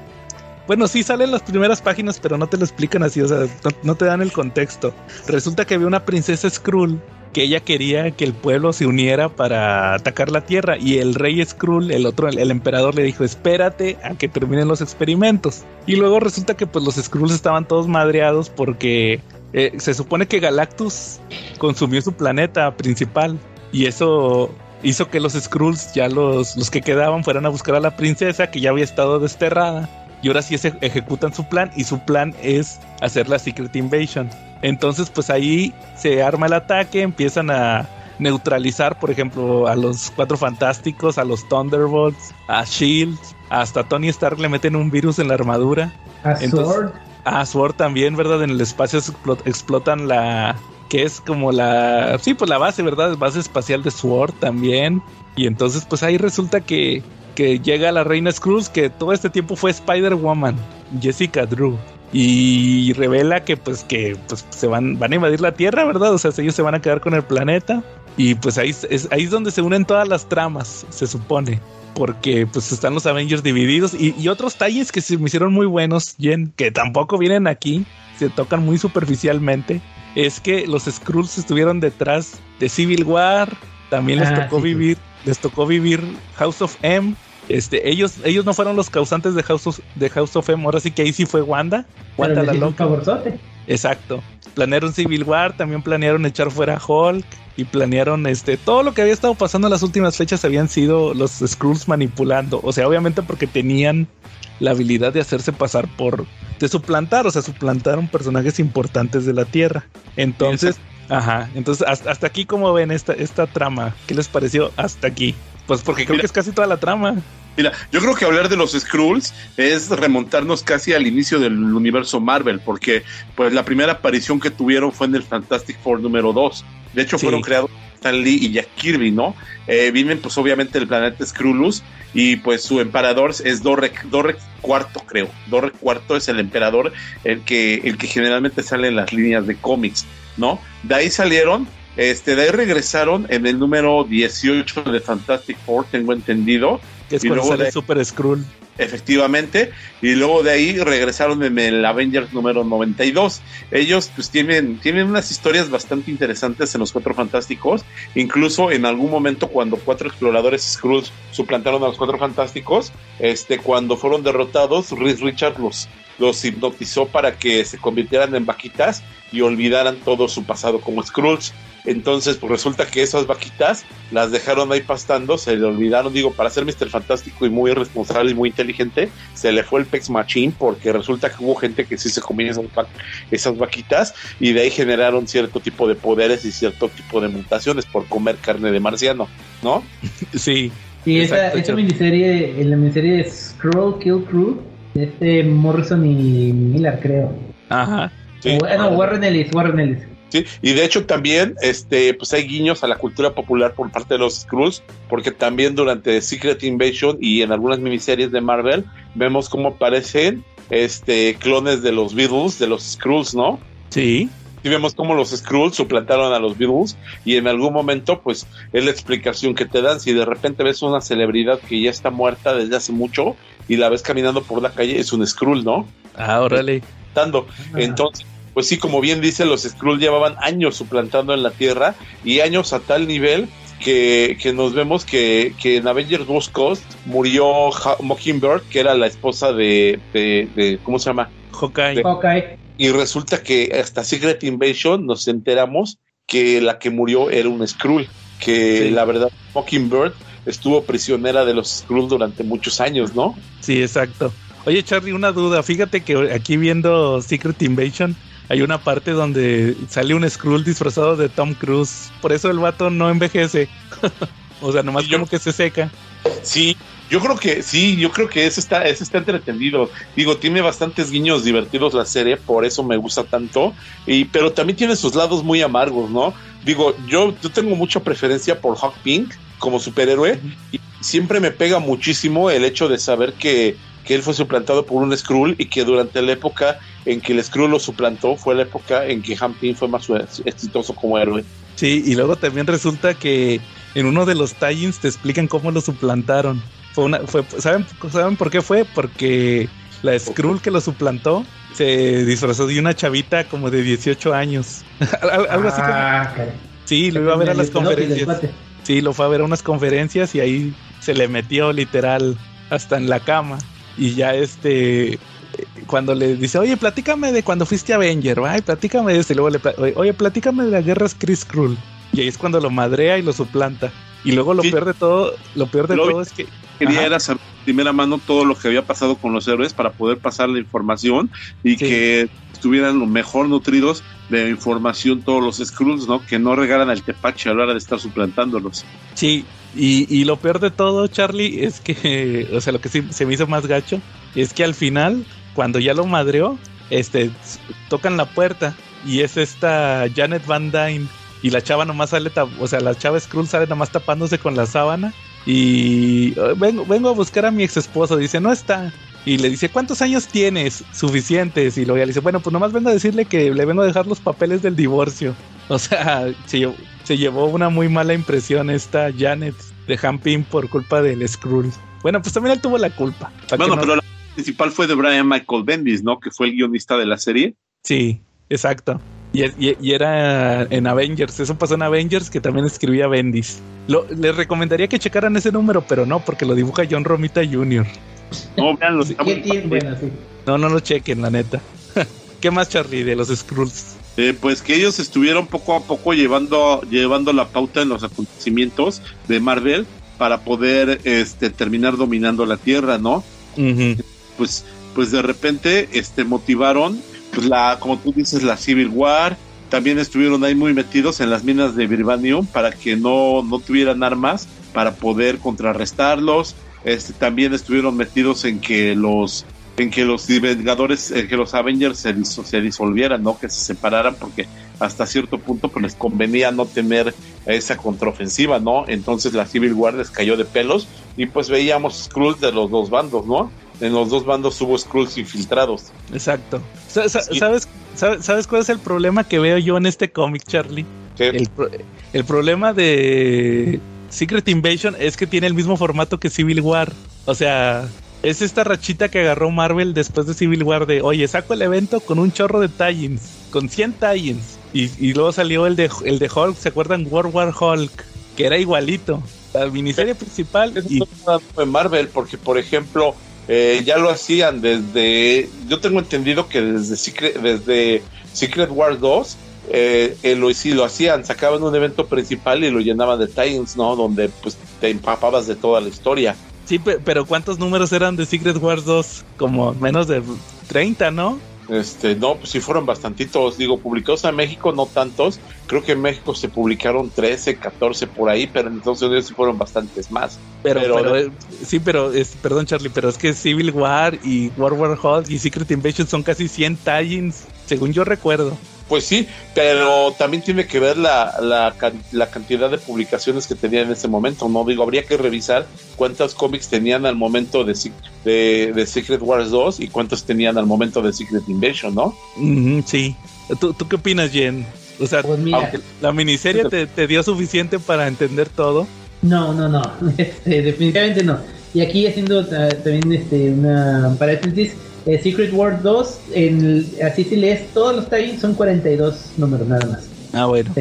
Bueno, sí salen las primeras páginas, pero no te lo explican así, o sea, no, te dan el contexto. Resulta que había una princesa Skrull que ella quería que el pueblo se uniera para atacar la Tierra y el rey Skrull, el otro, el, emperador le dijo, espérate a que terminen los experimentos. Y luego resulta que pues los Skrulls estaban todos madreados porque eh, se supone que Galactus consumió su planeta principal y eso hizo que los Skrulls, ya los, los que quedaban, fueran a buscar a la princesa que ya había estado desterrada. Y ahora sí se ejecutan su plan y su plan es hacer la Secret Invasion. Entonces pues ahí se arma el ataque, empiezan a neutralizar, por ejemplo, a los Cuatro Fantásticos, a los Thunderbolts, a Shield, hasta Tony Stark le meten un virus en la armadura. A Sword. A Sword también, ¿verdad? En el espacio explotan la, que es como la, sí, pues la base, ¿verdad? Base espacial de Sword también. Y entonces, pues ahí resulta que, que llega la reina Scrooge, que todo este tiempo fue Spider-Woman, Jessica Drew. Y revela que pues que pues, se van, van a invadir la Tierra, ¿verdad? O sea, ellos se van a quedar con el planeta. Y pues ahí es, ahí es donde se unen todas las tramas, se supone. Porque pues están los Avengers divididos y, y otros talles que se me hicieron muy buenos, Jen, que tampoco vienen aquí, se tocan muy superficialmente es que los Skrulls estuvieron detrás de Civil War, también les ah, tocó vivir, les tocó vivir House of M. Este, ellos, ellos no fueron los causantes de House of, de House of M, ahora sí que ahí sí fue Wanda. Wanda la loca. Exacto. Planearon Civil War, también planearon echar fuera a Hulk y planearon este todo lo que había estado pasando en las últimas fechas habían sido los Skrulls manipulando, o sea, obviamente porque tenían la habilidad de hacerse pasar por de suplantar, o sea, suplantaron personajes importantes de la Tierra. Entonces, ajá, entonces hasta, aquí como ven esta, esta trama, ¿qué les pareció hasta aquí? Pues porque creo que es casi toda la trama. Mira, yo creo que hablar de los Skrulls es remontarnos casi al inicio del universo Marvel, porque pues la primera aparición que tuvieron fue en el Fantastic Four número 2. De hecho, fueron creados Stan Lee y Jack Kirby, ¿no? Eh, viven pues obviamente el planeta Skrullus y pues su emperador es Dorrek, Dorrek IV, creo. Dorrek IV es el emperador, el que, el que generalmente sale en las líneas de cómics, ¿no? De ahí salieron, este, de ahí regresaron en el número 18 de Fantastic Four, tengo entendido. Que es cuando sale Super Skrull. Efectivamente, y luego de ahí regresaron en el Avengers número 92. Ellos pues tienen, tienen unas historias bastante interesantes en los Cuatro Fantásticos, incluso en algún momento cuando cuatro exploradores Skrulls suplantaron a los Cuatro Fantásticos, este, cuando fueron derrotados, Reed Richards los, los hipnotizó para que se convirtieran en vaquitas y olvidaran todo su pasado como Skrulls. Entonces, pues resulta que esas vaquitas las dejaron ahí pastando, se le olvidaron, digo, para ser Mr. Fantástico y muy responsable y muy inteligente, se le fue el Pex Machine porque resulta que hubo gente que sí se comía esas, vaquitas y de ahí generaron cierto tipo de poderes y cierto tipo de mutaciones por comer carne de marciano, ¿no? Sí. Sí, esa, esa miniserie, la miniserie de Scroll Kill Crew, de este Morrison y Miller, creo. Ajá. Bueno, Warren Ellis, Warren Ellis. Sí, y de hecho también este, pues hay guiños a la cultura popular por parte de los Skrulls, porque también durante Secret Invasion y en algunas miniseries de Marvel vemos cómo aparecen este, clones de los Beatles, de los Skrulls, ¿no? Sí. Y vemos cómo los Skrulls suplantaron a los Beatles y en algún momento pues es la explicación que te dan si de repente ves una celebridad que ya está muerta desde hace mucho y la ves caminando por la calle es un Skrull, ¿no? Ah, órale. Entonces pues sí, como bien dice, los Skrulls llevaban años suplantando en la Tierra y años a tal nivel que, nos vemos que, en Avengers Ghost Coast murió Mockingbird, que era la esposa de, de, ¿cómo se llama? Hawkeye. Y resulta que hasta Secret Invasion nos enteramos que la que murió era un Skrull, que la verdad Mockingbird estuvo prisionera de los Skrulls durante muchos años, ¿no? Sí, exacto. Oye, Charlie, una duda. Fíjate que aquí viendo Secret Invasion, hay una parte donde sale un Skrull disfrazado de Tom Cruise. Por eso el vato no envejece. o sea, nomás como que se seca. Sí, yo creo que sí, yo creo que eso está, eso está entretenido. Digo, tiene bastantes guiños divertidos la serie, por eso me gusta tanto. Y, pero también tiene sus lados muy amargos, ¿no? Digo, yo, yo tengo mucha preferencia por Hawk Pink, como superhéroe. Y siempre me pega muchísimo el hecho de saber que, que él fue suplantado por un Skrull y que durante la época en que el Skrull lo suplantó fue la época en que Hampin fue más exitoso como héroe. Sí, y luego también resulta que en uno de los tie te explican cómo lo suplantaron. Fue una, fue, ¿saben, ¿Saben por qué fue? Porque la Skrull que lo suplantó se disfrazó de una chavita como de 18 años. Algo así como. Ah, caray. Sí, lo iba a ver a las conferencias. Sí, lo fue a ver a unas conferencias y ahí se le metió literal hasta en la cama. Y ya este, cuando le dice, oye, platícame de cuando fuiste Avenger, ay, platícame de eso. Y luego le, oye, platícame de las guerras Chris Krull. Y ahí es cuando lo madrea y lo suplanta. Y luego lo Sí. peor de todo, lo peor de Lo- todo es que Quería Ajá. era saber de primera mano todo lo que había pasado con los héroes para poder pasar la información y Sí. que estuvieran lo mejor nutridos de información todos los Skrulls, ¿no? Que no regaran el tepache a la hora de estar suplantándolos. Sí, y, y lo peor de todo, Charlie, es que, o sea, lo que sí se me hizo más gacho, es que al final, cuando ya lo madreó, este, tocan la puerta y es esta Janet Van Dyne y la chava nomás sale, o sea, la chava Skrull sale nomás tapándose con la sábana y "Eh, vengo, vengo a buscar a mi ex esposo, dice, no está. Y le dice, ¿cuántos años tienes? Suficientes. Y luego ya le dice, bueno, pues nomás vengo a decirle que le vengo a dejar los papeles del divorcio. O sea, se llevó, se llevó una muy mala impresión esta Janet de Hampin por culpa del Skrull. Bueno, pues también él tuvo la culpa. ¿Para Bueno, no? pero la principal fue de Brian Michael Bendis, ¿no? Que fue el guionista de la serie. Sí, exacto. Y, y- y era en Avengers, eso pasó en Avengers que también escribía Bendis. Lo, les recomendaría que checaran ese número, pero no, porque lo dibuja John Romita Jr. No. No, no lo chequen, la neta. ¿Qué más, Charlie, de los Skrulls? Eh, pues que ellos estuvieron poco a poco llevando, llevando la pauta en los acontecimientos de Marvel para poder este, terminar dominando la Tierra, ¿no? Pues, pues de repente este, motivaron, pues la, como tú dices, la Civil War. También estuvieron ahí muy metidos en las minas de Vibranium para que no, no tuvieran armas para poder contrarrestarlos. Este, también estuvieron metidos en que los en que los Vengadores, en que los Avengers se, diso- se disolvieran, ¿no? Que se separaran porque hasta cierto punto pues les convenía no tener esa contraofensiva, ¿no? Entonces la Civil War les cayó de pelos y pues veíamos Skrulls de los dos bandos, ¿no? En los dos bandos hubo Skrulls infiltrados. Exacto. Sa- sa- Sí. ¿Sabes, sabes, sabes cuál es el problema que veo yo en este cómic, Charlie? El, pro- el problema de Secret Invasion es que tiene el mismo formato que Civil War. O sea, es esta rachita que agarró Marvel después de Civil War de, oye, saco el evento con un chorro de tie-ins, con 100 tie-ins. Y, y luego salió el de, el de Hulk, ¿se acuerdan? World War Hulk, que era igualito. La miniserie principal Eso y... de Marvel, porque por ejemplo, eh, ya lo hacían desde. Yo tengo entendido que desde Secret, desde Secret War 2 eh, eh, lo, sí, lo hacían, sacaban un evento principal y lo llenaban de Titans, ¿no? Donde pues te empapabas de toda la historia. Sí, pe- pero ¿cuántos números eran de Secret Wars 2? Como menos de 30, ¿no? Este, no, pues sí fueron bastantitos, digo, publicados en México, no tantos. Creo que en México se publicaron 13, 14 por ahí, pero en Estados Unidos sí fueron bastantes más. Pero, Pero- pero, eh, sí, pero, es, perdón Charlie, pero es que Civil War y World War Hulk y Secret Invasion son casi 100 tie-ins, según yo recuerdo. Pues sí, pero también tiene que ver la, la, can- la cantidad de publicaciones que tenían en ese momento, ¿no? Digo, habría que revisar cuántos cómics tenían al momento de, de, de Secret Wars 2 y cuántos tenían al momento de Secret Invasion, ¿no? Sí. ¿Tú, ¿Tú qué opinas, Jen? O sea, Pues mira, ¿la miniserie te, te dio suficiente para entender todo? no, no, no, este, definitivamente no. Y aquí haciendo ta- también este, una paréntesis, eh, Secret War 2, en así si lees todos los tie son 42 números nada más. Ah, bueno.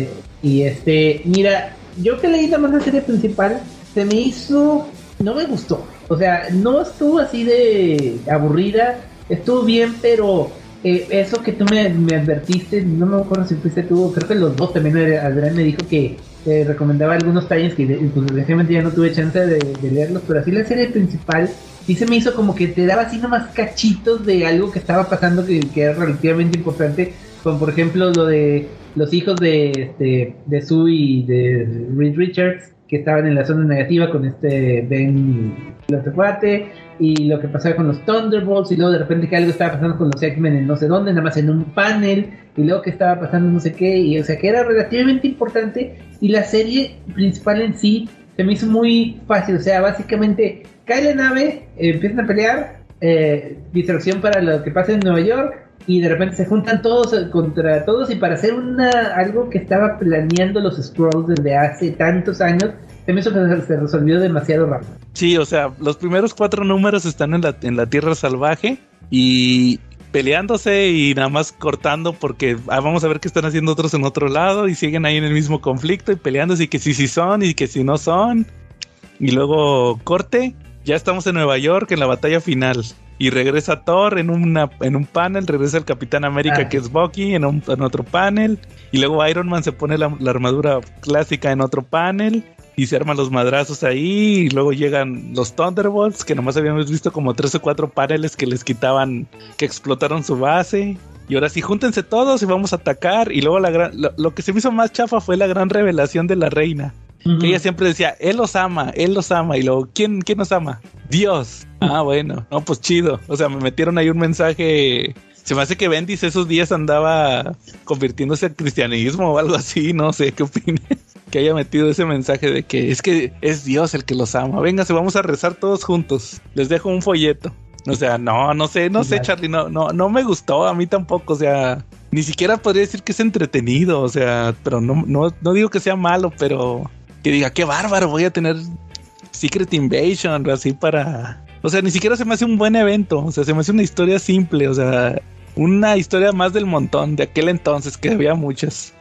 Y este, mira, yo que leí la más la serie principal, se me hizo, no me gustó. O sea, no estuvo así de aburrida, estuvo bien, pero eh, eso que tú me, me advertiste, no me acuerdo si fuiste tú, creo que los dos también, eh, Adrián me dijo que eh, recomendaba algunos talles que pues ya no tuve chance de, de leerlos, pero así la serie principal sí se me hizo como que te daba así nomás cachitos de algo que estaba pasando que, que era relativamente importante, como por ejemplo lo de los hijos de, este, de Sue y de Reed Richards, que estaban en la zona negativa con este Ben y el otro cuate, y lo que pasaba con los Thunderbolts, y luego de repente que algo estaba pasando con los X-Men en no sé dónde, nada más en un panel, y luego que estaba pasando no sé qué, y o sea que era relativamente importante, y la serie principal en sí se me hizo muy fácil. O sea, básicamente cae la nave, empiezan a pelear, eh, distracción para lo que pasa en Nueva York y de repente se juntan todos contra todos y para hacer una algo que estaba planeando los Scrolls desde hace tantos años, se me hizo que se resolvió demasiado rápido. Sí, o sea, los primeros cuatro números están en la, en la Tierra Salvaje y peleándose y nada más cortando porque ah, vamos a ver qué están haciendo otros en otro lado y siguen ahí en el mismo conflicto y peleándose y que sí sí son y que si no son. Y luego corte, ya estamos en Nueva York en la batalla final. Y regresa Thor en, una, en un panel, regresa el Capitán América Ah. que es Bucky en, un- en otro panel. Y luego Iron Man se pone la, la armadura clásica en otro panel. Y se arman los madrazos ahí. Y luego llegan los Thunderbolts, que nomás habíamos visto como tres o cuatro paneles que les quitaban, que explotaron su base. Y ahora sí, júntense todos y vamos a atacar. Y luego la gran, lo, lo que se me hizo más chafa fue la gran revelación de la reina. Que ella siempre decía, él los ama, él los ama. Y luego, ¿quién, quién nos ama? Dios. Ah, bueno, no, pues chido. O sea, me metieron ahí un mensaje. Se me hace que Bendis esos días andaba convirtiéndose al cristianismo o algo así, no sé qué opinas. Que haya metido ese mensaje de que es que es Dios el que los ama. Véngase, vamos a rezar todos juntos. Les dejo un folleto. O sea, no, no sé, no sé. Charlie, no, no, no me gustó, a mí tampoco, o sea, ni siquiera podría decir que es entretenido, o sea, pero no, no, no digo que sea malo, pero que diga, qué bárbaro, voy a tener Secret Invasion, así para... O sea, ni siquiera se me hace un buen evento, o sea, se me hace una historia simple, o sea, una historia más del montón de aquel entonces, que había muchas.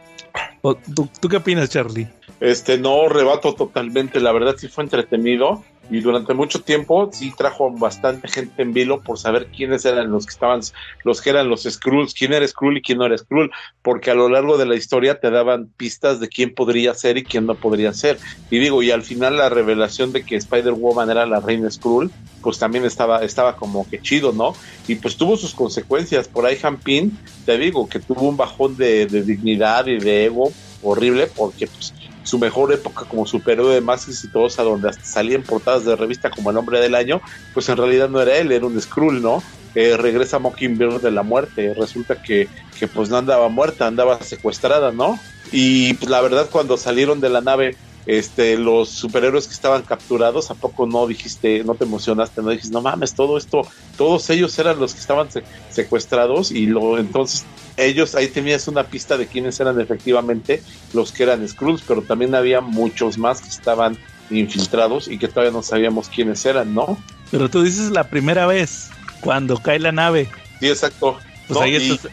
¿tú, ¿Tú qué opinas, Charlie? Este, no rebato totalmente, la verdad sí fue entretenido y durante mucho tiempo sí trajo bastante gente en vilo por saber quiénes eran los que estaban, los que eran los Skrulls, quién era Skrull y quién no era Skrull, porque a lo largo de la historia te daban pistas de quién podría ser y quién no podría ser. Y digo, y al final la revelación de que Spider-Woman era la reina Skrull, pues también estaba, estaba como que chido, ¿no? Y pues tuvo sus consecuencias. Por ahí Hampin, te digo, que tuvo un bajón de, de dignidad y de ego horrible porque pues su mejor época como superhéroe más exitosa, donde hasta salía en portadas de revista como el hombre del año, pues en realidad no era él, era un Skrull, ¿no? Eh, regresa Mockingbird de la muerte, resulta que, que pues no andaba muerta, andaba secuestrada, ¿no? Y pues la verdad cuando salieron de la nave este, los superhéroes que estaban capturados, ¿a poco no dijiste, no te emocionaste, no dijiste, no mames, todo esto, todos ellos eran los que estaban se- secuestrados y lo, entonces ellos, ahí tenías una pista de quiénes eran efectivamente los que eran Skrulls, pero también había muchos más que estaban infiltrados y que todavía no sabíamos quiénes eran, ¿no? Pero tú dices la primera vez, cuando cae la nave. Sí, exacto. Pues ¿no? ahí Y- estás-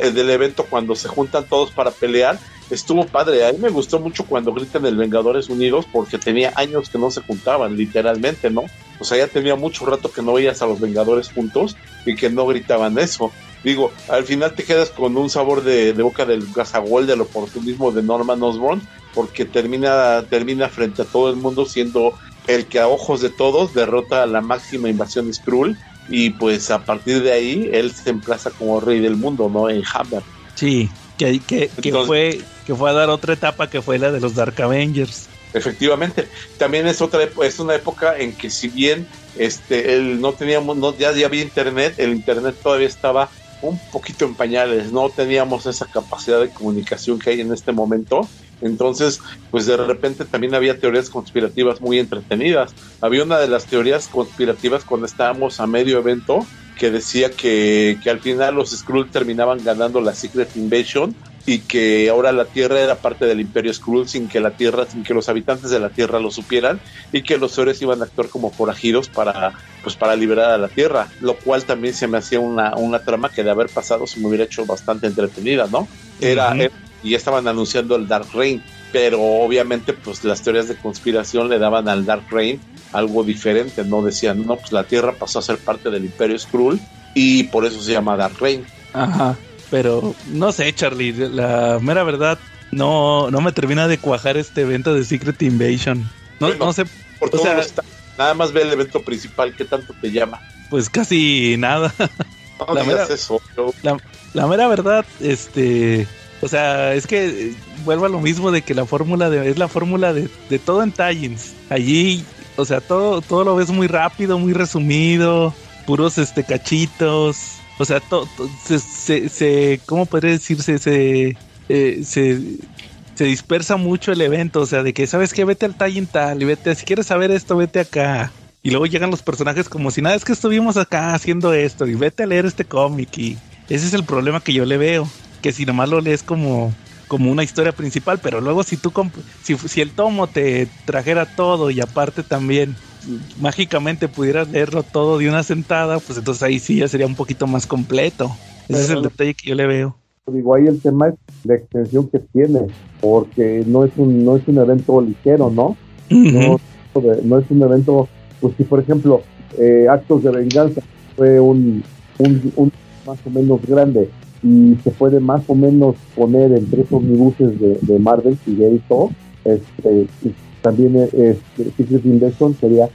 el del evento cuando se juntan todos para pelear estuvo padre. A mí me gustó mucho cuando gritan el Vengadores Unidos porque tenía años que no se juntaban, literalmente, ¿no? O sea, ya tenía mucho rato que no veías a los Vengadores juntos y que no gritaban eso. Digo, al final te quedas con un sabor de, de boca del gazagol del oportunismo de Norman Osborn porque termina, termina frente a todo el mundo siendo el que a ojos de todos derrota a la máxima invasión Skrull y pues a partir de ahí él se emplaza como rey del mundo, ¿no? En Hammer. Sí, que, que, que Entonces- fue, que fue a dar otra etapa que fue la de los Dark Avengers. Efectivamente, también es otra es una época en que si bien este él no teníamos no ya, ya había internet, el internet todavía estaba un poquito en pañales, no teníamos esa capacidad de comunicación que hay en este momento. Entonces, pues de repente también había teorías conspirativas muy entretenidas. Había una de las teorías conspirativas cuando estábamos a medio evento que decía que, que al final los Skrull terminaban ganando la Secret Invasion y que ahora la Tierra era parte del Imperio Skrull sin que la Tierra, sin que los habitantes de la Tierra lo supieran y que los héroes iban a actuar como forajidos para, pues para liberar a la Tierra, lo cual también se me hacía una, una trama que de haber pasado se me hubiera hecho bastante entretenida, ¿no? Era, Ujú. eh, y ya estaban anunciando el Dark Reign, pero obviamente pues las teorías de conspiración le daban al Dark Reign algo diferente, ¿no? Decían, no, pues la Tierra pasó a ser parte del Imperio Skrull y por eso se llama Dark Reign. Ajá. Pero no sé, Charlie, la mera verdad, no, no me termina de cuajar este evento de Secret Invasion. No, Bueno. no sé, Por O sea- está- Nada más ve el evento principal, ¿qué tanto te llama? pues casi nada. No La mera- eso. La mera verdad, este, o sea, es que eh, vuelvo a lo mismo de que la fórmula de, es la fórmula de, de todo en Tallins. Allí, o sea, todo, todo lo ves muy rápido, muy resumido, puros este cachitos. O sea, todo se, se, ¿cómo podría decirse? Se, eh, se se dispersa mucho el evento, o sea, de que sabes que vete al tie tal y vete, si quieres saber esto, vete acá. Y luego llegan los personajes como si nada, es que estuvimos acá haciendo esto y vete a leer este cómic y ese es el problema que yo le veo, que si nomás lo lees como como una historia principal, pero luego si tú si, si el tomo te trajera todo y aparte también mágicamente pudieras leerlo todo de una sentada, pues entonces ahí sí ya sería un poquito más completo. Ese es el detalle que yo le veo. Digo, ahí el tema es la extensión que tiene, porque no es un, no es un evento ligero, ¿no? no, es un evento, pues si por ejemplo, eh, Actos de Venganza fue un, un, más o menos grande y se puede más o menos poner en tres omnibuses de, de Marvel, si ya hizo, este, también este, Secret Invasion sería,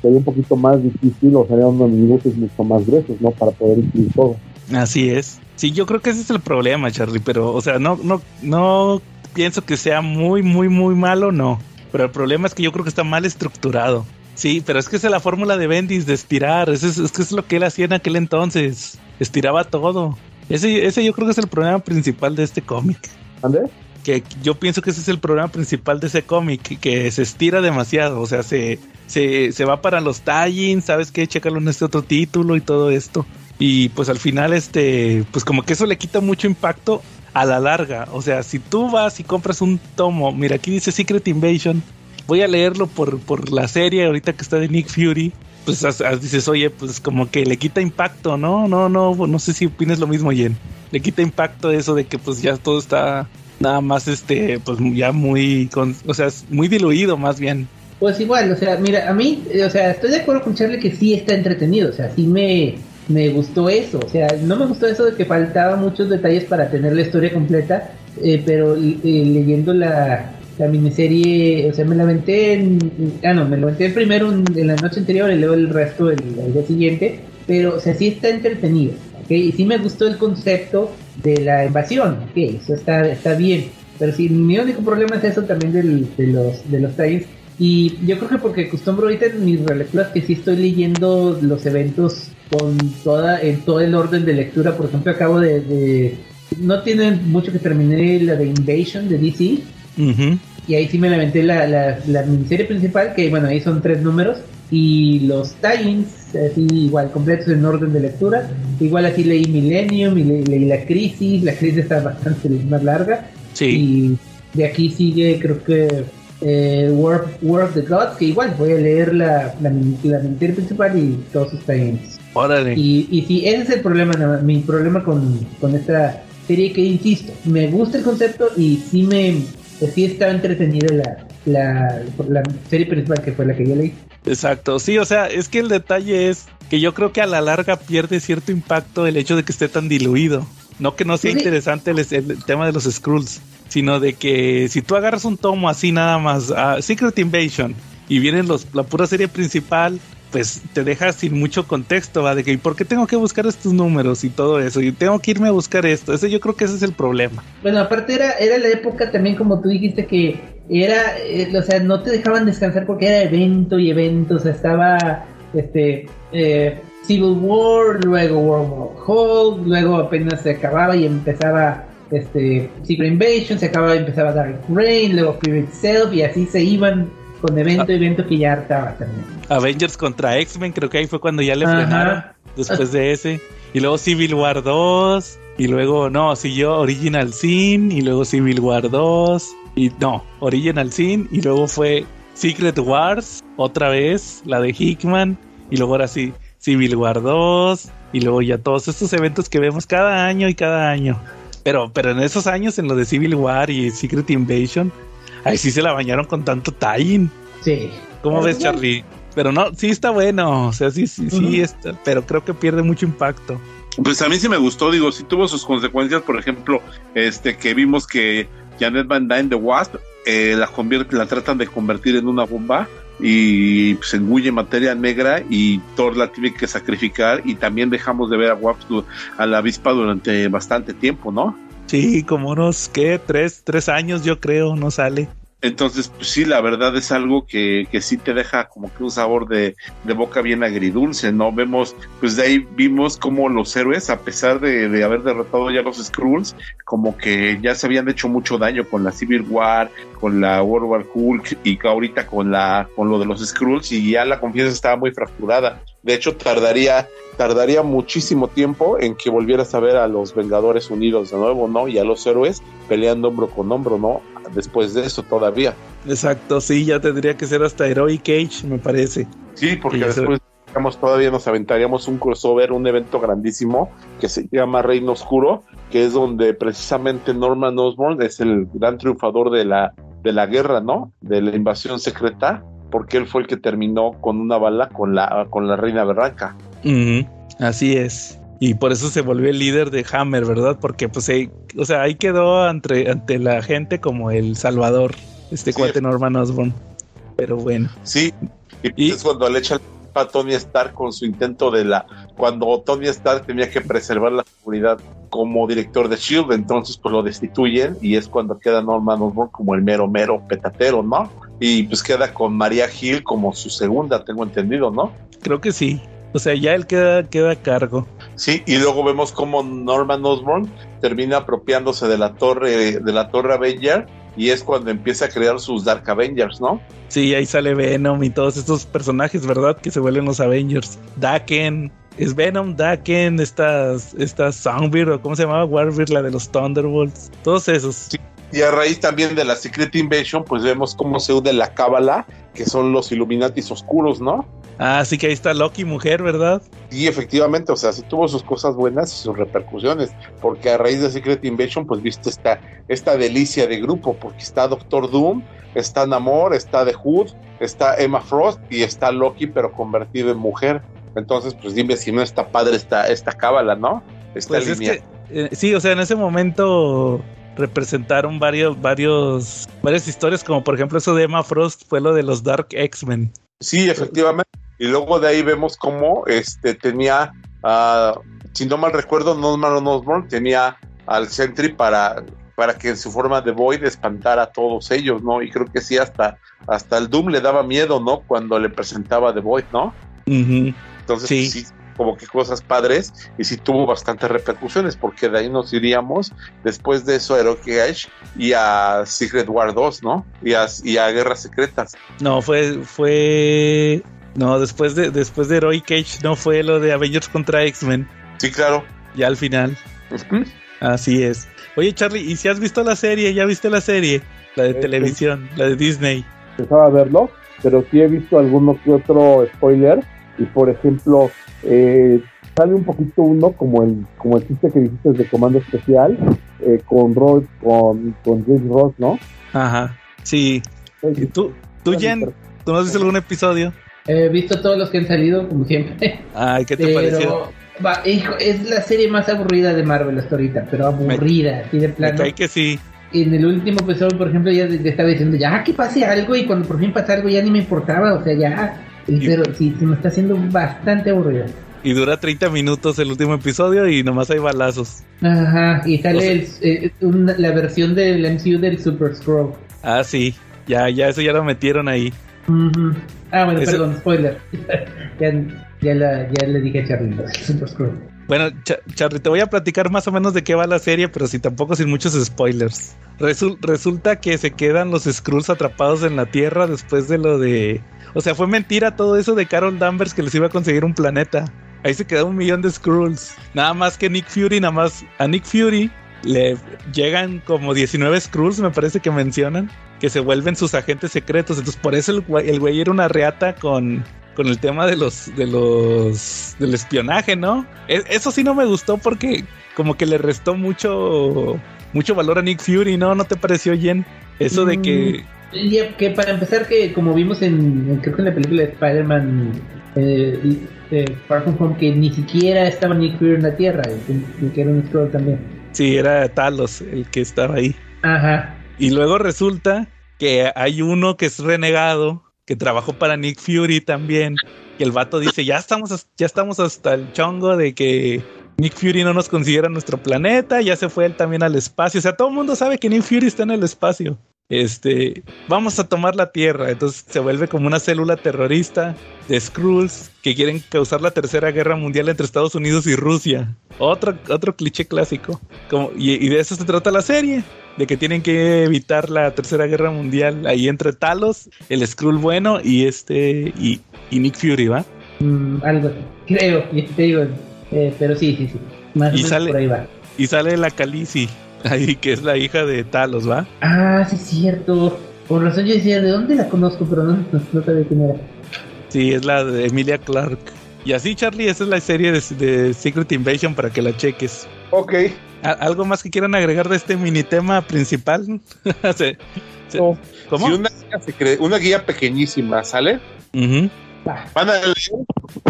sería un poquito más difícil o serían unos omnibuses mucho más gruesos, ¿no? Para poder incluir todo. Así es. Sí, yo creo que ese es el problema, Charlie, pero, o sea, no, no, no pienso que sea muy, muy, muy malo, no. Pero el problema es que yo creo que está mal estructurado. Sí, pero es que es la fórmula de Bendis de estirar. Es, es, que es lo que él hacía en aquel entonces. Estiraba todo. Ese, ese yo creo que es el problema principal de este cómic. ¿Andrés? Que yo pienso que ese es el problema principal de ese cómic, que se estira demasiado. O sea, se, se, se va para los tallings, ¿sabes qué? Chécalo en este otro título y todo esto. Y pues al final, este, pues como que eso le quita mucho impacto a la larga. O sea, si tú vas y compras un tomo, mira, aquí dice Secret Invasion, voy a leerlo por, por la serie ahorita que está de Nick Fury. Pues dices, oye, pues como que le quita impacto, ¿no? No, no, no sé si opinas lo mismo, Jen. Le quita impacto eso de que pues ya todo está nada más, este, pues ya muy, con, o sea, muy diluido más bien. Pues igual, o sea, mira, a mí, o sea, estoy de acuerdo con Charlie que sí está entretenido, o sea, sí me, me gustó eso. O sea, no me gustó eso de que faltaba muchos detalles para tener la historia completa, eh, pero eh, leyendo la, la miniserie, o sea, me la aventé en, ah no, me la aventé primero en, la noche anterior y luego el resto el, día siguiente, pero o sea, sí está entretenido, ¿ok? Y sí me gustó el concepto de la invasión, ok, eso está, está bien, pero sí, mi único problema es eso también del, de los, de los y yo creo que porque acostumbro ahorita en mis relecturas que sí estoy leyendo los eventos con toda en todo el orden de lectura. Por ejemplo, acabo de, no tiene mucho que terminé la de Invasion de DC. Y ahí sí me lamenté la, la, la, miniserie principal, que bueno, ahí son tres números. Y los tie así igual, completos en orden de lectura. Igual así leí Millennium y leí La Crisis. La Crisis está bastante más larga. Y de aquí sigue, creo que eh, War, of the Gods, que igual voy a leer la, la, la principal y todos sus tie Órale. Y, y sí, ese es el problema, mi problema con, con esta serie que insisto, me gusta el concepto y sí me sí estaba entretenida la, la, la serie principal que fue la que yo leí. Exacto, sí, o sea, es que el detalle es que yo creo que a la larga pierde cierto impacto el hecho de que esté tan diluido. No que no sea interesante el, el, tema de los Skrulls, sino de que si tú agarras un tomo así nada más, a Secret Invasion, y vienen los, la pura serie principal, pues te deja sin mucho contexto, ¿va? De que, ¿por qué tengo que buscar estos números y todo eso? Y tengo que irme a buscar esto. Ese yo creo que ese es el problema. Bueno, aparte era, era la época también, como tú dijiste, que era, eh, o sea, no te dejaban descansar porque era evento y evento, o sea, estaba, este, eh, Civil War, luego World War Hulk, luego apenas se acababa y empezaba este, Secret Invasion, se acaba, empezaba Dark Reign, luego Fear Itself, y así se iban con evento y evento que ya hartaba también. Avengers contra X-Men, creo que ahí fue cuando ya le frenaron después de ese. Y luego Civil War 2, y luego, no, siguió Original Sin, y luego Civil War 2, y no, Original Sin, y luego fue Secret Wars, otra vez, la de Hickman, y luego ahora sí, Civil War 2, y luego ya todos estos eventos que vemos cada año y cada año. Pero, pero en esos años, en lo de Civil War y Secret Invasion, ahí sí se la bañaron con tanto tie Sí. ¿Cómo ves, Charlie? Pero no, sí está bueno, o sea, sí, sí, sí, está, pero creo que pierde mucho impacto. Pues a mí sí me gustó, digo, sí tuvo sus consecuencias, por ejemplo, este que vimos que Janet Van Dyne de Wasp eh, la convierte, la tratan de convertir en una bomba y se engulle materia negra y Thor la tiene que sacrificar y también dejamos de ver a Wasp a la avispa durante bastante tiempo, ¿no? Sí, como unos, ¿qué? Tres, tres años yo creo, no sale. Entonces, pues sí, la verdad es algo que, que sí te deja como que un sabor de, de, boca bien agridulce, ¿no? Vemos, pues de ahí vimos como los héroes, a pesar de, de, haber derrotado ya los Skrulls, como que ya se habían hecho mucho daño con la Civil War, con la World War Hulk y ahorita con la con lo de los Skrulls y ya la confianza estaba muy fracturada. De hecho, tardaría tardaría muchísimo tiempo en que volvieras a ver a los Vengadores unidos de nuevo, ¿no? Y a los héroes peleando hombro con hombro, ¿no? Después de eso todavía. Exacto, sí, ya tendría que ser hasta Heroic Age, me parece. Sí, porque después digamos, todavía nos aventaríamos un crossover, un evento grandísimo que se llama Reino Oscuro, que es donde precisamente Norman Osborn es el gran triunfador de la, de la guerra, ¿no? De la invasión secreta, porque él fue el que terminó con una bala con la, con la reina Berranca. Así es. Y por eso se volvió el líder de Hammer, ¿verdad? Porque pues ahí, o sea, ahí quedó ante, ante la gente como el salvador, este sí. cuate Norman Osborn. Pero bueno. Sí, y, y es cuando le a Tony Stark con su intento de la cuando Tony Stark tenía que preservar la seguridad como director de Shield, entonces pues lo destituyen y es cuando queda Norman Osborn como el mero mero petatero, ¿no? Y pues queda con María Hill como su segunda, tengo entendido, ¿no? Creo que sí. O sea, ya él queda, queda a cargo. Sí, y luego vemos cómo Norman Osborn termina apropiándose de la torre, de la torre Avenger, y es cuando empieza a crear sus Dark Avengers, ¿no? Sí, ahí sale Venom y todos estos personajes, ¿verdad? Que se vuelven los Avengers. Daken, es Venom, Daken, estas, estas Songbird, o ¿cómo se llamaba? Warbeard, la de los Thunderbolts, todos esos. Sí. Y a raíz también de la Secret Invasion, pues vemos cómo se une la Cábala, que son los Illuminatis oscuros, ¿no? Ah, sí que ahí está Loki, mujer, ¿verdad? Sí, efectivamente, o sea, sí tuvo sus cosas buenas y sus repercusiones, porque a raíz de Secret Invasion, pues viste esta, esta delicia de grupo, porque está Doctor Doom, está Namor, está The Hood, está Emma Frost y está Loki, pero convertido en mujer. Entonces, pues dime si no está padre esta, esta cábala, ¿no? Esta pues línea. Es que, eh, sí, o sea, en ese momento representaron varios, varios, varias historias, como por ejemplo eso de Emma Frost fue lo de los Dark X-Men. Sí, efectivamente. Y luego de ahí vemos cómo este tenía, uh, si no mal recuerdo, Norman Osborn tenía al Sentry para, para que en su forma de Void espantara a todos ellos, ¿no? Y creo que sí, hasta, hasta el Doom le daba miedo, ¿no? Cuando le presentaba The Void, ¿no? Uh -huh. Entonces, sí. sí como que cosas padres y sí tuvo bastantes repercusiones porque de ahí nos iríamos después de eso a Heroic Age y a Secret War 2, ¿no? Y a, y a Guerras Secretas. No, fue fue no, después de después de Heroic Age no fue lo de Avengers contra X-Men. Sí, claro. Ya al final. Uh -huh. Así es. Oye, Charlie, ¿y si has visto la serie? ¿Ya viste la serie? La de Eh, televisión, la de Disney. Empezaba a verlo, pero sí he visto alguno que otro spoiler. Y por ejemplo, eh, sale un poquito uno como el como el chiste que dijiste de Comando Especial eh, con Ross, con, con James Ross, ¿no? Ajá. Sí. ¿Y tú, tú Jen, tú no has visto algún episodio? He visto todos los que han salido, como siempre. Ay, ¿qué te pero, pareció? Va, hijo, es la serie más aburrida de Marvel hasta ahorita, pero aburrida, así de plano. Me que sí. En el último episodio, por ejemplo, ya estaba diciendo, ya que pase algo, y cuando por fin pasa algo ya ni me importaba, o sea, ya. Pero sí, se me está haciendo bastante aburrida. Y dura 30 minutos el último episodio y nomás hay balazos. Ajá, y sale O sea- el, eh, una- la versión del MCU del Super Scroll. Ah, sí. Ya, ya, eso ya lo metieron ahí. Ah, bueno, Eso- perdón, spoiler. ya, ya, la, ya le dije a Charlie. Bueno, Cha- Charlie, te voy a platicar más o menos de qué va la serie, pero sí tampoco sin muchos spoilers. Resul- resulta que se quedan los Skrulls atrapados en la Tierra después de lo de... O sea, fue mentira todo eso de Carol Danvers que les iba a conseguir un planeta. Ahí se quedó un millón de Skrulls. Nada más que Nick Fury, nada más a Nick Fury le llegan como 19 Skrulls, me parece que mencionan, que se vuelven sus agentes secretos. Entonces, por eso el güey, el güey era una reata con, con el tema de los de los del espionaje, ¿no? E- Eso sí no me gustó porque como que le restó mucho mucho valor a Nick Fury, ¿no? ¿No te pareció Jen? Eso de que Y que para empezar, que como vimos en, creo que en la película de Spider-Man eh, eh, Far From Home, que ni siquiera estaba Nick Fury en la Tierra, que era un Skrull también. Sí era Talos el que estaba ahí. Ajá. Y luego resulta que hay uno que es renegado, que trabajó para Nick Fury también, y el vato dice, ya estamos, ya estamos hasta el chongo de que Nick Fury no nos consiguiera nuestro planeta, ya se fue él también al espacio, o sea, todo el mundo sabe que Nick Fury está en el espacio. Este, vamos a tomar la Tierra. Entonces se vuelve como una célula terrorista de Skrulls que quieren causar la tercera guerra mundial entre Estados Unidos y Rusia. Otro, otro cliché clásico. Como, y, y de eso se trata la serie. De que tienen que evitar la tercera guerra mundial ahí entre Talos, el Skrull bueno y este y, y Nick Fury, ¿va? Mm, algo. Creo, te digo. eh, pero sí, sí, sí. Más o Y menos sale- por ahí va. Y sale la Khaleesi, ahí que es la hija de Talos, ¿va? Ah, sí, es cierto. Por razón yo decía, ¿de dónde la conozco? Pero no, no, no sabía quién era. Sí, es la de Emilia Clark. Y así, Charlie, esa es la serie de, de Secret Invasion para que la cheques. Ok. ¿A- ¿Algo más que quieran agregar de este mini tema principal? Se- se- No. ¿Cómo? Si una guía, secre- una guía pequeñísima sale. Va. Van a leer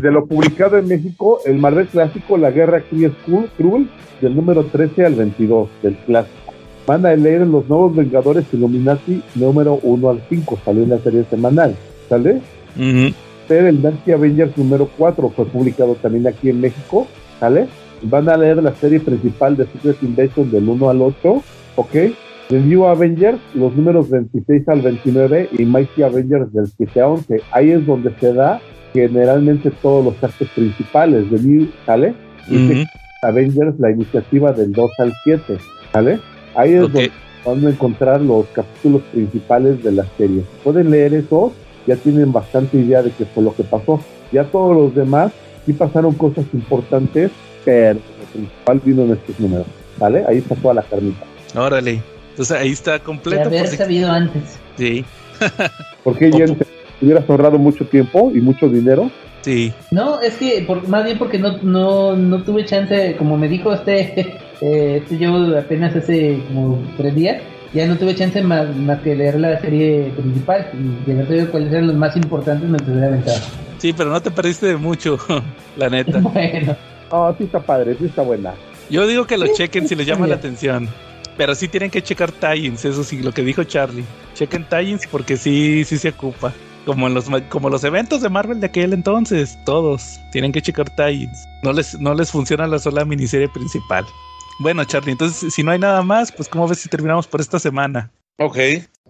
De lo publicado en México, el Marvel Clásico, la Guerra Skrull, del número 13 al 22 del clásico. Van a leer Los Nuevos Vengadores Illuminati, número 1 al 5, salió en la serie semanal, ¿sale? Pero el Nancy Avengers número 4 fue publicado también aquí en México, ¿sale? Van a leer la serie principal de Secret Invasion del 1 al 8, ¿ok? The New Avengers, los números 26 al 29 y Mighty Avengers del 7 a 11. Ahí es donde se da generalmente todos los actos principales de New, ¿sale? Y. Secret Avengers, la iniciativa del 2 al 7, ¿sale? Ahí es donde van a encontrar los capítulos principales de la serie. Pueden leer esos, ya tienen bastante idea de qué fue lo que pasó. Ya todos los demás sí pasaron cosas importantes, pero lo principal vino en estos números, ¿vale? Ahí está toda la carnita. Órale. Entonces ahí está De completo. haber por si- sabido antes. Sí, Porque ya te hubieras ahorrado mucho tiempo y mucho dinero. sí. No, es que por, más bien porque no, no, no tuve chance, como me dijo este, eh, este yo apenas hace como tres días, ya no tuve chance más, más que leer la serie principal y de haber sabido cuáles eran los más importantes me hubiera aventado. Sí, pero no te perdiste de mucho, la neta. Bueno, Ah, sí está padre, sí está buena. Yo digo que lo chequen si les llama la atención. Pero sí tienen que checar tie-ins, eso sí, lo que dijo Charlie. Chequen tie-ins porque sí, sí se ocupa. Como en los como los eventos de Marvel de aquel entonces, todos tienen que checar tie-ins. No les, no les funciona la sola miniserie principal. Bueno, Charlie, entonces si no hay nada más, pues ¿cómo ves si terminamos por esta semana? Ok.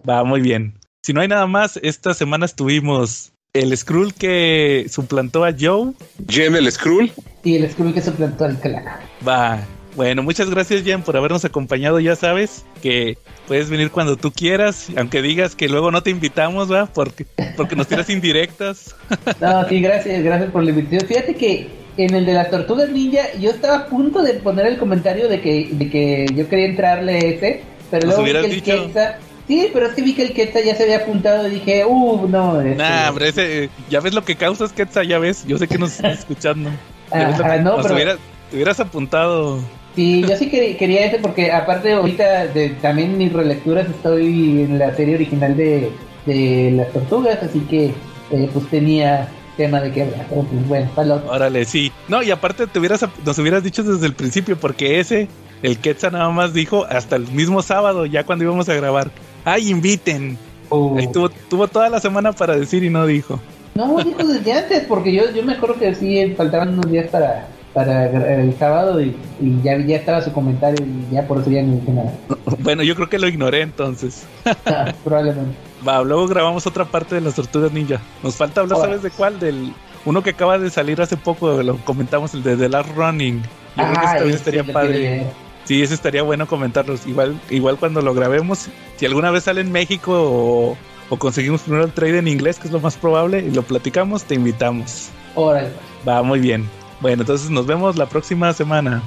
Va, muy bien. Si no hay nada más, esta semana estuvimos el Skrull que suplantó a Joe. Jen el Skrull. y el Skrull que suplantó al Calaca. Va. Bueno, muchas gracias, Jen, por habernos acompañado. Ya sabes que puedes venir cuando tú quieras, aunque digas que luego no te invitamos, ¿va? Porque, porque nos tiras indirectas. No, sí, gracias, gracias por la invitación. Fíjate que en el de las tortugas ninja, yo estaba a punto de poner el comentario de que, de que yo quería entrarle ese, pero Nos luego vi que el. Quetzal- Sí, pero es que vi que el Quetzal ya se había apuntado y dije, uh, no. este, Nah, hombre, ese, ya ves lo que causas, Quetzal, ya ves. Yo sé que nos estás escuchando. Ajá, que- no, pero- hubieras, te hubieras apuntado. Sí, yo sí quería, quería ese porque aparte ahorita de también mis relecturas estoy en la serie original de, de las tortugas, así que eh, pues tenía tema de que hablar. Pues, bueno, otra. Órale, sí. No, y aparte te hubieras, nos hubieras dicho desde el principio, porque ese, el Quetzal nada más dijo hasta el mismo sábado, ya cuando íbamos a grabar. ¡Ay, inviten! Uh, Ahí tuvo, tuvo toda la semana para decir y no dijo. No, dijo desde antes, porque yo, yo me acuerdo que sí faltaban unos días para, para el sábado y, y ya, ya estaba su comentario y ya por eso ya no dije nada. Bueno, yo creo que lo ignoré entonces. Ah, Probablemente. Va, luego grabamos otra parte de las tortugas ninja. Nos falta hablar, Ahora. ¿sabes de cuál? Del uno que acaba de salir hace poco, lo comentamos, el de The Last Running. Yo creo que Ah, también estaría padre. Sí, ese estaría bueno comentarlos. Igual, igual cuando lo grabemos, si alguna vez sale en México o, o conseguimos primero el trade en inglés, que es lo más probable, y lo platicamos, te invitamos. Órale. Va, muy bien. Bueno, entonces nos vemos la próxima semana.